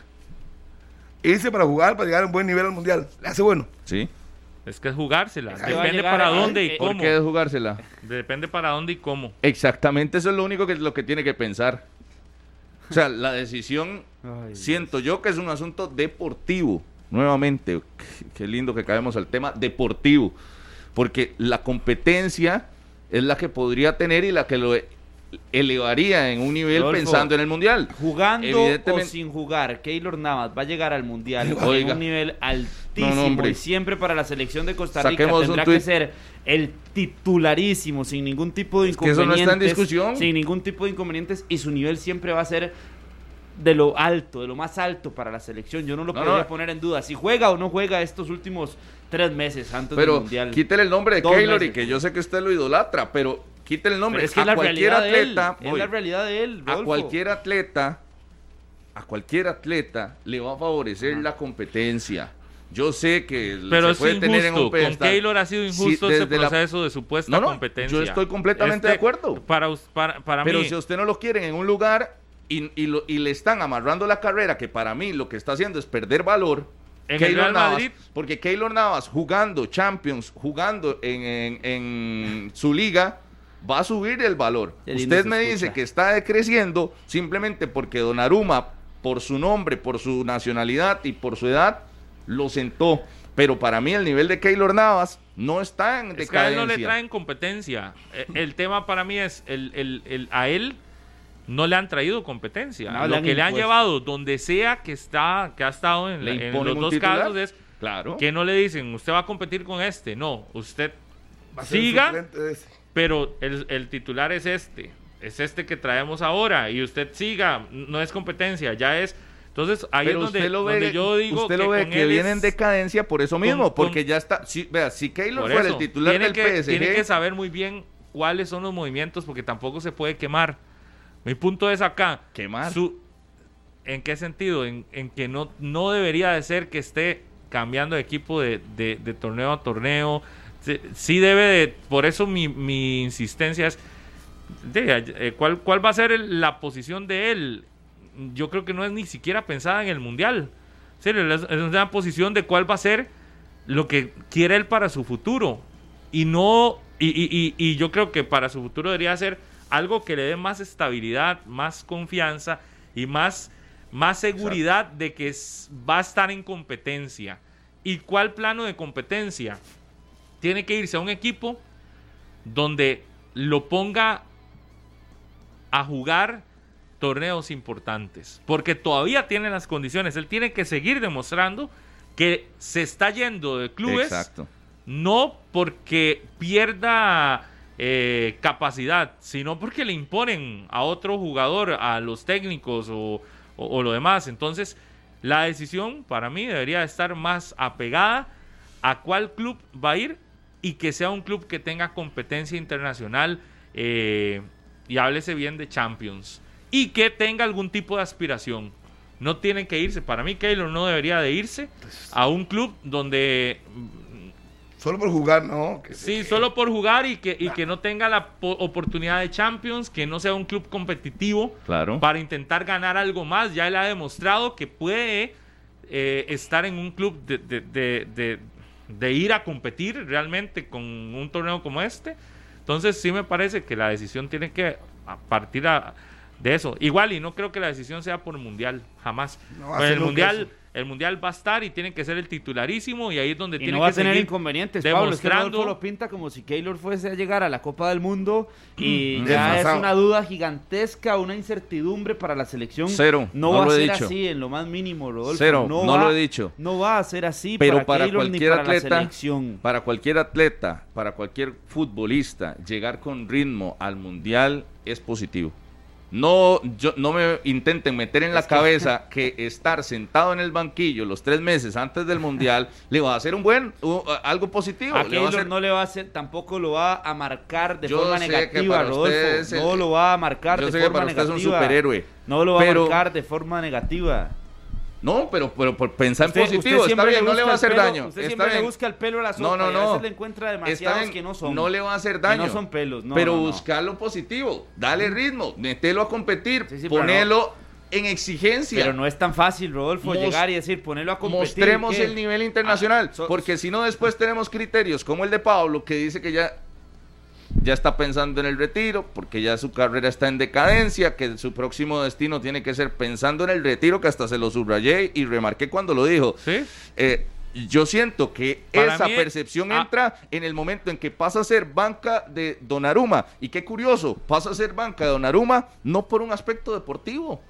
S3: Irse para jugar, para llegar a un buen nivel al mundial. Le hace bueno.
S2: ¿Sí?
S5: Es que es jugársela. Depende para dónde y
S4: eh,
S2: ¿Por
S5: cómo.
S2: qué es jugársela?
S5: Depende para dónde y cómo.
S2: Exactamente, eso es lo único que lo que tiene que pensar. O sea, la decisión, siento yo que es un asunto deportivo. Nuevamente, qué- lindo que caemos al tema deportivo. Porque la competencia es la que podría tener y la que lo elevaría en un nivel
S4: Rodolfo,
S2: pensando en el mundial.
S4: Jugando o sin jugar, Keylor Navas va a llegar al mundial
S2: Oiga.
S4: en un nivel altísimo
S2: No, no, hombre.
S4: y siempre para la selección de Costa Rica
S2: Saquemos
S4: tendrá que ser el titularísimo sin ningún tipo de
S2: Es que eso no
S4: inconvenientes,
S2: está en discusión.
S4: sin ningún tipo de inconvenientes y su nivel siempre va a ser de lo alto, de lo más alto para la selección. Yo no lo
S2: No,
S4: podría
S2: no.
S4: poner en duda si juega o no juega estos últimos tres meses antes del
S2: Pero
S4: mundial.
S2: quítele el nombre de Keylor y que yo sé que usted lo idolatra, pero quítele el nombre.
S4: Pero es que
S2: a
S4: la
S2: cualquier
S4: de él,
S2: atleta,
S4: es la realidad de él,
S2: a
S4: Rodolfo.
S2: cualquier atleta, a cualquier atleta le va a favorecer la competencia. Yo sé que
S5: Pero
S2: se
S5: es
S2: puede tener en un
S5: injusto. Con
S2: pedestal.
S5: Keylor ha sido
S2: Sí,
S5: injusto ese
S2: desde la-
S5: proceso de supuesta
S2: No, no,
S5: competencia.
S2: yo estoy completamente de acuerdo.
S5: Para, para, para
S2: Pero
S5: mí,
S2: si a usted no lo quieren en un lugar y, y lo- y le están amarrando la carrera, que para mí lo que está haciendo es perder valor.
S5: En el
S2: Keylor
S5: Real
S2: Navas,
S5: Madrid-
S2: porque Keylor Navas jugando Champions, jugando en, en- en su liga, va a subir el valor. Usted me
S4: escucha.
S2: dice que está decreciendo simplemente porque Donnarumma, por su nombre, por su nacionalidad y por su edad, lo sentó. Pero para mí el nivel de Keylor Navas no está en
S5: es que a él
S2: decadencia.
S5: no le traen competencia. Eh, El tema para mí es, el, el- el- a él no le han traído competencia.
S4: No,
S5: Lo que le han llevado donde sea que está que ha estado en, la- los dos
S2: titular.
S5: casos es
S2: Claro.
S5: que no le dicen, usted va a competir con este. No, usted
S3: Va a ser
S5: siga. Pero el, el titular es este. Es este que traemos ahora. Y usted siga, no es competencia, ya es... Entonces ahí
S2: Pero
S5: es donde,
S2: usted lo ve,
S5: donde yo digo
S2: usted
S5: que,
S2: lo ve que viene en decadencia por eso mismo,
S5: con-
S2: porque ya está, si, vea, si Keylor fuera
S5: eso,
S2: el titular del
S5: que,
S2: PSG,
S5: Tiene que saber muy bien cuáles son los movimientos porque tampoco se puede quemar. Mi punto es acá.
S2: Quemar.
S5: su- ¿En qué sentido? En, en que no, no debería de ser que esté cambiando de equipo de, de- de torneo a torneo. Sí, sí debe de... Por eso mi, mi insistencia es... de, eh, ¿cuál, ¿Cuál va a ser el- la posición de él? Yo creo que no es ni siquiera pensada en el Mundial. Serio, es, una posición de cuál va a ser lo que quiere él para su futuro. Y no, y, y- y- y yo creo que para su futuro debería ser algo que le dé más estabilidad, más confianza y más, más seguridad de que va a estar en competencia. ¿Y cuál plano de competencia? Tiene que irse a un equipo donde lo ponga a jugar torneos importantes, porque todavía tiene las condiciones. Él tiene que seguir demostrando que se está yendo de clubes,
S2: Exacto.
S5: no porque pierda eh, capacidad, sino porque le imponen a otro jugador, a los técnicos o, o- o lo demás. Entonces, la decisión para mí debería estar más apegada a cuál club va a ir y que sea un club que tenga competencia internacional eh, y háblese bien de Champions y que tenga algún tipo de aspiración. No tienen que irse. Para mí, Keylor no debería de irse a un club donde
S3: Solo por jugar, no. que-
S5: Sí, solo por jugar y que, y que no tenga la po- oportunidad de Champions, que no sea un club competitivo
S2: Claro.
S5: para intentar ganar algo más. Ya él ha demostrado que puede eh, estar en un club de, de- de- de- de ir a competir realmente con un torneo como este. Entonces sí me parece que la decisión tiene que partir a- de eso. Igual, y no creo que la decisión sea por mundial, jamás.
S3: No
S5: Pues el mundial. El mundial va a estar y tiene que ser el titularísimo y ahí es donde
S4: Y
S5: tiene
S4: no va
S5: que
S4: a tener inconvenientes, Pablo. Es que
S5: demostrando
S4: Rodolfo lo pinta como si Keylor fuese a llegar a la Copa del Mundo y
S2: Mm.
S4: ya es una duda gigantesca, una incertidumbre para la selección.
S2: Cero,
S4: No,
S2: no
S4: va
S2: lo
S4: a
S2: he
S4: ser
S2: dicho.
S4: así en lo más mínimo, Rodolfo.
S2: Cero, no
S4: va-
S2: lo he dicho.
S4: No va a ser así
S2: Pero
S4: para,
S2: para
S4: Keylor ni
S2: cualquier
S4: para
S2: atleta,
S4: selección.
S2: para cualquier atleta, para cualquier futbolista, llegar con ritmo al mundial es positivo. No, yo, no me intenten meter en la cabeza que estar sentado en el banquillo los tres meses antes del mundial le va a hacer un buen, u- algo positivo.
S4: A
S2: le va a hacer-
S4: no le va a hacer, tampoco lo va a marcar de
S2: Yo
S4: forma
S2: que
S4: negativa, Rodolfo.
S2: el-
S4: no lo va a marcar
S2: yo
S4: de
S2: sé que
S4: forma
S2: para usted es un
S4: negativa.
S2: superhéroe,
S4: No lo va
S2: pero-
S4: a marcar de forma negativa.
S2: No, pero, pero por pensar en positivo, está bien, no le va a hacer
S4: pelo-
S2: daño.
S4: Usted
S2: está
S4: siempre le
S2: bien.
S4: busca el pelo a la sopa
S2: No, no,
S4: y a
S2: no.
S4: veces le encuentra
S2: Está
S4: demasiados
S2: bien,
S4: que no son.
S2: No le va a hacer
S4: Que
S2: daño.
S4: no son pelos, no,
S2: pero
S4: no, no.
S2: buscar lo positivo, dale ritmo, metelo a competir,
S4: Sí, sí, pero
S2: ponelo en exigencia.
S4: Pero no es tan fácil, Rodolfo,
S2: Mos-
S4: llegar y decir, ponerlo a competir.
S2: Mostremos
S4: ¿qué?
S2: el nivel internacional,
S4: Ah, so-
S2: porque si no después tenemos criterios como el de Pablo que dice que ya ya está pensando en el retiro, porque ya su carrera está en decadencia, que su próximo destino tiene que ser pensando en el retiro, que hasta se lo subrayé y remarqué cuando lo dijo.
S5: ¿Sí?
S2: Eh, yo siento que
S5: Para
S2: esa
S5: mí-
S2: percepción
S5: ah.
S2: entra en el momento en que pasa a ser banca de Donaruma. Y qué curioso, pasa a ser banca de Donaruma no por un aspecto deportivo.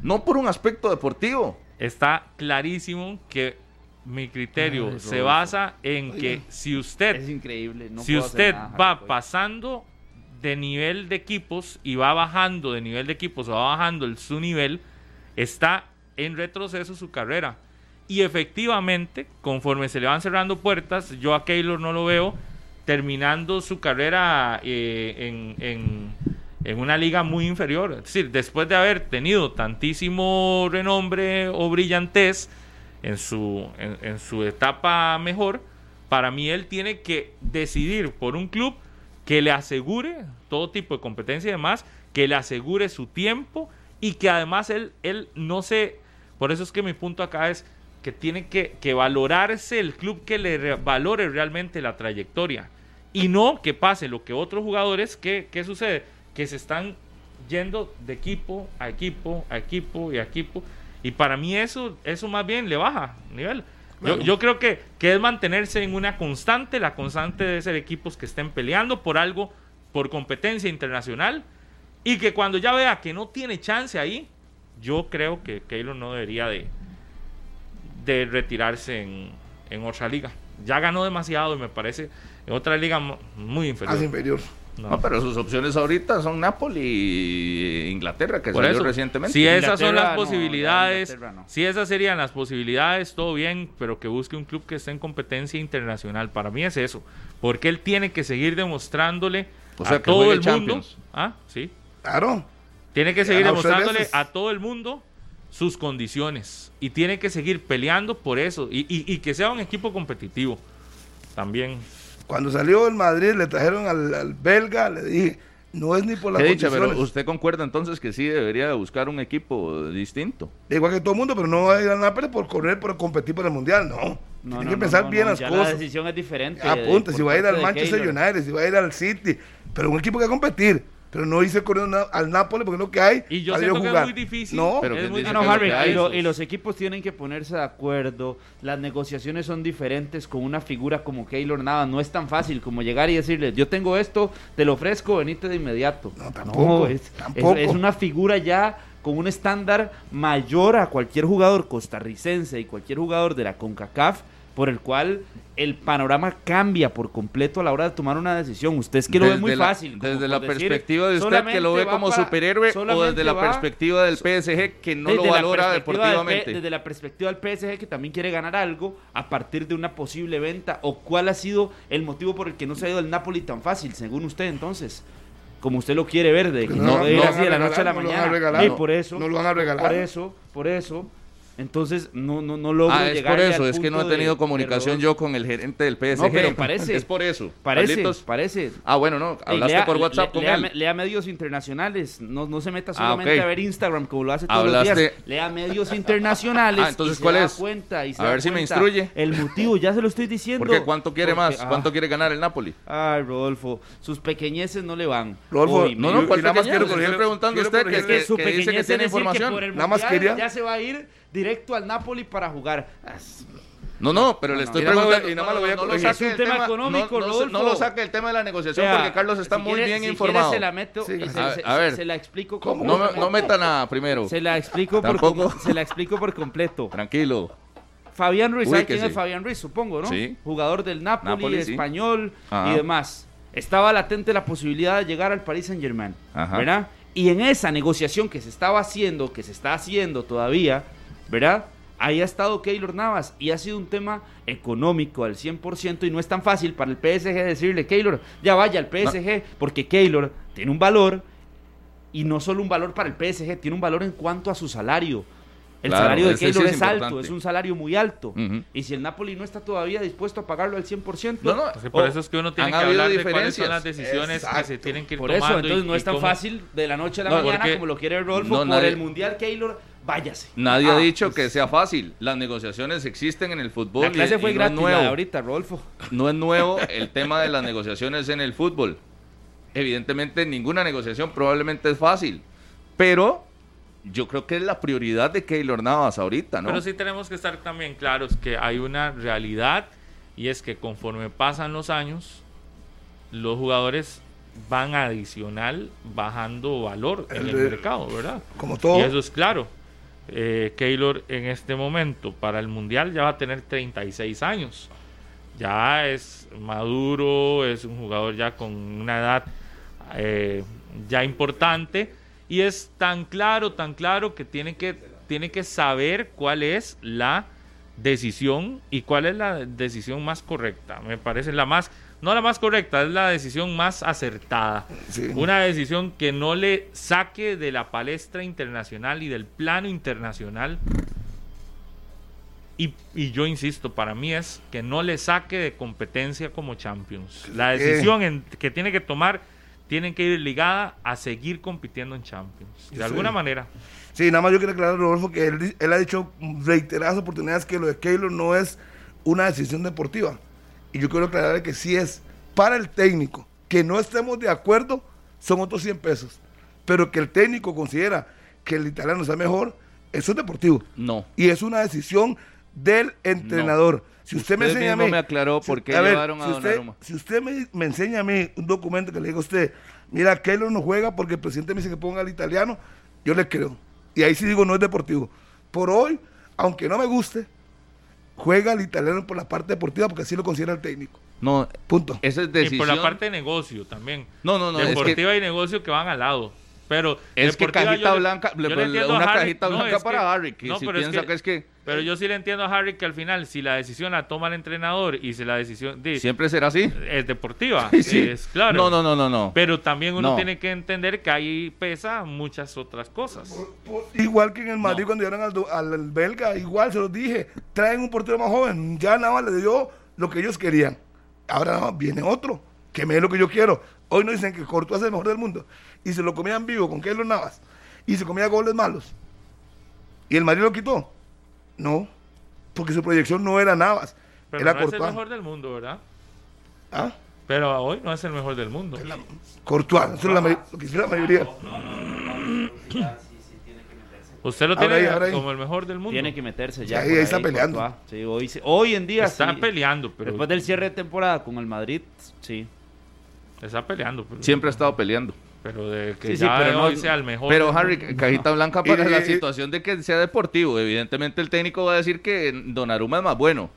S2: No por un aspecto deportivo.
S5: está clarísimo que mi criterio
S4: Ay,
S5: se basa en que si usted
S4: Es increíble. no
S5: si usted
S4: nada,
S5: va
S4: Jacob.
S5: pasando de nivel de equipos y va bajando de nivel de equipos o va bajando el, su nivel, está en retroceso su carrera. Y efectivamente, conforme se le van cerrando puertas, yo a Keylor no lo veo terminando su carrera eh, en, en- en una liga muy inferior. Es decir, después de haber tenido tantísimo renombre o brillantez, en su, en, su etapa mejor, para mí él tiene que decidir por un club que le asegure todo tipo de competencia y demás, que le asegure su tiempo y que además él, él no se... Por eso es que mi punto acá es que tiene que, que valorarse el club que le re- valore realmente la trayectoria y no que pase lo que otros jugadores, ¿qué, qué sucede? Que se están yendo de equipo a equipo, a equipo y a equipo. Y para mí eso, eso más bien le baja nivel. Yo, creo que, que es mantenerse en una constante. La constante debe ser equipos que estén peleando por algo, por competencia internacional. Y que cuando ya vea que no tiene chance ahí, yo creo que Keylor no debería de, de retirarse en, en otra liga. Ya ganó demasiado y me parece en otra liga mu- muy inferior.
S3: Más inferior.
S2: No, pero sus opciones ahorita son Napoli y Inglaterra, que
S5: Por
S2: salió
S5: eso,
S2: recientemente.
S5: Si esas son las
S4: no,
S5: posibilidades,
S4: no.
S5: si esas serían las posibilidades, todo bien, pero que busque un club que esté en competencia internacional. Para mí es eso, porque él tiene que seguir demostrándole
S2: O sea,
S5: a todo el mundo, ah, sí,
S3: Claro.
S5: tiene que seguir demostrándole a todo el mundo sus condiciones y tiene que seguir peleando por eso y, y- y que sea un equipo competitivo también.
S3: Cuando salió el Madrid, le trajeron al, al belga, le dije, no es ni por las
S2: Qué dicha, pero usted concuerda entonces que sí debería de buscar un equipo distinto.
S3: Igual que todo el mundo, pero no va a ir al Nápoles por correr, por competir por el Mundial, no.
S4: No,
S3: Tiene
S4: no,
S3: que pensar
S4: no,
S3: bien
S4: no,
S3: las
S4: ya
S3: cosas.
S4: La decisión es diferente.
S3: Apunte,
S4: de-
S3: si va a ir al Manchester. United, si va a ir al City, pero un equipo que va a competir. Pero no hice correr na- al Nápoles porque es lo que hay.
S5: Y yo siento
S3: a
S5: que es
S3: jugar.
S5: muy difícil,
S3: No,
S2: Pero
S5: es
S2: ¿quién
S5: muy
S4: No,
S2: lo
S4: y, lo- y los equipos tienen que ponerse de acuerdo. Las negociaciones son diferentes con una figura como Keylor Navas. No es tan fácil como llegar y decirle, yo tengo esto, te lo ofrezco, venite de inmediato. No,
S3: tampoco,
S4: es,
S3: tampoco.
S4: es- es una figura ya con un estándar mayor a cualquier jugador costarricense y cualquier jugador de la CONCACAF, por el cual el panorama cambia por completo a la hora de tomar una decisión. Usted es que lo ve
S2: Desde
S4: muy
S2: la-
S4: fácil.
S2: Desde la
S4: decir,
S2: perspectiva de usted que lo ve como
S4: para-
S2: superhéroe o desde la
S4: va-
S2: perspectiva del PSG que no lo valora
S4: perspectiva del
S2: deportivamente.
S4: desde la perspectiva del PSG que también quiere ganar algo a partir de una posible venta o cuál ha sido el motivo por el que no se ha ido el Napoli tan fácil, según usted entonces. Como usted lo quiere ver, de que
S3: No,
S4: no,
S3: no
S4: así de la noche a la
S3: regalar, no lo van a
S4: mañana.
S3: regalar.
S4: y por eso,
S3: no lo van a regalar.
S4: Por eso, por eso, entonces no, no, no logro
S2: Ah, es por eso, es que no he tenido comunicación yo con el gerente del PSG.
S4: No, pero parece.
S2: Es por eso.
S4: Parece,
S2: Carlitos.
S4: parece.
S2: Ah, bueno, no, hablaste
S4: lea-
S2: por WhatsApp
S4: le-
S2: con
S4: lea,
S2: él.
S4: lea medios internacionales, no, no se meta
S2: Ah,
S4: solamente a ver Instagram como lo hace todos los
S2: Hablaste-
S4: días. Lea medios internacionales.
S2: Ah, entonces,
S4: y se
S2: ¿cuál
S4: da
S2: es?
S4: Cuenta y se
S2: A
S4: da
S2: ver si me instruye.
S4: El motivo, ya se lo estoy diciendo.
S2: ¿Por qué? ¿Cuánto quiere
S4: Porque-
S2: más?
S4: ah.
S2: ¿Cuánto quiere ganar el Napoli?
S4: Ay, Rodolfo, sus pequeñeces no le van.
S3: Rodolfo,
S4: Hoy,
S2: No, no,
S3: Y-
S2: ¿cuál
S3: y nada más quiero corregir-
S2: preguntando a
S3: quiero
S2: usted que, dice que tiene información.
S3: Nada más quería-
S4: ya se va a ir directo al Napoli para jugar.
S2: No, no, pero le
S4: no.
S2: estoy preguntando.
S3: y nada más lo voy a
S2: no, no,
S3: corregir.
S2: saque
S4: Es
S2: el
S4: tema económico,
S2: no, no, no lo saque del tema de la negociación porque Carlos está
S4: si
S2: muy
S4: quiere-
S2: bien
S4: si quiere
S2: informado.
S4: se la meto
S3: Sí,
S4: y se,
S2: a-
S4: se-
S2: a ver.
S4: se la explico
S3: ¿Cómo?
S2: No, me- no meta nada primero.
S4: Se la explico por
S2: Tampoco.
S4: se la explico por completo.
S2: Tranquilo.
S4: Fabián Ruiz, ¿sabe
S2: Uy, que
S4: quién es
S2: sí.
S4: Fabián Ruiz? Supongo, ¿no?
S2: Sí.
S4: Jugador del Napoli,
S2: Napoli, sí.
S4: español
S2: Ajá.
S4: y demás. Estaba latente la posibilidad de llegar al Paris Saint Germain,
S2: Ajá.
S4: ¿verdad? Y en esa negociación que se estaba haciendo, que se está haciendo todavía, ¿verdad? Ahí ha estado Keylor Navas y ha sido un tema económico al 100% y no es tan fácil para el PSG decirle, Keylor, ya vaya al PSG, porque Keylor tiene un valor y no solo un valor para el PSG, tiene un valor en cuanto a su salario. El
S2: Claro,
S4: salario de
S2: sí
S4: Keylor
S2: es
S4: es, alto, es un salario muy alto. Y si el Napoli no está todavía dispuesto a pagarlo al 100%,
S2: No, no,
S5: Entonces, por eso es que uno tiene que hablar de cuáles son las decisiones que se tienen que ir
S4: por
S5: tomando.
S4: eso,
S5: y-
S4: entonces no es tan
S5: cómo-
S4: fácil de la noche a la
S5: No,
S4: mañana
S5: porque-
S4: como lo quiere Rodolfo
S2: No,
S4: por
S2: nadie-
S4: el Mundial Keylor, váyase.
S2: Nadie
S4: Ah,
S2: ha dicho
S4: pues,
S2: que sea fácil. Las negociaciones existen en el fútbol.
S4: La clase
S2: y-
S4: fue
S2: y no es
S4: gratis la de
S2: nuevo.
S4: ahorita, Rodolfo.
S2: No es nuevo el tema de las negociaciones en el fútbol. Evidentemente ninguna negociación probablemente es fácil, pero yo creo que es la prioridad de Keylor Navas ahorita, ¿no?
S5: Pero sí tenemos que estar también claros que hay una realidad y es que conforme pasan los años, los jugadores van adicional bajando valor en el
S3: El-
S5: mercado, ¿verdad?
S3: Como todo.
S5: Y eso es claro. Eh, Keylor en este momento para el Mundial ya va a tener 36 años. Ya es maduro, es un jugador ya con una edad eh, ya importante y es tan claro, tan claro que tiene que, tiene que saber cuál es la decisión y cuál es la decisión más correcta. Me parece la más, no la más correcta, es la decisión más acertada.
S3: Sí.
S5: Una decisión que no le saque de la palestra internacional y del plano internacional Y, y yo insisto, para mí es que no le saque de competencia como Champions. La
S3: Eh.
S5: decisión en- que tiene que tomar tiene que ir ligada a seguir compitiendo en Champions. De
S3: Sí.
S5: alguna manera.
S3: Sí, nada más yo quiero aclarar, Rodolfo, que él, él ha dicho reiteradas oportunidades que lo de Keylor no es una decisión deportiva. Y yo quiero aclarar que sí es para el técnico. Que no estemos de acuerdo son otros 100 pesos. Pero que el técnico considera que el italiano sea mejor, eso es deportivo.
S2: No.
S3: Y es una decisión del entrenador. Si usted, me
S2: Usted
S3: enseña a mí.
S2: me aclaró
S3: si-
S2: por qué
S3: a ver,
S2: llevaron a
S3: si usted,
S2: Donnarumma.
S3: si usted me, me enseña a mí un documento que le diga a usted, mira, Keylor no juega porque el presidente me dice que ponga al italiano, yo le creo. Y ahí sí digo, no es deportivo. Por hoy, aunque no me guste, juega al italiano por la parte deportiva porque así lo considera el técnico.
S2: No,
S3: punto.
S2: Esa es
S5: Y
S2: decisión.
S5: por la parte de negocio también.
S2: No, no, no, es que-
S5: Deportiva y negocio que van al lado. Pero
S2: Es que cajita
S5: yo
S2: blanca,
S5: yo le
S2: le-
S5: a
S2: una
S5: Harry-
S2: cajita
S5: no,
S2: blanca para
S5: que-
S2: Harry, que
S5: no,
S2: si
S5: pero es
S2: piensa que es que-
S5: Pero yo sí le entiendo a Harry que al final, si la decisión la toma el entrenador y si la decisión... di-
S2: Siempre será así.
S5: Es deportiva,
S2: Sí.
S5: es claro.
S2: No, no, no, no, no.
S5: Pero también uno
S2: No.
S5: tiene que entender que ahí pesa muchas otras cosas.
S3: Igual que en el Madrid cuando llegaron al, do- al- al belga, igual se los dije, traen un portero más joven, ya nada más le dio lo que ellos querían. Ahora nada más viene otro, que me dé lo que yo quiero. Hoy no dicen que Courtois es el mejor del mundo. Y se lo comían vivo con Keylor Navas. Y se comía goles malos. Y el Madrid lo quitó. No, porque su proyección no era Navas,
S5: Pero
S3: era
S5: no es el
S3: Courtois.
S5: mejor del mundo, ¿verdad?
S3: ¿Ah?
S5: Pero hoy no es el mejor del mundo.
S3: Courtois, eso es la lo que dice la mayoría.
S5: Usted lo tiene
S3: ahí, ahí.
S5: como el mejor del mundo.
S4: Tiene que meterse ya.
S3: Ahí-
S4: por
S3: ahí está peleando.
S4: Courtois. Sí, hoy, sí- hoy en día
S5: Está
S4: sí.
S5: peleando, pero-
S4: Después del cierre de temporada con el Madrid, sí.
S5: Está peleando. Pero,
S2: Siempre ha estado peleando.
S5: Pero de que
S2: Sí, sí,
S5: ya
S2: pero no-
S5: hoy sea el mejor.
S2: Pero Harry, cajita blanca para
S3: Y-
S2: la
S3: y-
S2: situación de que sea deportivo. Evidentemente el técnico va a decir que Donnarumma es más bueno.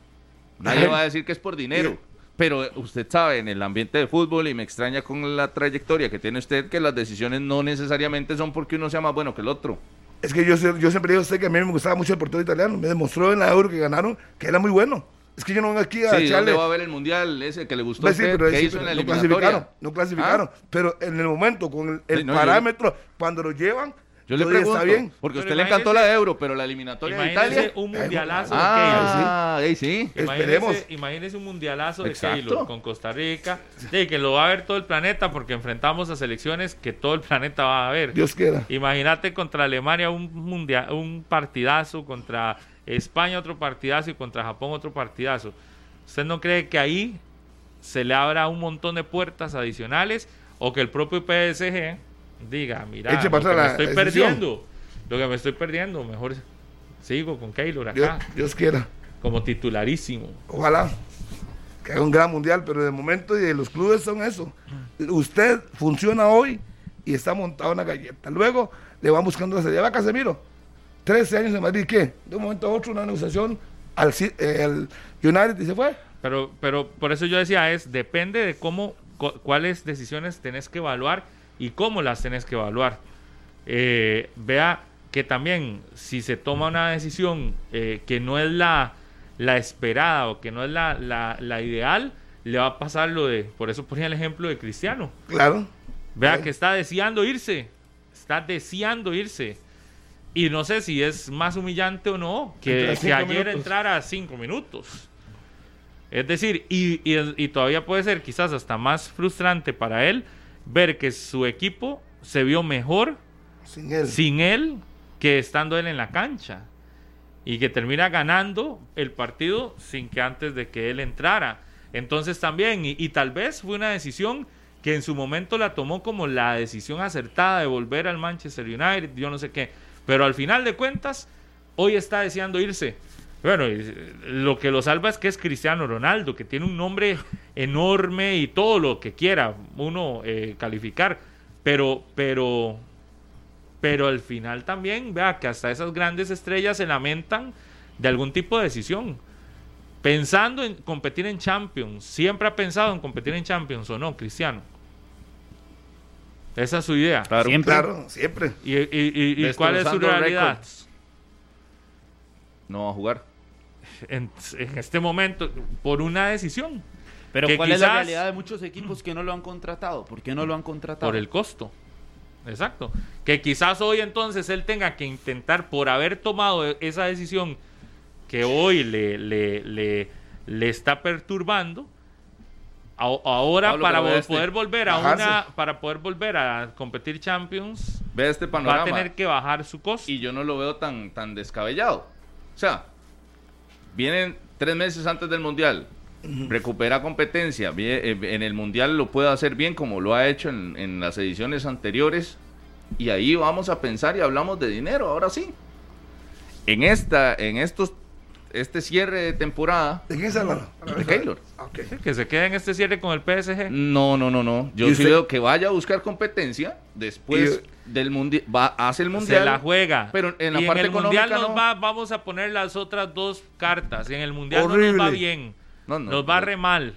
S2: Nadie va a decir que es por dinero. Pero usted sabe, en el ambiente de fútbol, y me extraña con la trayectoria que tiene usted, que las decisiones no necesariamente son porque uno sea más bueno que el otro.
S3: Es que yo, yo siempre digo a usted que a mí me gustaba mucho el portero italiano. Me demostró en la Euro que ganaron que era muy bueno. Es que yo no vengo aquí a
S2: Sí, ¿dónde
S3: echarle...
S2: va a ver el mundial ese que le gustó
S3: Pues sí,
S2: usted?
S3: pero,
S2: ¿Qué
S3: sí,
S2: hizo
S3: pero
S2: en la
S3: no
S2: eliminatoria?
S3: clasificaron, no clasificaron.
S2: ¿Ah?
S3: Pero en el momento, con el, el
S2: Sí, no, yo-
S3: parámetro, cuando lo llevan,
S2: Yo le pregunto,
S3: está bien.
S2: porque a
S5: Pero
S2: usted le encantó la de Euro, pero la eliminatoria de
S5: Imagínese
S2: Italia...
S5: un mundialazo de
S2: Ah, ahí sí.
S5: Keylor.
S3: Esperemos.
S5: Imagínese, un mundialazo de
S2: Exacto.
S5: Keylor con Costa Rica. Sí, que lo va a ver todo el planeta porque enfrentamos a selecciones que todo el planeta va a ver.
S3: Dios quiera.
S5: Imagínate contra Alemania un mundial, un partidazo, contra España otro partidazo y contra Japón otro partidazo. ¿Usted no cree que ahí se le abra un montón de puertas adicionales o que el propio PSG diga, mira,
S3: Eche
S5: lo que me estoy
S3: decisión.
S5: perdiendo, lo que me estoy perdiendo, mejor sigo con Keylor acá
S3: Dios quiera.
S5: como titularísimo.
S3: Ojalá que haga un gran mundial, pero de momento y los clubes son eso. Usted funciona hoy y está montado en la galleta. Luego le van buscando la salida. Va Casemiro, 13 años en Madrid, ¿qué? De un momento a otro una negociación al, Ci- eh, United y se fue.
S5: Pero, pero por eso yo decía, es depende de cómo, cu- cuáles decisiones tenés que evaluar y cómo las tenés que evaluar. Eh, vea que también si se toma una decisión eh, que no es la, la esperada o que no es la, la, la ideal, le va a pasar lo de, por eso ponía el ejemplo de Cristiano.
S3: Claro.
S5: Vea que está deseando irse, está deseando irse. Y no sé si es más humillante o no que, que ayer
S3: minutos.
S5: entrara a cinco minutos. Es decir, y, y- y todavía puede ser quizás hasta más frustrante para él ver que su equipo se vio mejor
S3: Sin él.
S5: sin él que estando él en la cancha. Y que termina ganando el partido sin que antes de que él entrara. Entonces también, y, y tal vez fue una decisión que en su momento la tomó como la decisión acertada de volver al Manchester United, yo no sé qué. Pero al final de cuentas, hoy está deseando irse. Bueno, eh, lo que lo salva es que es Cristiano Ronaldo, que tiene un nombre enorme y todo lo que quiera uno eh, calificar. Pero, pero, pero al final también, vea que hasta esas grandes estrellas se lamentan de algún tipo de decisión. Pensando en competir en Champions, siempre ha pensado en competir en Champions o no, Cristiano. Esa es su idea.
S2: Claro.
S4: Siempre.
S3: Claro, siempre.
S5: ¿Y, y- y- y cuál es su realidad?
S2: No va a jugar.
S5: En, en este momento, por una decisión.
S4: Pero ¿cuál es la
S5: quizás-
S4: realidad de muchos equipos que no lo han contratado? ¿Por qué no lo han contratado?
S5: Por el costo. Exacto. Que quizás hoy entonces él tenga que intentar, por haber tomado e- esa decisión que hoy le, le, le, le está perturbando, ahora
S2: Pablo,
S5: para
S2: este.
S5: poder volver a
S2: Bajarse.
S5: una para poder volver a competir Champions
S2: Ve este
S5: va a tener que bajar su costo.
S2: Y yo no lo veo tan, tan descabellado. O sea, vienen tres meses antes del Mundial, recupera competencia, eh, en el Mundial lo puede hacer bien como lo ha hecho en, en las ediciones anteriores, y ahí vamos a pensar y hablamos de dinero, ahora sí. En esta, en estos, este cierre de temporada...
S3: ¿De quién se habla?
S2: De Keylor.
S5: Que se quede en este cierre con el PSG.
S2: No, no, no, no. Yo
S3: ¿Y
S2: sí veo que vaya a buscar competencia después del mundial. Va, hace el mundial.
S5: Se la juega.
S2: Pero en la
S5: y
S2: parte
S5: en el mundial
S2: económica
S5: nos
S2: no.
S5: va, vamos a poner las otras dos cartas. Y en el mundial no
S2: Horrible.
S5: nos va bien.
S2: No, no,
S5: nos va
S2: no.
S5: re mal.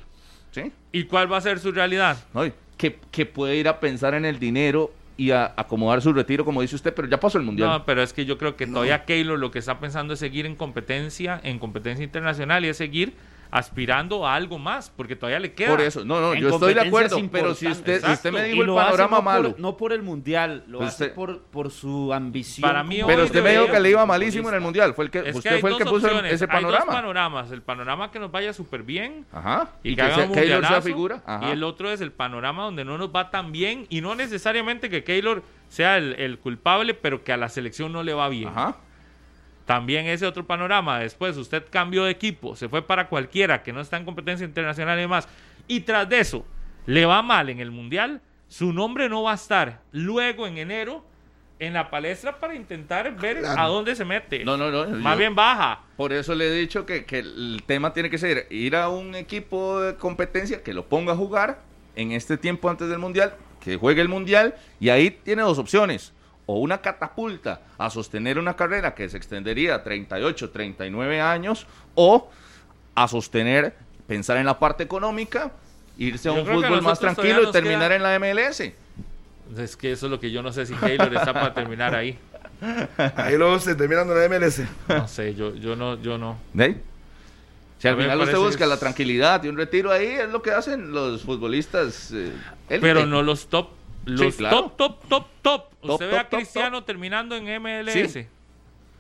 S2: ¿Sí?
S5: ¿Y cuál va a ser su realidad?
S2: No, que, que puede ir a pensar en el dinero y a acomodar su retiro, como dice usted, pero ya pasó el mundial.
S5: No, pero es que yo creo que todavía Keylor lo que está pensando es seguir en competencia, en competencia internacional y es seguir aspirando a algo más, porque todavía le queda.
S2: Por eso, no, no, yo estoy de acuerdo, pero si usted, si
S4: importantes.
S2: usted me
S5: Exacto.
S2: dijo el panorama
S4: no
S2: malo.
S4: Por, no por el mundial, lo
S2: Pues
S4: hace
S2: usted-
S4: por, por su ambición.
S5: Para mí
S2: Pero usted me dijo que le iba malísimo en el mundial. Fue el que,
S5: Es
S2: usted fue el que puso
S5: opciones,
S2: ese
S5: Hay dos
S2: panorama.
S5: panoramas. El panorama que nos vaya súper bien
S2: Ajá.
S5: y,
S2: Y
S5: que,
S2: que
S5: haga
S2: sea-
S5: un
S2: Keylor sea figura. Ajá.
S5: Y el otro es el panorama donde no nos va tan bien y no necesariamente que Keylor sea el, el culpable, pero que a la selección no le va bien.
S2: Ajá.
S5: También ese otro panorama. Después usted cambió de equipo, se fue para cualquiera que no está en competencia internacional y demás. Y tras de eso, le va mal en el mundial, su nombre no va a estar luego en enero en la palestra para intentar ver
S2: Claro.
S5: a dónde se mete.
S2: No, no, no.
S5: Más
S2: yo-
S5: bien baja.
S2: Por eso le he dicho que, que el tema tiene que ser ir a un equipo de competencia que lo ponga a jugar en este tiempo antes del Mundial, que juegue el Mundial, y ahí tiene dos opciones. O una catapulta a sostener una carrera que se extendería a 38, 39 años, o a sostener, pensar en la parte económica, irse a un fútbol más tranquilo y terminar
S5: queda-
S2: en la MLS.
S5: Es que eso es lo que yo no sé si Keylor está para terminar ahí.
S3: Ahí luego se terminando la MLS.
S5: No sé, yo, yo no, yo no.
S2: ¿De? Si al final usted busca la tranquilidad y un retiro ahí, es lo que hacen los futbolistas. eh.
S5: Pero no los top, los
S2: claro.
S5: top, top, top, top.
S2: Top,
S5: Usted ve a
S2: top, top,
S5: Cristiano terminando en MLS.
S2: Sí.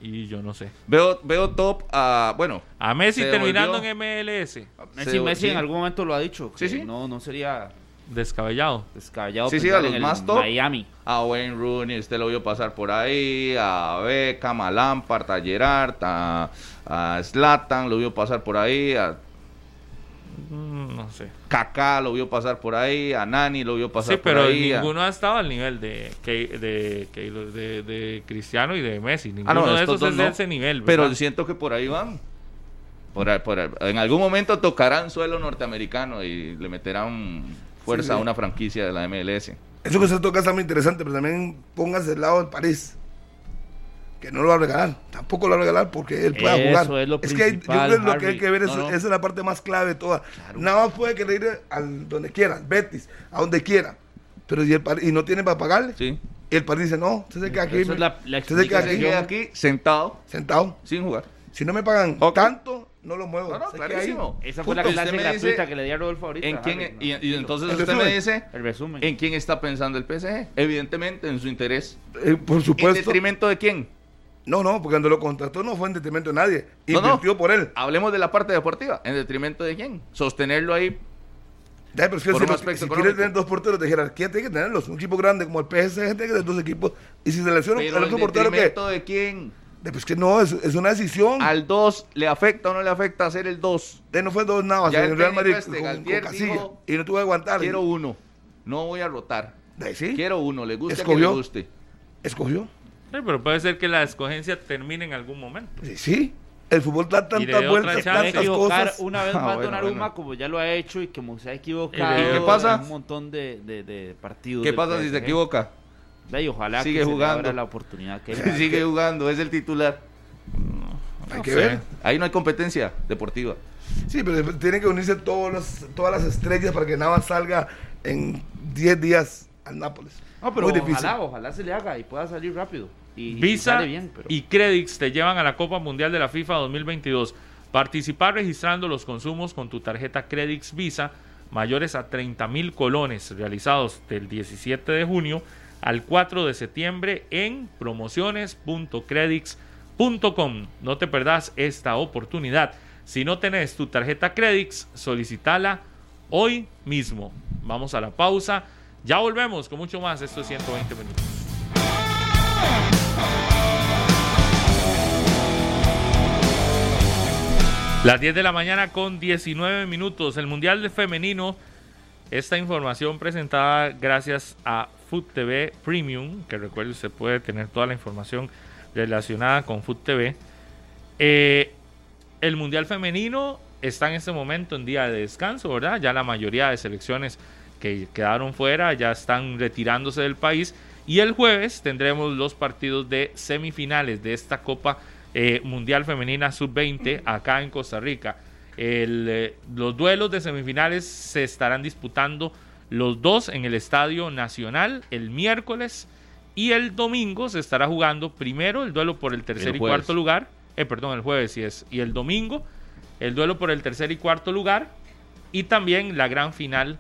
S5: Y yo no sé.
S2: Veo, veo top a, bueno.
S5: A Messi terminando
S2: volvió-
S5: en MLS.
S4: Messi,
S2: Se-
S4: Messi
S2: sí.
S4: en algún momento lo ha dicho.
S2: Sí,
S4: que
S2: sí.
S4: No, no sería
S5: Descabellado.
S4: descabellado.
S2: Sí, sí, a los más top.
S4: Miami.
S2: A Wayne Rooney, usted lo vio pasar por ahí, a Beckham, a Lampard, a Gerard, a, a Zlatan, lo vio pasar por ahí, a
S5: No sé.
S2: Kaká lo vio pasar por ahí, a Nani lo vio pasar
S5: Sí, pero
S2: por ahí. a-
S5: ninguno ha estado al nivel de, de, de, de Cristiano y de Messi. Ninguno
S2: Ah, no,
S5: de esos es de ese nivel.
S2: Pero siento que por ahí van. Por ahí- por ahí- en algún momento tocarán suelo norteamericano y le meterán fuerza
S3: Sí, sí.
S2: a una franquicia de la MLS.
S3: Eso que usted toca está muy interesante, pero también póngase del lado del París. Que no lo va a regalar. Tampoco lo va a regalar porque él pueda
S4: Eso
S3: jugar.
S4: es lo
S3: que hay- yo
S4: principal,
S3: creo que lo que hay que ver es,
S2: No, no.
S3: esa es la parte más clave de toda. Nada más puede querer ir al donde quiera, al Betis, a donde quiera. Pero y, el y no tiene para pagarle.
S2: Sí.
S3: Y el París dice, no, usted se queda aquí.
S4: Es la- la
S3: usted se queda
S2: Se
S3: aquí,
S2: sentado,
S3: sentado.
S2: sin jugar.
S3: Si no me pagan
S2: Ok.
S3: tanto, no lo muevo.
S2: No, no,
S3: Se queda
S2: clarísimo.
S4: Esa fue la clase gratuita que le di a Rodolfo ahorita.
S2: ¿En quién,
S4: Harry,
S2: y, y entonces
S3: El
S2: usted me dice
S4: El resumen.
S2: en quién está pensando el PSG. Evidentemente en su interés.
S3: Eh, por
S2: ¿En
S3: supuesto.
S2: detrimento de quién?
S3: No, no, porque cuando lo contrató no fue en detrimento de nadie.
S2: No, no.
S3: Invirtió por él.
S2: Hablemos de la parte deportiva. ¿En detrimento de quién? Sostenerlo ahí.
S3: Ya, pero que si, si quieres tener dos porteros de jerarquía, tiene que tenerlos. Un equipo grande como el PSG tiene que tener dos equipos. Y si selecciona el otro portero que.
S2: detrimento de quién?
S3: de, Pues que no, es, es una decisión.
S2: Al 2 le afecta o no le afecta hacer el 2.
S3: De no fue dos nada
S2: Ya
S3: en
S2: el
S3: Real Madrid
S2: este,
S3: con, con Casilla.
S2: dijo,
S3: y no tuvo que aguantar.
S2: Quiero uno. No voy a rotar.
S3: Sí,
S2: Quiero uno. Le guste a quien
S3: Escogió.
S2: le guste.
S3: escogió.
S5: Sí, pero puede ser que la escogencia termine en algún momento.
S3: Sí, sí. El fútbol da tantas vueltas, tantas
S4: equivocar
S3: cosas.
S4: una vez
S2: Ah,
S4: más
S2: bueno,
S4: Donnarumma
S2: bueno.
S4: como ya lo ha hecho y como se ha equivocado
S5: ¿Y qué
S2: pasa?
S4: en un montón de, de- de partidos.
S2: ¿Qué pasa si se
S4: PSG.
S2: equivoca?
S4: Y ojalá
S2: Sigue
S4: que se le
S2: jugando.
S4: abra la oportunidad que
S2: Sigue jugando. Es el titular.
S3: Hay que
S5: sé.
S3: ver.
S2: Ahí no hay competencia deportiva.
S3: Sí, pero tienen que unirse todos los, todas las estrellas para que Navas salga en 10 días al Nápoles.
S4: No, pero
S3: Muy difícil.
S4: ojalá, ojalá se le haga y pueda salir rápido. Y, y
S5: Visa
S4: sale bien, pero...
S5: y Credits te llevan a la Copa Mundial de la FIFA 2022. Participar registrando los consumos con tu tarjeta Credits Visa mayores a 30 mil colones realizados del 17 de junio al 4 de septiembre en promociones.credits.com No te perdás esta oportunidad. Si no tenés tu tarjeta Credix, solicitala hoy mismo. Vamos a la pausa. Ya volvemos con mucho más estos 120 minutos. Las 10 de la mañana con 19 minutos. El Mundial de Femenino. Esta información presentada gracias a Food TV Premium, que recuerde usted puede tener toda la información relacionada con Food TV. Eh, el Mundial Femenino está en este momento en día de descanso, ¿verdad? Ya la mayoría de selecciones que quedaron fuera ya están retirándose del país. Y el jueves tendremos los partidos de semifinales de esta Copa eh, Mundial Femenina Sub-20 acá en Costa Rica. Eh, los duelos de semifinales se estarán disputando los dos en el Estadio Nacional el miércoles y el domingo se estará jugando primero el duelo por el tercer y cuarto lugar, eh, perdón, el jueves sí es, y el domingo el duelo por el tercer y cuarto lugar y también la gran final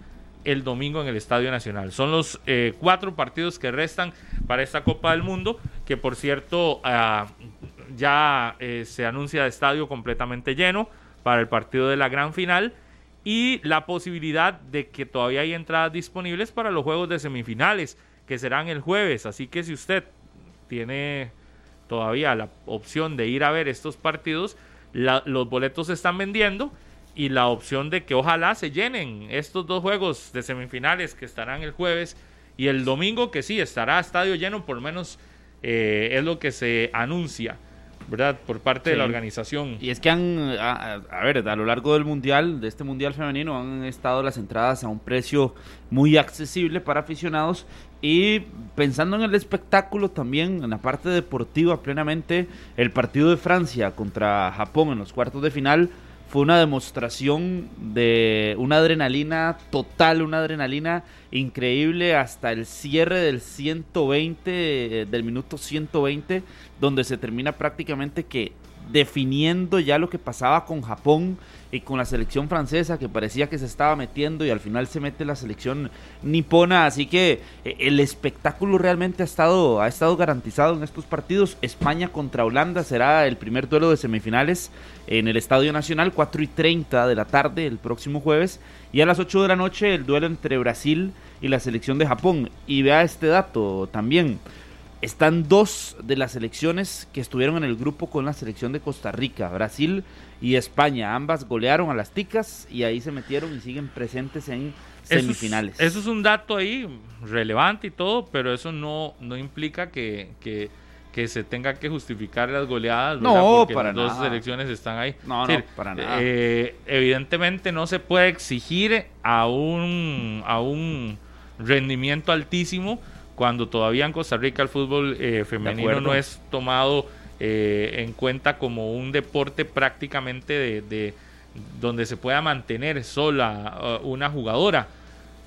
S5: el domingo en el Estadio Nacional. Son los eh, cuatro partidos que restan para esta Copa del Mundo, que por cierto ah, ya eh, se anuncia de estadio completamente lleno para el partido de la gran final y la posibilidad de que todavía hay entradas disponibles para los juegos de semifinales que serán el jueves. Así que si usted tiene todavía la opción de ir a ver estos partidos, los boletos se están vendiendo y la opción de que ojalá se llenen estos dos juegos de semifinales que estarán el jueves y el domingo que sí estará estadio lleno, por lo menos eh, es lo que se anuncia. ¿verdad? Por parte de la organización.
S4: Y es que han, a, a, ver, a lo largo del mundial, de este mundial femenino, han estado las entradas a un precio muy accesible para aficionados y pensando en el espectáculo también, en la parte deportiva plenamente, el partido de Francia contra Japón en los cuartos de final fue una demostración de una adrenalina total, una adrenalina increíble hasta el cierre del 120, del minuto 120, donde se termina prácticamente que definiendo ya lo que pasaba con Japón y con la selección francesa que parecía que se estaba metiendo y al final se mete la selección nipona, así que eh, el espectáculo realmente ha estado, ha estado garantizado en estos partidos. España contra Holanda será el primer duelo de semifinales en el Estadio Nacional, 4 y 30 de la tarde el próximo jueves y a las 8 de la noche el duelo entre Brasil y la selección de Japón. Y vea este dato también están dos de las selecciones que estuvieron en el grupo con la selección de Costa Rica, Brasil y España. Ambas golearon a las ticas y ahí se metieron y siguen presentes en semifinales.
S5: Eso es, un dato ahí relevante y todo, pero eso no, no implica que, que, se tenga que justificar las goleadas.
S4: No, para
S5: las dos selecciones están ahí.
S4: No, no, para nada.
S5: Eh, evidentemente no se puede exigir a un, a un rendimiento altísimo cuando todavía en Costa Rica el fútbol eh, femenino no es tomado eh, en cuenta como un deporte prácticamente de, donde se pueda mantener sola uh, una jugadora.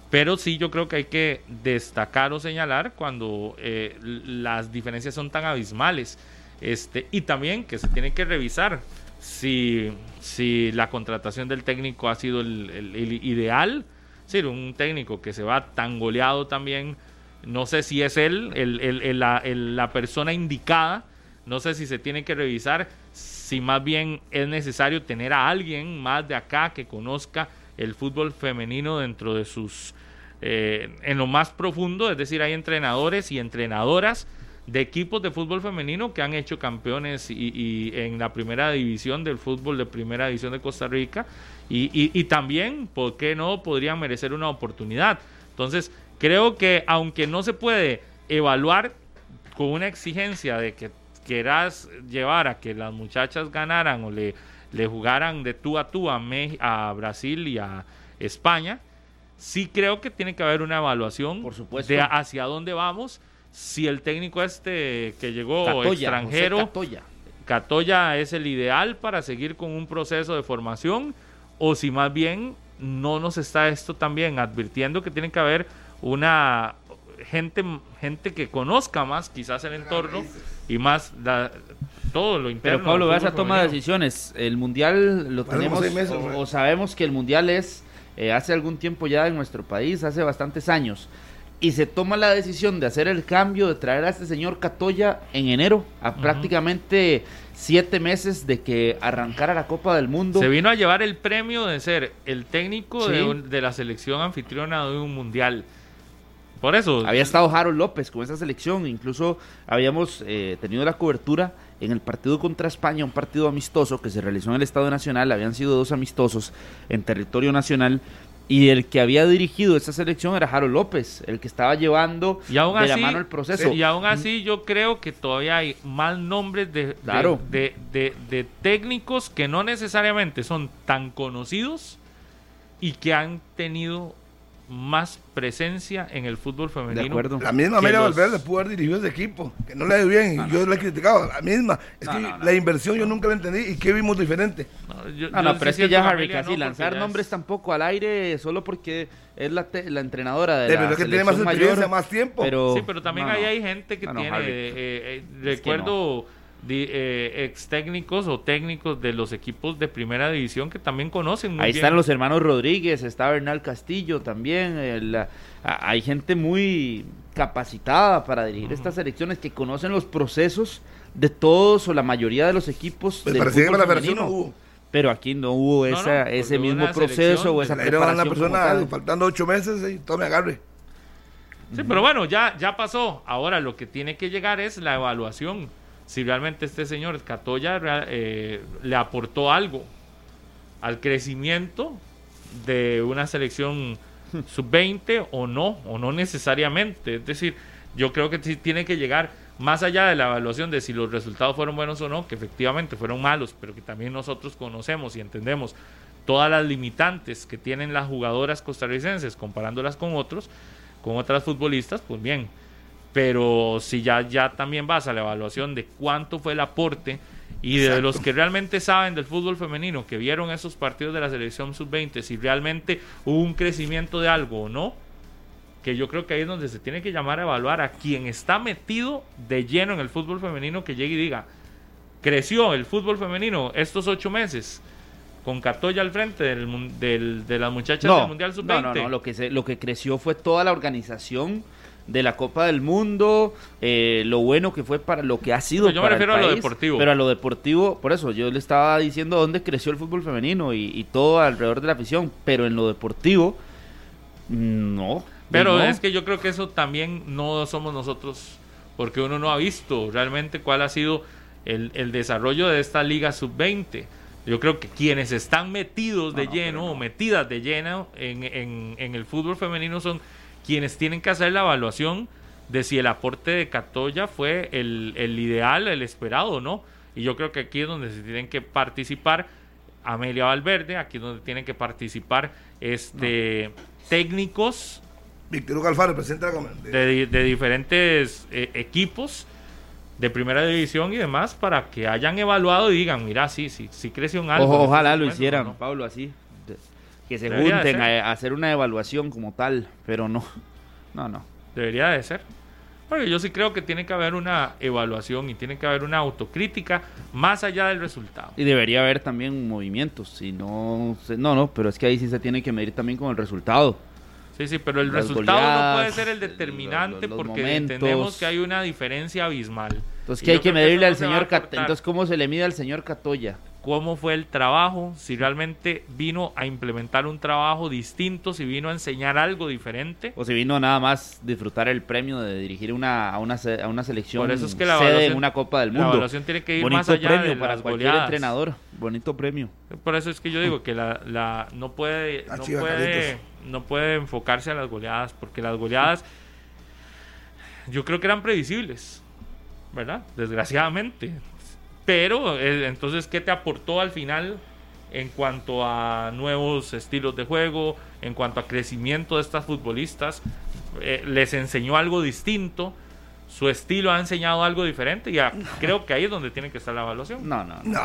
S5: Pero sí yo creo que hay que destacar o señalar cuando eh, las diferencias son tan abismales. Este, y también que se tiene que revisar si, si la contratación del técnico ha sido el, ideal. Es un técnico que se va tan goleado también no sé si es él el, la, persona indicada. No sé si se tiene que revisar si más bien es necesario tener a alguien más de acá que conozca el fútbol femenino dentro de sus... Eh, en lo más profundo, es decir, hay entrenadores y entrenadoras de equipos de fútbol femenino que han hecho campeones y, en la primera división del fútbol de primera división de Costa Rica y, y también, ¿por qué no? Podrían merecer una oportunidad. Entonces, Creo que aunque no se puede evaluar con una exigencia de que quieras llevar a que las muchachas ganaran o le, le jugaran de tú a tú a, a Brasil y a España, sí creo que tiene que haber una evaluación
S4: Por supuesto.
S5: de hacia dónde vamos. Si el técnico este que llegó extranjero,
S4: Catoya.
S5: Catoya es el ideal para seguir con un proceso de formación, o si más bien no nos está esto también advirtiendo que tiene que haber una gente, gente que conozca más quizás el entorno y más todo lo interno.
S4: Pero Pablo, vas a tomar decisiones. El mundial lo tenemos o, sabemos que el mundial es eh, hace algún tiempo ya en nuestro país, hace bastantes años. y se toma la decisión de hacer el cambio, de traer a este señor Catoya en enero, a prácticamente siete meses de que arrancara la Copa del Mundo.
S5: Se vino a llevar el premio de ser el técnico
S4: Sí.
S5: de, un- de la selección anfitriona de un mundial. Por eso.
S4: Había estado Harold López con esa selección, incluso habíamos eh, tenido la cobertura en el partido contra España, un partido amistoso que se realizó en el Estado Nacional, habían sido dos amistosos en territorio nacional, y el que había dirigido esa selección era Harold López, el que estaba llevando
S5: Y aún
S4: de
S5: así,
S4: la mano el proceso.
S5: Y aún así, yo creo que todavía hay más nombres de, de-
S4: Claro.
S5: de, de- de técnicos que no necesariamente son tan conocidos y que han tenido más presencia en el fútbol femenino.
S3: La misma
S5: que
S3: Amelia
S5: los-
S3: Valverde pudo haber dirigido ese equipo, que no le dio bien, y yo le he criticado, la misma. Es
S4: No,
S3: que
S4: no, no.
S3: la inversión yo nunca la entendí y qué vimos diferente.
S5: yo-
S4: Ah, no,
S5: yo
S4: pero
S5: sí
S4: es que ya Harry
S5: no,
S4: lanzar nombres tampoco al aire solo porque es la, te- la entrenadora de
S3: Sí,
S4: la
S3: pero es que tiene más experiencia,
S4: mayor,
S3: más tiempo.
S4: Pero,
S5: sí, pero también
S4: no,
S5: ahí
S4: no.
S5: hay gente que
S4: No, no,
S5: tiene, eh, eh,
S4: Es que
S5: recuerdo di- eh, ex técnicos o técnicos de los equipos de primera división que también conocen muy
S4: Ahí
S5: bien.
S4: están los hermanos Rodríguez, está Bernal Castillo también. el, hay gente muy capacitada para dirigir estas selecciones que conocen los procesos de todos o la mayoría de los equipos.
S3: Pues
S4: del
S3: parecía que
S4: fútbol
S3: para la versión
S4: femenino.
S3: no hubo.
S4: Pero aquí no hubo
S5: No,
S4: esa,
S5: no,
S4: ese mismo proceso o esa
S3: Era una persona faltando ocho meses y todo me agarre.
S5: Sí, pero bueno, ya, ya pasó. Ahora lo que tiene que llegar es la evaluación. Si realmente este señor Catoya eh, le aportó algo al crecimiento de una selección sub-20 o no, o no necesariamente. Es decir, yo creo que tiene que llegar más allá de la evaluación de si los resultados fueron buenos o no, que efectivamente fueron malos, pero que también nosotros conocemos y entendemos todas las limitantes que tienen las jugadoras costarricenses comparándolas con otros, con otras futbolistas, pues bien. Pero si ya, ya también vas a la evaluación de cuánto fue el aporte y de
S3: Exacto.
S5: los que realmente saben del fútbol femenino, que vieron esos partidos de la selección sub-20, si realmente hubo un crecimiento de algo o no, que yo creo que ahí es donde se tiene que llamar a evaluar a quien está metido de lleno en el fútbol femenino, que llegue y diga, creció el fútbol femenino estos ocho meses con Catoya al frente del, del- de las muchachas del Mundial Sub-20.
S4: No, no, no, lo que, se, lo que creció fue toda la organización de la Copa del Mundo, eh, lo bueno que fue para lo que ha sido.
S5: Pero yo me
S4: para el
S5: refiero a lo
S4: país,
S5: deportivo.
S4: Pero a lo deportivo, por eso yo le estaba diciendo dónde creció el fútbol femenino y, y todo alrededor de la afición, pero en lo deportivo, mm, no.
S5: Pero
S4: no.
S5: es que yo creo que eso también no somos nosotros, porque uno no ha visto realmente cuál ha sido el, el desarrollo de esta liga sub-20. Yo creo que quienes están metidos de lleno o metidas de lleno en, en- en el fútbol femenino son quienes tienen que hacer la evaluación de si el aporte de Catoya fue el, el ideal, el esperado o no. Y yo creo que aquí es donde se tienen que participar Amelia Valverde, aquí es donde tienen que participar este técnicos
S3: Víctor Hugo Alfaro, el presidente de
S5: diferentes eh, equipos de primera división y demás para que hayan evaluado y digan, mira, sí, sí, sí creció en algo.
S4: Ojo,
S5: este
S4: ojalá lo hicieran,
S5: ¿no?
S4: Pablo, así. Que se
S5: Debería de
S4: junten a, a hacer una evaluación como tal, pero no. No, no.
S5: Debería de ser. Porque yo sí creo que tiene que haber una evaluación y tiene que haber una autocrítica más allá del resultado.
S4: Y debería haber también movimientos, si no, no, no, pero es que ahí sí se tiene que medir también con el resultado.
S5: Sí, sí, pero el
S4: Las
S5: resultado no puede ser el determinante
S4: los- los
S5: porque
S4: momentos.
S5: entendemos que hay una diferencia abismal.
S4: Entonces, ¿qué hay que medirle al señor Cat-. Entonces, ¿cómo se le mide al señor Catoya?
S5: Cómo fue el trabajo, si realmente vino a implementar un trabajo distinto, si vino a enseñar algo diferente.
S4: O si vino nada más disfrutar el premio de dirigir una, a, una, a una selección
S5: Por eso es que la
S4: sede
S5: evaluación-
S4: en una Copa del
S5: la
S4: Mundo.
S5: evaluación tiene que ir
S4: Bonito
S5: más allá
S4: premio
S5: de
S4: para
S5: las
S4: cualquier
S5: goleadas.
S4: entrenador. Bonito premio.
S5: Por eso es que yo digo que la, la no puede
S3: Ah,
S5: no puede no puede enfocarse a las goleadas porque las goleadas yo creo que eran previsibles, ¿verdad? Desgraciadamente. Pero eh, entonces qué te aportó al final en cuanto a nuevos estilos de juego, en cuanto a crecimiento de estas futbolistas, Eh, les enseñó algo distinto. Su estilo ha enseñado algo diferente y a- creo que ahí es donde tiene que estar la evaluación.
S4: No, no.
S3: No,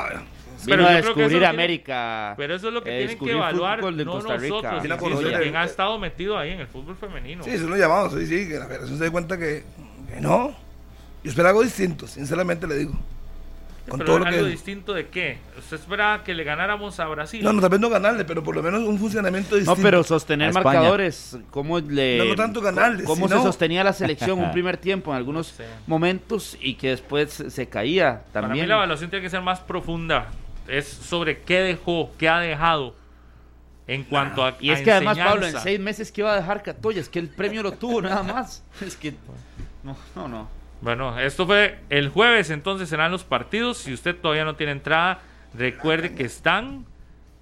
S5: Pero
S4: Vino a descubrir
S5: tiene-
S4: América.
S5: Pero eso es lo que
S4: eh,
S5: tienen que evaluar, no
S4: Costa Rica.
S5: nosotros, insisto,
S3: conocer
S5: quien
S3: el-
S5: ha estado metido ahí en el fútbol femenino.
S3: Sí, eso lo llamamos, sí, sí, que la federación se dé cuenta que, que no. Yo espero algo distinto, sinceramente le digo. Con
S5: Pero
S3: todo lo
S5: algo
S3: que...
S5: distinto de qué? ¿Usted esperaba que le ganáramos a Brasil?
S3: No, no, tal vez no ganarle, pero por lo menos un funcionamiento
S4: No,
S3: distinto.
S4: pero sostener marcadores, ¿cómo le
S3: No, no tanto ganarle,
S4: cómo
S3: sino-
S4: se sostenía la selección un primer tiempo en algunos momentos y que después se caía
S5: Para mí
S4: también?
S5: la evaluación tiene que ser más profunda. Es sobre qué dejó, qué ha dejado en cuanto a
S4: Y es
S5: a
S4: que además, Pablo, en
S5: enseñanza.
S4: seis meses que iba a dejar Catoya, es que el premio lo tuvo nada más. Es que. No, no, no.
S5: Bueno, esto fue el jueves, entonces serán los partidos. Si usted todavía no tiene entrada, recuerde que están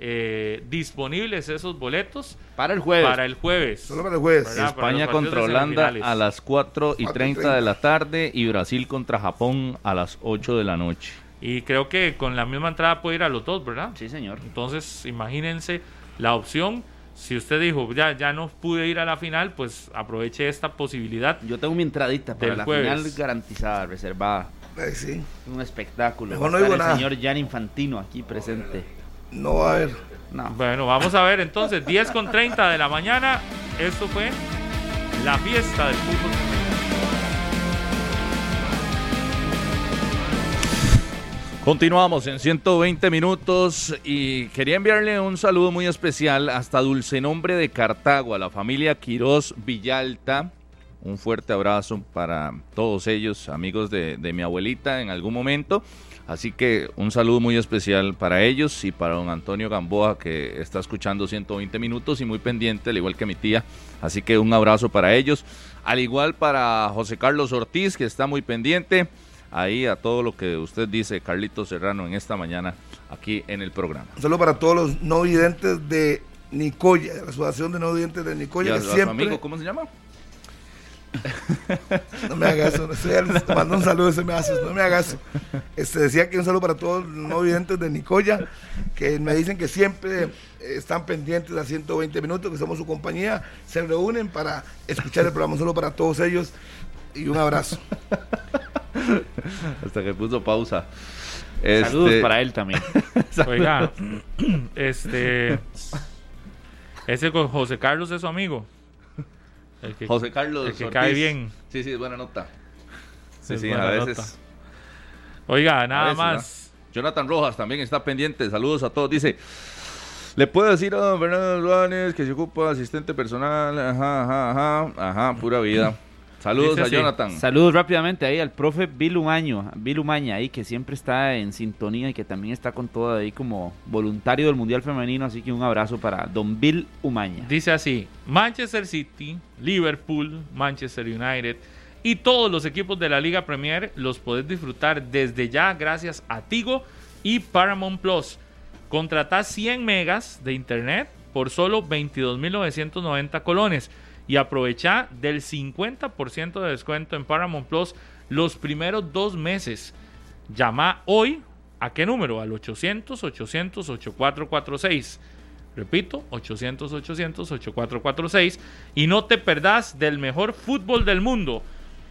S5: eh, disponibles esos boletos
S4: Para el jueves.
S5: para el jueves.
S3: Solo para el jueves.
S2: España contra Holanda a las 4 y 30 de la tarde y Brasil contra Japón a las 8 de la noche.
S5: Y creo que con la misma entrada puede ir a los dos, ¿verdad?
S4: Sí, señor.
S5: Entonces, imagínense la opción. Si usted dijo, ya, ya no pude ir a la final, pues aproveche esta posibilidad.
S4: Yo tengo mi entradita para la
S5: jueves.
S4: final garantizada, reservada.
S3: Ay, sí.
S4: Un espectáculo.
S3: Mejor no digo
S4: el
S3: nada.
S4: señor Jan Infantino aquí presente.
S3: No va a haber.
S4: No.
S5: Bueno, vamos a ver entonces, 10 con 30 de la mañana. Esto fue la fiesta del fútbol.
S2: Continuamos en 120 minutos y quería enviarle un saludo muy especial hasta Dulce Nombre de Cartago, a la familia Quirós Villalta. Un fuerte abrazo para todos ellos, amigos de, de mi abuelita en algún momento. Así que un saludo muy especial para ellos y para don Antonio Gamboa que está escuchando 120 minutos y muy pendiente, al igual que mi tía. Así que un abrazo para ellos. Al igual para José Carlos Ortiz que está muy pendiente ahí a todo lo que usted dice, Carlito Serrano, en esta mañana aquí en el programa.
S3: Un saludo para todos los no videntes de Nicoya, de la Asociación de No Videntes de Nicoya, que siempre...
S2: amigo, ¿cómo se llama?
S3: No me hagas eso, al- mando un saludo, ese me haces, no me hagas eso. Este, decía que un saludo para todos los no videntes de Nicoya, que me dicen que siempre eh, están pendientes a 120 minutos, que somos su compañía, se reúnen para escuchar el programa, un saludo para todos ellos y un abrazo.
S2: Hasta que puso pausa.
S4: Saludos
S2: Este,
S4: para él también.
S5: Oiga, este. Ese con José Carlos es su amigo. El que-
S2: José Carlos
S5: El que
S2: Ortiz.
S5: cae bien.
S2: Sí, sí, es buena nota. Sí,
S5: Es
S2: sí,
S5: buena
S2: a
S5: nota.
S2: veces.
S5: Oiga,
S2: a
S5: nada
S2: veces,
S5: más.
S2: ¿no? Jonathan Rojas también está pendiente. Saludos a todos. Dice. Le puedo decir a don Fernando Duanes que se ocupa de asistente personal. Ajá, ajá, ajá. Ajá, pura vida. Saludos
S5: Dice
S2: a. Jonathan.
S4: Saludos rápidamente ahí al profe Bill Umaño, Bill Umaña ahí que siempre está en sintonía y que también está con todo ahí como voluntario del Mundial Femenino, así que un abrazo para don Bill Umaña.
S5: Dice así: Manchester City, Liverpool, Manchester United y todos los equipos de la Liga Premier los podés disfrutar desde ya gracias a Tigo y Paramount Plus. Contratá 100 megas de internet por solo 22.990 colones y aprovecha del 50% de descuento en Paramount Plus los primeros dos meses. Llama hoy a qué número? Al 800-800-8446. Repito, 800-800-8446. Y no te perdás del mejor fútbol del mundo.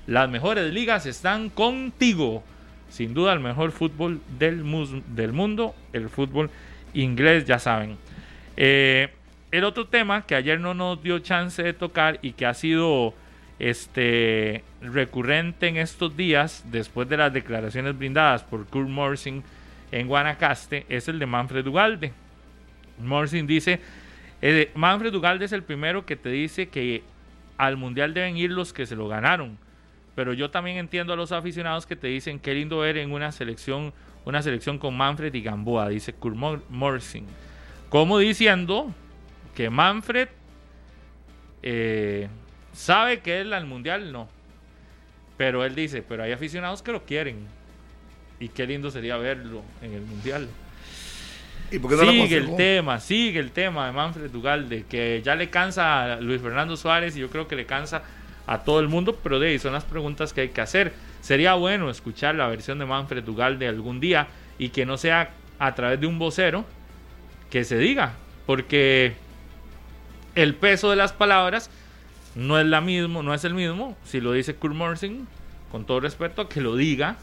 S5: Las mejores ligas están contigo. Sin duda el mejor fútbol del, mundo, el fútbol inglés, ya saben. Eh, el otro tema que ayer no nos dio chance de tocar y que ha sido este recurrente en estos días después de las declaraciones brindadas por Kurt Morsing en Guanacaste es el de Manfred Ugalde. Morsing dice, eh, Manfred Ugalde es el primero que te dice que al mundial deben ir los que se lo ganaron. Pero yo también entiendo a los aficionados que te dicen qué lindo ver en una selección, una selección con Manfred y Gamboa, dice Kurt Mor- Morsing. Como diciendo que Manfred eh, sabe que él al mundial no. Pero él dice, pero hay aficionados que lo quieren. Y qué lindo sería verlo en el mundial.
S3: ¿Y por qué no lo
S5: sigue el tema, sigue el tema de Manfred Ugalde, que ya le cansa a Luis Fernando Suárez y yo creo que le cansa a todo el mundo, pero de ahí son las preguntas que hay que hacer. Sería bueno escuchar la versión de Manfred Ugalde algún día y que no sea a través de un vocero que se diga, porque el peso de las palabras no es la mismo, no es el mismo si lo dice Kurt Morsing, con todo respeto, que lo diga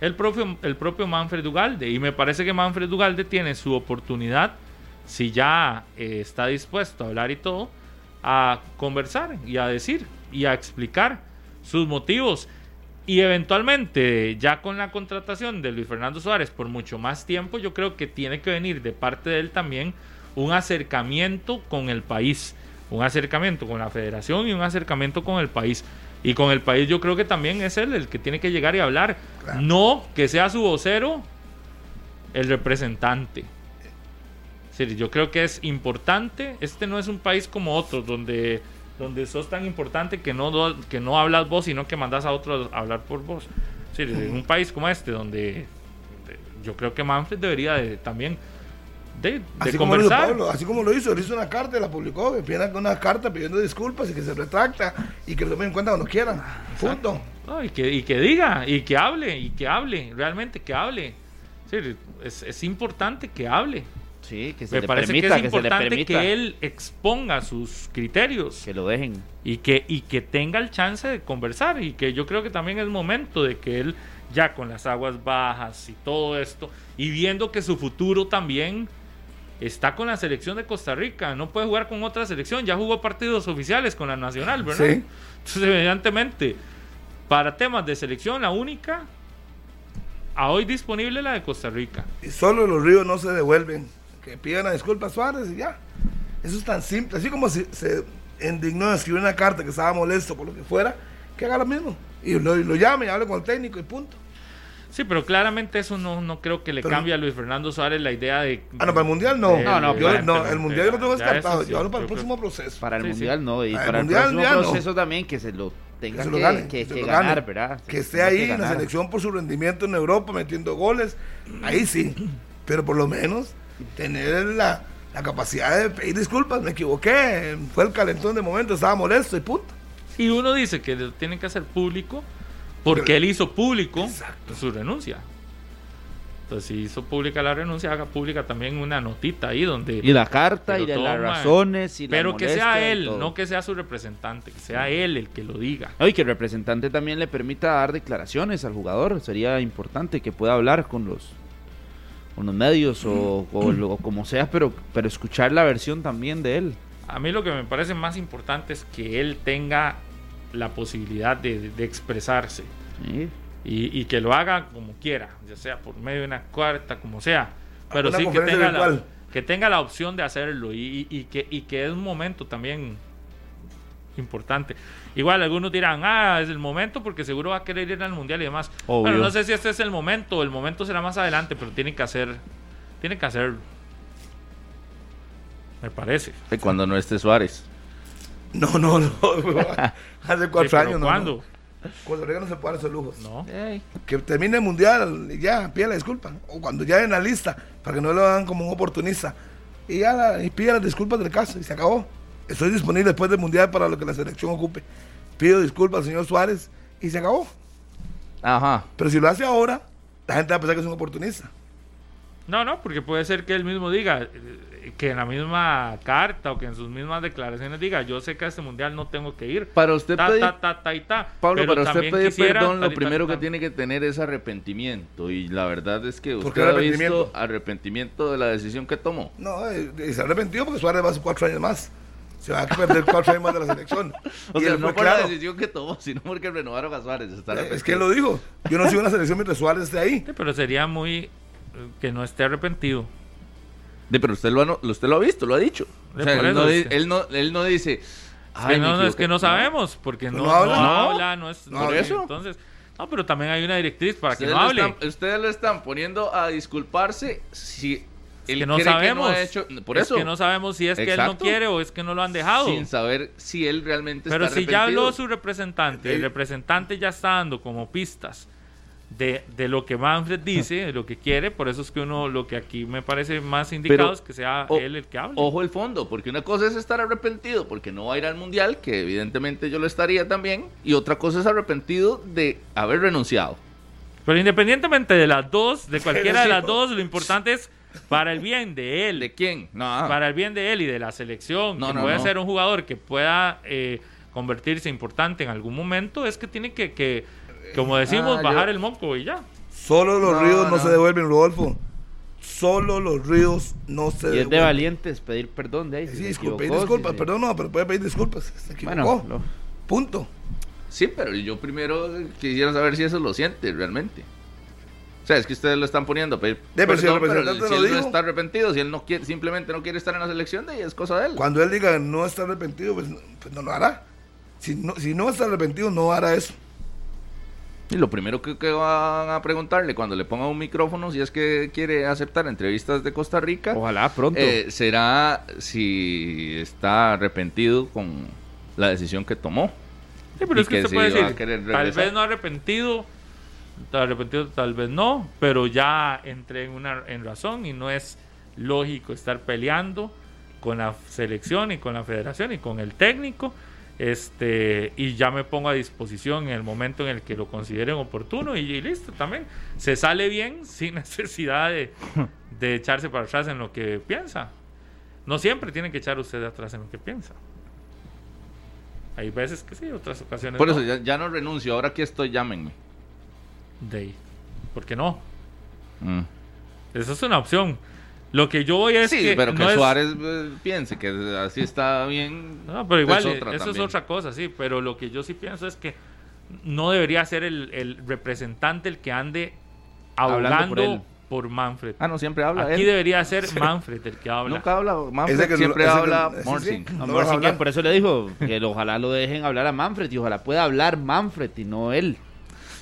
S5: el propio, el propio Manfred Ugalde. Y me parece que Manfred Ugalde tiene su oportunidad, si ya eh, está dispuesto a hablar y todo, a conversar y a decir y a explicar sus motivos. Y eventualmente, ya con la contratación de Luis Fernando Suárez por mucho más tiempo, yo creo que tiene que venir de parte de él también un acercamiento con el país, un acercamiento con la federación y un acercamiento con el país. Y con el país yo creo que también es él el que tiene que llegar y hablar. No que sea su vocero el representante. Yo creo que es importante. Este no es un país como otros donde, donde sos tan importante que no, que no hablas vos, sino que mandas a otros a hablar por vos. En un país como este, donde de- yo creo que Manfred debería de, también de, de
S3: Así como, lo hizo
S5: conversar.
S3: Pablo, así como lo hizo, le hizo una carta y la publicó, que una carta pidiendo disculpas y que se retracta y que lo tomen en cuenta cuando quieran. Punto.
S5: No, y, que, y que diga, y que hable, y que hable, realmente que hable. Sí, es, es importante que hable.
S4: Sí, que se
S5: Me
S4: le
S5: parece
S4: permita,
S5: que es importante que él exponga sus criterios.
S4: Que lo dejen.
S5: Y que, y que tenga el chance de conversar. Y que yo creo que también es momento de que él, ya con las aguas bajas y todo esto, y viendo que su futuro también está con la selección de Costa Rica, no puede jugar con otra selección, ya jugó partidos oficiales con la Nacional, ¿verdad?
S3: Sí.
S5: Entonces, evidentemente, para temas de selección, la única a hoy disponible es la de Costa Rica.
S3: Y solo los ríos no se devuelven. Que pidan a Suárez y ya. Eso es tan simple. Así como si se indignó de escribir una carta que estaba molesto por lo que fuera, que haga lo mismo. Y lo, y lo llame y hable con el técnico y punto.
S5: Sí, pero claramente eso no, no creo que le
S3: Pero-
S5: cambie a Luis Fernando Suárez la idea de...
S3: Ah, no, para el mundial no.
S5: de-
S3: No, no, yo-
S5: de-
S3: el mundial yo lo tengo descartado.
S5: sí,
S3: Yo hablo para el
S5: creo
S3: próximo proceso.
S4: Para el
S5: Sí, sí.
S4: mundial no, y
S3: Para el
S4: para el,
S3: mundial
S4: próximo
S3: no.
S4: proceso también que se lo tenga
S3: que se
S4: que,
S3: lo gane,
S4: que-
S3: que se
S4: que
S3: lo
S4: ganar,
S3: gane.
S4: ¿verdad?
S3: Que esté ahí en la selección por su rendimiento en Europa, metiendo goles, ahí sí. Pero por lo menos tener la, la capacidad de pedir disculpas, me equivoqué, fue el calentón de momento, estaba molesto y punto.
S5: Y uno dice que lo tiene que hacer público porque él hizo público su renuncia. Entonces, si hizo pública la renuncia, haga pública también una notita ahí donde...
S4: Y la carta y de las razones y la
S5: Pero que sea él, no que sea su representante, que sea él el que lo diga.
S4: No, y que el representante también le permita dar declaraciones al jugador. Sería importante que pueda hablar con los con los medios o, o lo- o como sea, pero, pero escuchar la versión también de él.
S5: A mí lo que me parece más importante es que él tenga la posibilidad de, de expresarse.
S4: Sí.
S5: Y, y que lo haga como quiera, ya sea por medio de una carta, como sea. Pero
S3: Una
S5: sí que tenga, la,
S3: virtual.
S5: que tenga la opción de hacerlo y, y que, y que es un momento también importante. Igual algunos dirán, ah, es el momento porque seguro va a querer ir al mundial y demás.
S4: Obvio.
S5: Bueno, no sé si este es el momento, el momento será más adelante, pero tiene que hacer, tiene que hacerlo. Me parece.
S2: Cuando no esté Suárez.
S3: No, no, no. Hace cuatro
S5: Sí,
S3: años, no.
S5: ¿cuándo?
S3: no. Costa Rica no se puede dar esos lujos.
S5: No.
S3: Que termine el mundial y ya, pida la disculpa. O cuando ya en la lista, para que no lo hagan como un oportunista. Y ya, la- y pida las disculpas del caso y se acabó. Estoy disponible después del mundial para lo que la selección ocupe. Pido disculpas al señor Suárez y se acabó.
S2: Ajá.
S3: Pero si lo hace ahora, la gente va a pensar que es un oportunista.
S5: No, no, porque puede ser que él mismo diga eh, que en la misma carta o que en sus mismas declaraciones diga, yo sé que a este mundial no tengo que ir.
S2: Para usted
S5: ta,
S2: pedir-
S5: ta, ta, ta y ta.
S2: Pablo,
S5: Pero
S2: para usted pedir
S5: quisiera
S2: perdón, lo primero que tiene que tener es arrepentimiento. Y la verdad es que
S3: ¿Por
S2: usted ha
S3: arrepentimiento?
S2: visto arrepentimiento de la decisión que tomó.
S3: No, eh, eh, se ha arrepentido porque Suárez va a hacer cuatro años más. Se va a perder cuatro años más de la selección.
S2: O
S3: Y
S2: sea, no por
S3: claro.
S2: la decisión que tomó, sino porque renovaron a Suárez. Está
S3: Eh, Es que él lo dijo. Yo no sigo una selección mientras Suárez esté ahí.
S5: Sí, pero sería muy que no esté arrepentido.
S2: De, pero usted lo, ha, usted lo ha visto, lo ha dicho. O sea, él, no, él, no, él no dice.
S5: Es
S2: "Ay,
S5: que no, no, es
S2: equivoqué".
S5: que no sabemos, porque no,
S3: no habla.
S5: habla, no, es por eso. Entonces, no, pero también hay una directriz para que no hable.
S2: están, ustedes lo están poniendo a disculparse si él
S5: que no sabemos.
S2: que no ha hecho. Por
S5: es
S2: eso.
S5: que no sabemos si es que él no quiere o es que no lo han dejado.
S2: Sin saber si él realmente
S5: Pero
S2: está
S5: si ya habló su representante, el representante ya está dando como pistas de, de lo que Manfred dice, de lo que quiere, por eso es que uno, lo que aquí me parece más indicado
S2: Pero,
S5: es que sea
S2: o-
S5: él el que hable.
S2: Ojo el fondo, porque una cosa es estar arrepentido porque no va a ir al mundial, que evidentemente yo lo estaría también, y otra cosa es arrepentido de haber renunciado.
S5: Pero independientemente de las dos, de cualquiera de las dos, lo importante es para el bien de él.
S2: ¿De quién? No.
S5: Para el bien de él y de la selección,
S2: No,
S5: que
S2: no,
S5: puede
S2: no.
S5: ser un jugador que pueda eh, convertirse importante en algún momento, es que tiene que, que como decimos,
S3: Ah,
S5: bajar
S3: yo-
S5: el moco y ya.
S3: Solo los
S2: No,
S3: ríos no,
S2: no.
S3: se devuelven, Rodolfo. Solo los ríos no se
S4: Y es de
S3: devuelven.
S4: valientes pedir perdón de ahí. si
S3: Sí,
S4: equivocó,
S3: disculpas,
S4: si
S3: perdón, no, pero puede pedir disculpas. Se equivocó.
S4: Bueno, lo-
S3: Punto.
S2: Sí, pero yo primero quisiera saber si eso lo siente realmente. O sea, es que ustedes lo están poniendo a pedir
S3: De, pero si el
S2: perdón, pero
S3: representante
S2: si
S3: lo
S2: él no está arrepentido, si él no quiere, simplemente no quiere estar en la selección, de ahí es cosa de él.
S3: Cuando él diga no está arrepentido, pues, no- pues no lo hará. Si no, si no está arrepentido, no hará eso.
S2: Y lo primero que, que van a preguntarle cuando le ponga un micrófono, si es que quiere aceptar entrevistas de Costa Rica,
S4: Ojalá pronto.
S2: eh, será si está arrepentido con la decisión que tomó.
S5: Sí, pero es que,
S2: que
S5: se puede decir, tal vez no arrepentido, tal arrepentido tal vez no, pero ya entré en una en razón y no es lógico estar peleando con la selección y con la federación y con el técnico. Este, y ya me pongo a disposición en el momento en el que lo consideren oportuno y, y listo también. Se sale bien sin necesidad de, de echarse para atrás en lo que piensa. No siempre tiene que echar usted atrás en lo que piensa. Hay veces que sí, otras ocasiones
S2: Por
S5: no.
S2: eso ya, ya no renuncio, ahora aquí estoy, llámenme.
S5: De ahí. ¿Por qué no?
S2: Mm.
S5: Esa es una opción. Lo que yo voy es
S2: Sí,
S5: que
S2: pero que
S5: no
S2: Suárez eh, piense que así está bien.
S5: No, pero igual,
S2: es
S5: eh,
S2: otra
S5: eso
S2: también.
S5: es otra cosa, sí. Pero lo que yo sí pienso es que no debería ser el, el representante el que ande
S4: Hablando
S5: hablando
S4: por él.
S5: por Manfred.
S2: Ah, no, siempre habla
S5: Aquí
S2: él.
S5: debería ser Manfred el que habla.
S2: Nunca habla Manfred,
S3: Ese que
S2: siempre
S3: ese que-
S2: habla
S3: sí, no
S4: por eso le dijo que ojalá lo dejen hablar a Manfred y ojalá pueda hablar Manfred y no él.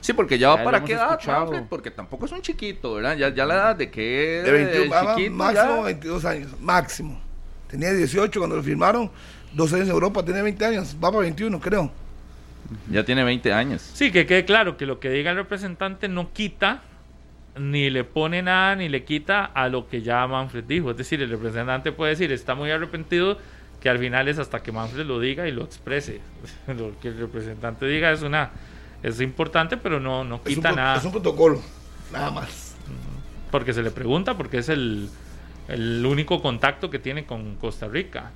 S2: Sí, porque ya va para qué edad. Manfred, porque tampoco es un chiquito, ¿verdad? Ya, ya la edad de que
S3: De 21,
S2: eh,
S3: ah,
S2: chiquito
S3: máximo
S2: ya.
S3: 22 años, máximo. Tenía 18 cuando lo firmaron, dos años en Europa, tenía 20 años, va para 21 creo.
S2: Ya tiene 20 años.
S5: Sí, que quede claro que lo que diga el representante no quita, ni le pone nada, ni le quita a lo que ya Manfred dijo. Es decir, el representante puede decir, está muy arrepentido, que al final es hasta que Manfred lo diga y lo exprese. lo que el representante diga es una es importante, pero no, no
S3: Es un,
S5: quita nada.
S3: es un protocolo, nada más.
S5: Porque se le pregunta, porque es el, el único contacto que tiene con Costa Rica.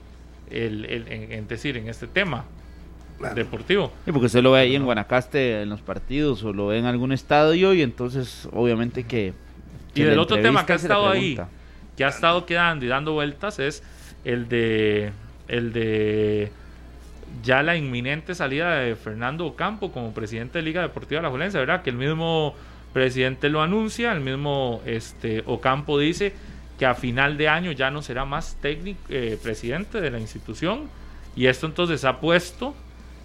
S5: El, el- en, en decir, en este tema
S3: Claro.
S5: deportivo.
S4: Y porque usted lo ve ahí en Guanacaste en los partidos o lo ve en algún estadio y entonces obviamente que...
S5: Y
S4: que
S5: del
S4: le
S5: otro tema que ha
S4: y
S5: estado ahí, que ha estado quedando y dando vueltas, es el de el de ya la inminente salida de Fernando Ocampo como presidente de Liga Deportiva La Juelense, ¿verdad? Que el mismo presidente lo anuncia, el mismo este Ocampo dice que a final de año ya no será más técnico eh, presidente de la institución y esto entonces ha puesto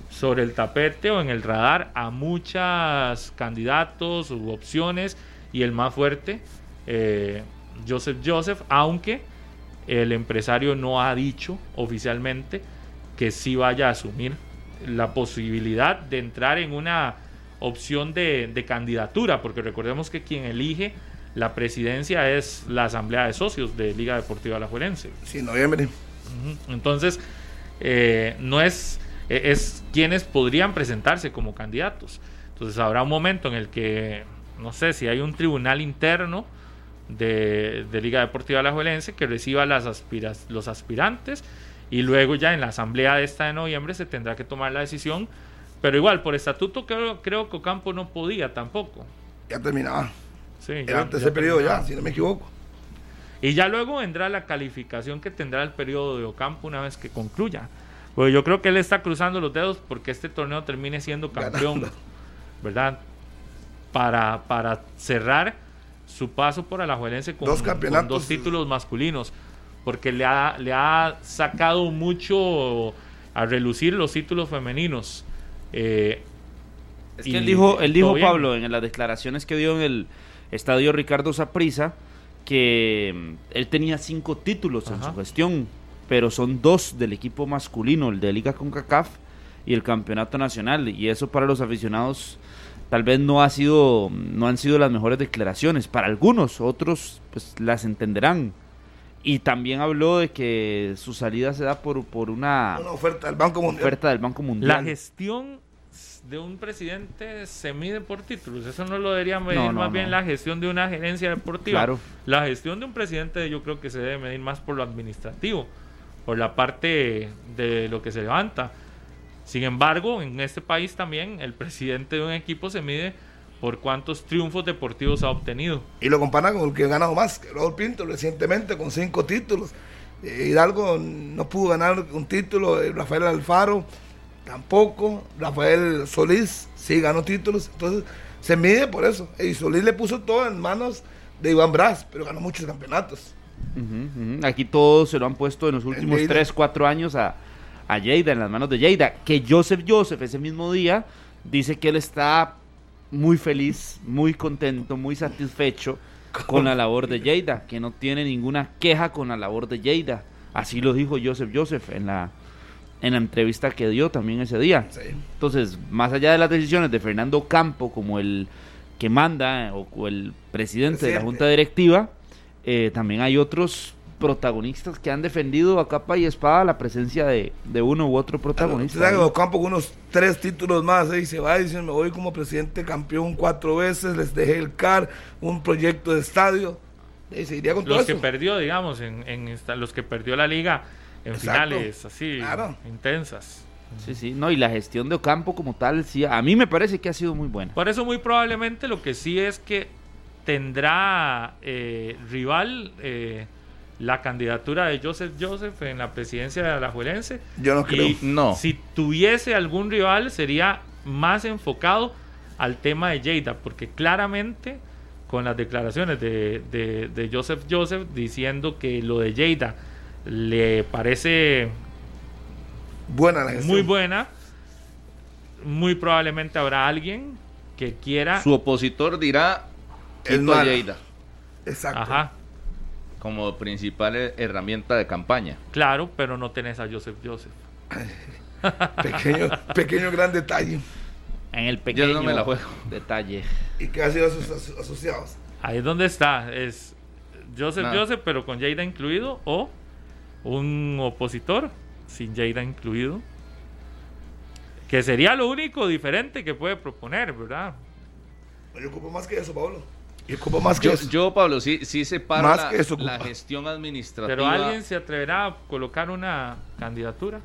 S5: sobre el tapete o en el radar a muchos candidatos u opciones y el más fuerte, eh, Joseph Joseph, aunque el empresario no ha dicho oficialmente que sí vaya a asumir la posibilidad de entrar en una opción de, de candidatura, porque recordemos que quien elige la presidencia es la Asamblea de Socios de Liga Deportiva Alajuelense.
S3: Sí, en noviembre.
S5: Entonces, eh, no es, eh, es quienes podrían presentarse como candidatos. Entonces, habrá un momento en el que, no sé, si hay un tribunal interno de, de Liga Deportiva Alajuelense que reciba las aspiras, los aspirantes y luego ya en la asamblea de esta de noviembre se tendrá que tomar la decisión. Pero igual, por estatuto creo, creo que Ocampo no podía tampoco.
S3: Ya terminaba.
S5: Sí,
S3: Era el tercer periodo ya, si no me equivoco.
S5: Y ya luego vendrá la calificación que tendrá el periodo de Ocampo una vez que concluya. Pues yo creo que él está cruzando los dedos porque este torneo termine siendo campeón,
S3: Ganando.
S5: ¿verdad? Para, para cerrar su paso por Alajuelense con
S3: Dos
S5: con
S3: campeonatos.
S5: dos títulos masculinos. Porque le ha, le ha sacado mucho a relucir los títulos femeninos. Eh,
S4: Es que él dijo, él dijo. Pablo, en las declaraciones que dio en el estadio Ricardo Saprissa, que mm, él tenía cinco títulos en su gestión, pero son dos del equipo masculino, el de Liga CONCACAF y el Campeonato Nacional, y eso para los aficionados tal vez no ha sido, no han sido las mejores declaraciones. Para algunos, otros pues las entenderán. Y también habló de que su salida se da por, por una
S3: Una oferta del Banco Mundial.
S4: oferta del Banco
S5: La gestión de un presidente se mide por títulos. Eso no lo debería medir
S4: No, no,
S5: más
S4: no.
S5: bien la gestión de una gerencia deportiva.
S4: Claro.
S5: La gestión de un presidente yo creo que se debe medir más por lo administrativo, por la parte de lo que se levanta. Sin embargo, en este país también el presidente de un equipo se mide por cuántos triunfos deportivos ha obtenido.
S3: Y lo comparan con el que ha ganado más, que Raúl Pinto recientemente con cinco títulos. Eh, Hidalgo no pudo ganar un título, eh, Rafael Alfaro tampoco. Rafael Solís sí ganó títulos. Entonces se mide por eso. Y Solís le puso todo en manos de Iván Brás, pero ganó muchos campeonatos.
S4: Aquí todos se lo han puesto en los últimos
S3: Lleida.
S4: 3, 4 años a, a Lleida, en las manos de Lleida. Que Joseph Joseph ese mismo día dice que él está muy feliz, muy contento, muy satisfecho con la labor de Lleida, que no tiene ninguna queja con la labor de Lleida. Así lo dijo Joseph Joseph en la, en la entrevista que dio también ese día. Entonces, más allá de las decisiones de Fernando Campo como el que manda o, o el presidente de la
S3: Presidente.
S4: junta directiva, eh, también hay otros protagonistas que han defendido a capa y espada la presencia de, de uno u otro protagonista.
S3: Usted Ocampo con unos tres títulos más ¿eh? y se va y dice, me voy como presidente campeón cuatro veces, les dejé el CAR, un proyecto de estadio. Y se iría con todo
S5: Los que
S3: eso.
S5: perdió, digamos, en, en esta- los que perdió la liga en
S3: Exacto.
S5: finales así
S3: Claro.
S5: intensas.
S4: Sí, sí, no, y la gestión de Ocampo como tal, sí, a mí me parece que ha sido muy buena.
S5: Por eso muy probablemente lo que sí es que tendrá eh, rival eh, la candidatura de Joseph Joseph en la presidencia de Alajuelense.
S3: Yo no creo.
S5: Y
S2: No.
S5: Si tuviese algún rival sería más enfocado al tema de Lleida, porque claramente con las declaraciones de, de- de Joseph Joseph diciendo que lo de Lleida le parece
S3: Buena la gestión.
S5: muy buena, muy probablemente habrá alguien que quiera
S2: Su opositor dirá
S3: Es
S2: Quito a
S3: mala.
S2: Lleida
S3: Exacto.
S5: Ajá,
S2: como principal eh, herramienta de campaña.
S5: claro, pero no tenés a Joseph Joseph.
S3: Pequeño, pequeño gran detalle.
S4: En el
S2: Yo
S4: pequeño
S2: no me la juego.
S4: detalle.
S3: ¿Y qué ha sido sus aso- asociados?
S5: Ahí es donde está, es Joseph
S2: Nada.
S5: Joseph, pero con Jada incluido, o un opositor sin Jada incluido, que sería lo único diferente que puede proponer, ¿verdad?
S3: Yo ocupo más que eso, Pablo. Yo ocupo más que
S2: Yo,
S3: eso.
S2: yo, Pablo, sí, sí separo
S3: Más
S2: la,
S3: que eso,
S2: la
S3: compa.
S2: gestión administrativa.
S5: Pero alguien se atreverá a colocar una candidatura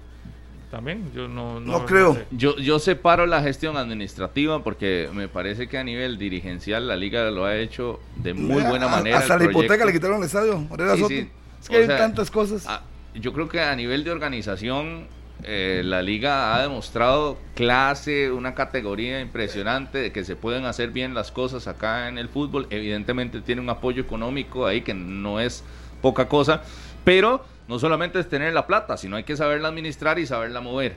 S5: también, yo no,
S3: No creo.
S5: sé.
S2: Yo, yo separo la gestión administrativa porque me parece que a nivel dirigencial la liga lo ha hecho de muy buena
S3: a-
S2: manera.
S3: Hasta la hipoteca le quitaron el estadio.
S2: Sí, sí.
S3: Es que
S2: O
S3: hay
S2: sea,
S3: tantas cosas.
S2: Yo creo que a nivel de organización eh, la liga ha demostrado clase, una categoría impresionante de que se pueden hacer bien las cosas acá en el fútbol. Evidentemente tiene un apoyo económico ahí que no es poca cosa, pero no solamente es tener la plata, sino hay que saberla administrar y saberla mover.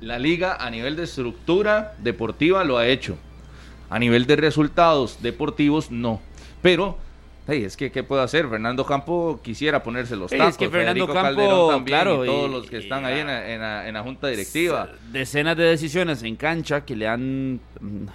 S2: La liga a nivel de estructura deportiva lo ha hecho. A nivel de resultados deportivos, no. Pero, hey, es que, ¿qué puede hacer? Fernando Campo quisiera ponerse los tacos.
S4: es que Fernando
S2: Federico
S4: Campo,
S2: Calderón también,
S4: claro,
S2: y todos
S4: y-
S2: los que están ahí en la, en la- en la junta directiva.
S4: Decenas de decisiones en cancha que le han mm,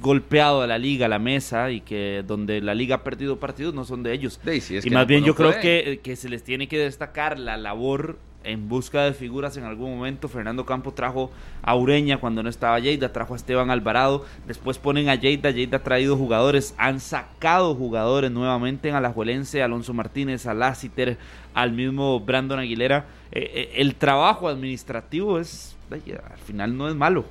S4: golpeado a la liga, a la mesa, y que donde la liga ha perdido partidos no son de ellos.
S2: Sí, sí,
S4: y más
S2: no-
S4: bien
S2: no
S4: yo creo
S2: pueden.
S4: que, que se les tiene que destacar la labor en busca de figuras en algún momento. Fernando Campo trajo a Ureña cuando no estaba Lleida, trajo a Esteban Alvarado, después ponen a Lleida, Lleida ha traído jugadores, han sacado jugadores nuevamente en Alajuelense, Alonso Martínez, a Lassiter, al mismo Brandon Aguilera. Eh, eh, el trabajo administrativo es, al final no es malo,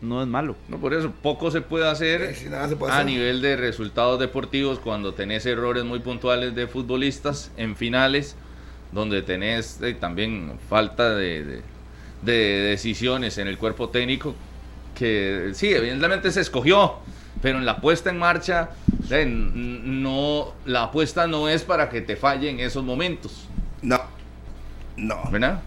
S4: no es malo.
S2: No, por eso poco se puede hacer
S3: Sí, nada se puede
S2: a
S3: hacer.
S2: nivel de resultados deportivos cuando tenés errores muy puntuales de futbolistas en finales, donde tenés eh, también falta de, de- de decisiones en el cuerpo técnico, que sí, evidentemente se escogió, pero en la puesta en marcha, eh, no, la apuesta no es para que te falle en esos momentos,
S3: No. No.
S2: ¿verdad?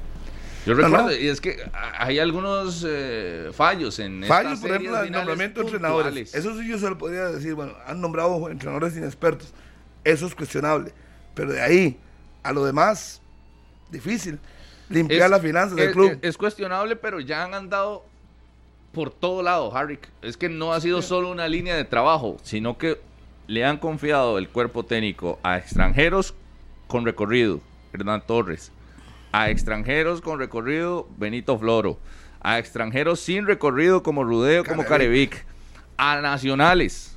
S2: Yo recuerdo,
S3: no.
S2: y es que hay algunos eh, fallos en
S3: Fallos, por ejemplo, el nombramiento de entrenadores. Eso sí yo se lo podría decir. Bueno, han nombrado entrenadores inexpertos. Eso es cuestionable. Pero de ahí a lo demás, difícil. Limpiar
S2: Es-
S3: las finanzas del
S2: es-
S3: club.
S2: Es, es cuestionable, pero ya han andado por todo lado, Harry. Es que no ha sido solo una línea de trabajo, sino que le han confiado el cuerpo técnico a extranjeros con recorrido, Hernán Torres, a extranjeros con recorrido, Benito Floro, a extranjeros sin recorrido como Rudeo, como. Carevic, a nacionales.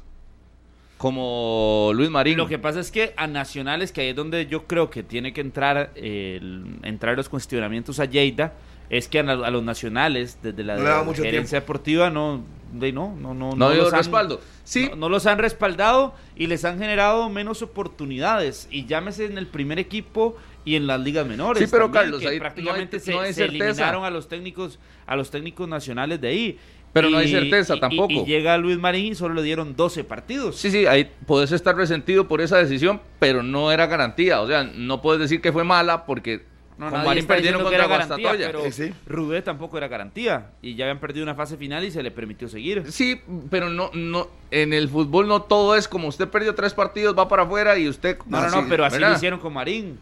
S2: Como Luis Marín.
S4: Lo que pasa es que a Nacionales, que ahí es donde yo creo que tiene que entrar, entrar los cuestionamientos a Lleida, es que a, los nacionales, desde la gerencia deportiva, no, de, no, no, no,
S2: no, los respaldo.
S4: Sí. No, los han respaldado y les han generado menos oportunidades. Y llámese en el primer equipo y en las ligas menores.
S2: Sí, pero Carlos, ahí
S4: prácticamente se, eliminaron a los técnicos, a los técnicos nacionales de ahí.
S2: Pero no hay certeza tampoco.
S4: Y, llega Luis Marín y solo le dieron 12 partidos.
S2: Sí, sí, ahí puedes estar resentido por esa decisión, pero no era garantía. O sea, no puedes decir que fue mala porque
S4: no, con Marín perdieron contra Guastatoya. Pero sí, Rudé tampoco era garantía. Y ya habían perdido una fase final y se le permitió seguir.
S2: Sí, pero no, no, en el fútbol no todo es como usted perdió tres partidos, va para afuera y usted.
S4: No, no, no, pero así lo hicieron con Marín.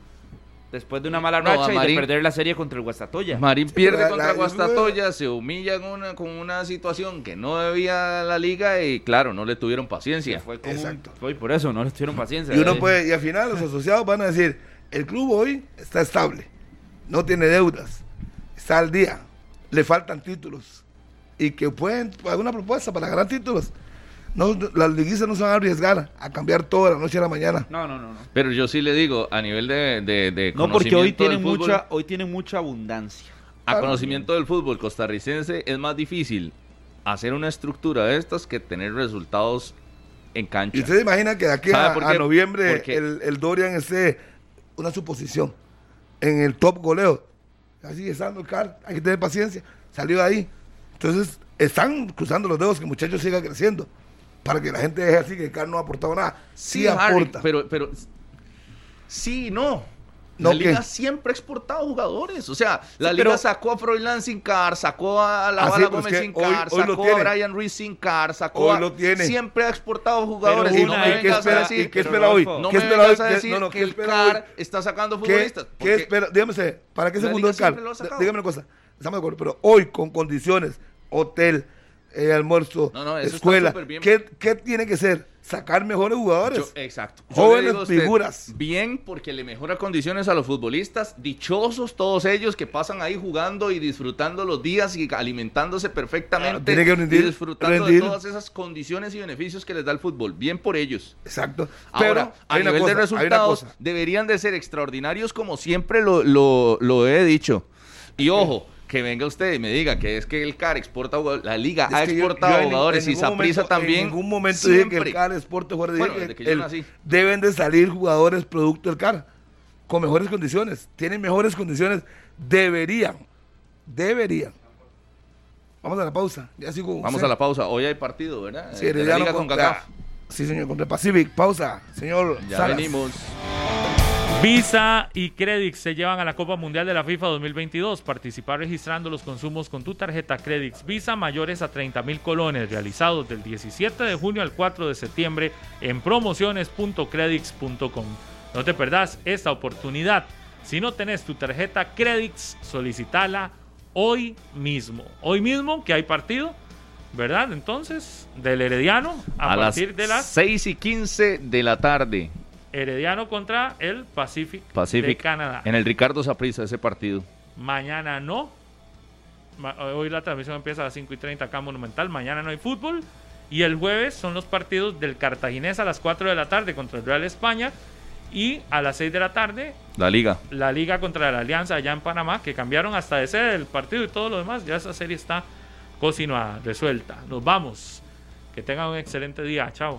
S4: Después de una mala racha y de perder la serie contra el Guastatoya.
S2: Marín pierde contra el Guastatoya, se humilla con una, con una situación que no debía la liga y claro, no le tuvieron paciencia.
S4: fue Exacto. Fue por eso, no le tuvieron paciencia.
S3: Y uno eh. puede, y al final los asociados van a decir, el club hoy está estable, no tiene deudas, está al día, le faltan títulos y que pueden alguna propuesta para ganar títulos no, las liguistas no se van a arriesgar a cambiar todo de la noche a la mañana.
S4: No, no, no. no.
S2: Pero yo sí le digo, a nivel de, de,
S4: No, porque hoy tienen, mucha, hoy tienen mucha abundancia.
S2: A conocimiento del fútbol costarricense es más difícil hacer una estructura de estas que tener resultados en cancha.
S3: ¿Y usted imagina que de aquí a, noviembre el, el, Dorian esté una suposición en el top goleo? Así estando el car, hay que tener paciencia. Salió de ahí. Entonces, están cruzando los dedos que el muchacho siga creciendo para que la gente deje así que el CAR no ha aportado nada. Sí, aporta.
S2: pero, pero sí no. la liga siempre ha exportado jugadores. O sea, la liga sacó a Froilán sin car, sacó a la Bala pues Gómez sin car, sacó a Brian Ruiz sin car, sacó a...
S3: Lo tiene.
S2: Siempre ha exportado jugadores.
S3: y no me qué espera, decir, ¿y qué espera hoy?
S2: No ¿Qué me espera vengas a decir no, no, que el CAR está sacando futbolistas.
S3: ¿Qué, ¿qué espera? Dígame, ¿para qué se fundó el CAR? Dígame una cosa. Estamos de acuerdo, pero hoy con condiciones, hotel, eh, almuerzo, escuela. ¿Qué, tiene que ser? Sacar mejores jugadores.
S2: exacto.
S3: Jóvenes figuras.
S2: Bien, porque le mejora condiciones a los futbolistas. Dichosos todos ellos que pasan ahí jugando y disfrutando los días y alimentándose perfectamente.
S3: tiene que
S2: y disfrutando de todas esas condiciones y beneficios que les da el fútbol. Bien por ellos.
S3: Exacto.
S2: Ahora, a nivel de resultados, deberían de ser extraordinarios como siempre lo, lo, lo he dicho. Y ojo que venga usted y me diga que es que el CAR exporta la liga ha exportado jugadores y Saprisa también.
S3: En ningún momento dije que el CAR exporta jugadores. deben de salir jugadores producto del CAR con mejores condiciones. Tienen mejores condiciones. Deberían. Deberían. Vamos a la pausa. Ya sigo,
S2: Vamos a la pausa. Hoy hay partido, ¿verdad?
S3: Sí, la liga con CACAF. Sí, señor, contra Pacific. Pausa, señor.
S2: Ya venimos.
S5: Visa y Credix se llevan a la Copa Mundial de la FIFA 2022. Participar registrando los consumos con tu tarjeta Credix Visa mayores a 30 mil colones realizados del 17 de junio al 4 de septiembre en promociones.credix.com. No te perdás esta oportunidad. Si no tenés tu tarjeta Credix, solicitala hoy mismo. Hoy mismo que hay partido, ¿verdad? Entonces, del Herediano a, partir de las
S2: 6 y 15 de la tarde.
S5: Herediano contra el Pacific,
S2: de
S5: Canadá.
S2: En el Ricardo Saprissa ese partido.
S5: Mañana no. Hoy la transmisión empieza a las 5 y 30 acá Monumental. Mañana no hay fútbol. Y el jueves son los partidos del Cartaginés a las 4 de la tarde contra el Real España. Y a las 6 de la tarde.
S2: La Liga.
S5: La Liga contra la Alianza allá en Panamá. Que cambiaron hasta de sede el partido y todo lo demás. Ya esa serie está cocinada, resuelta. Nos vamos. Que tengan un excelente día. Chao.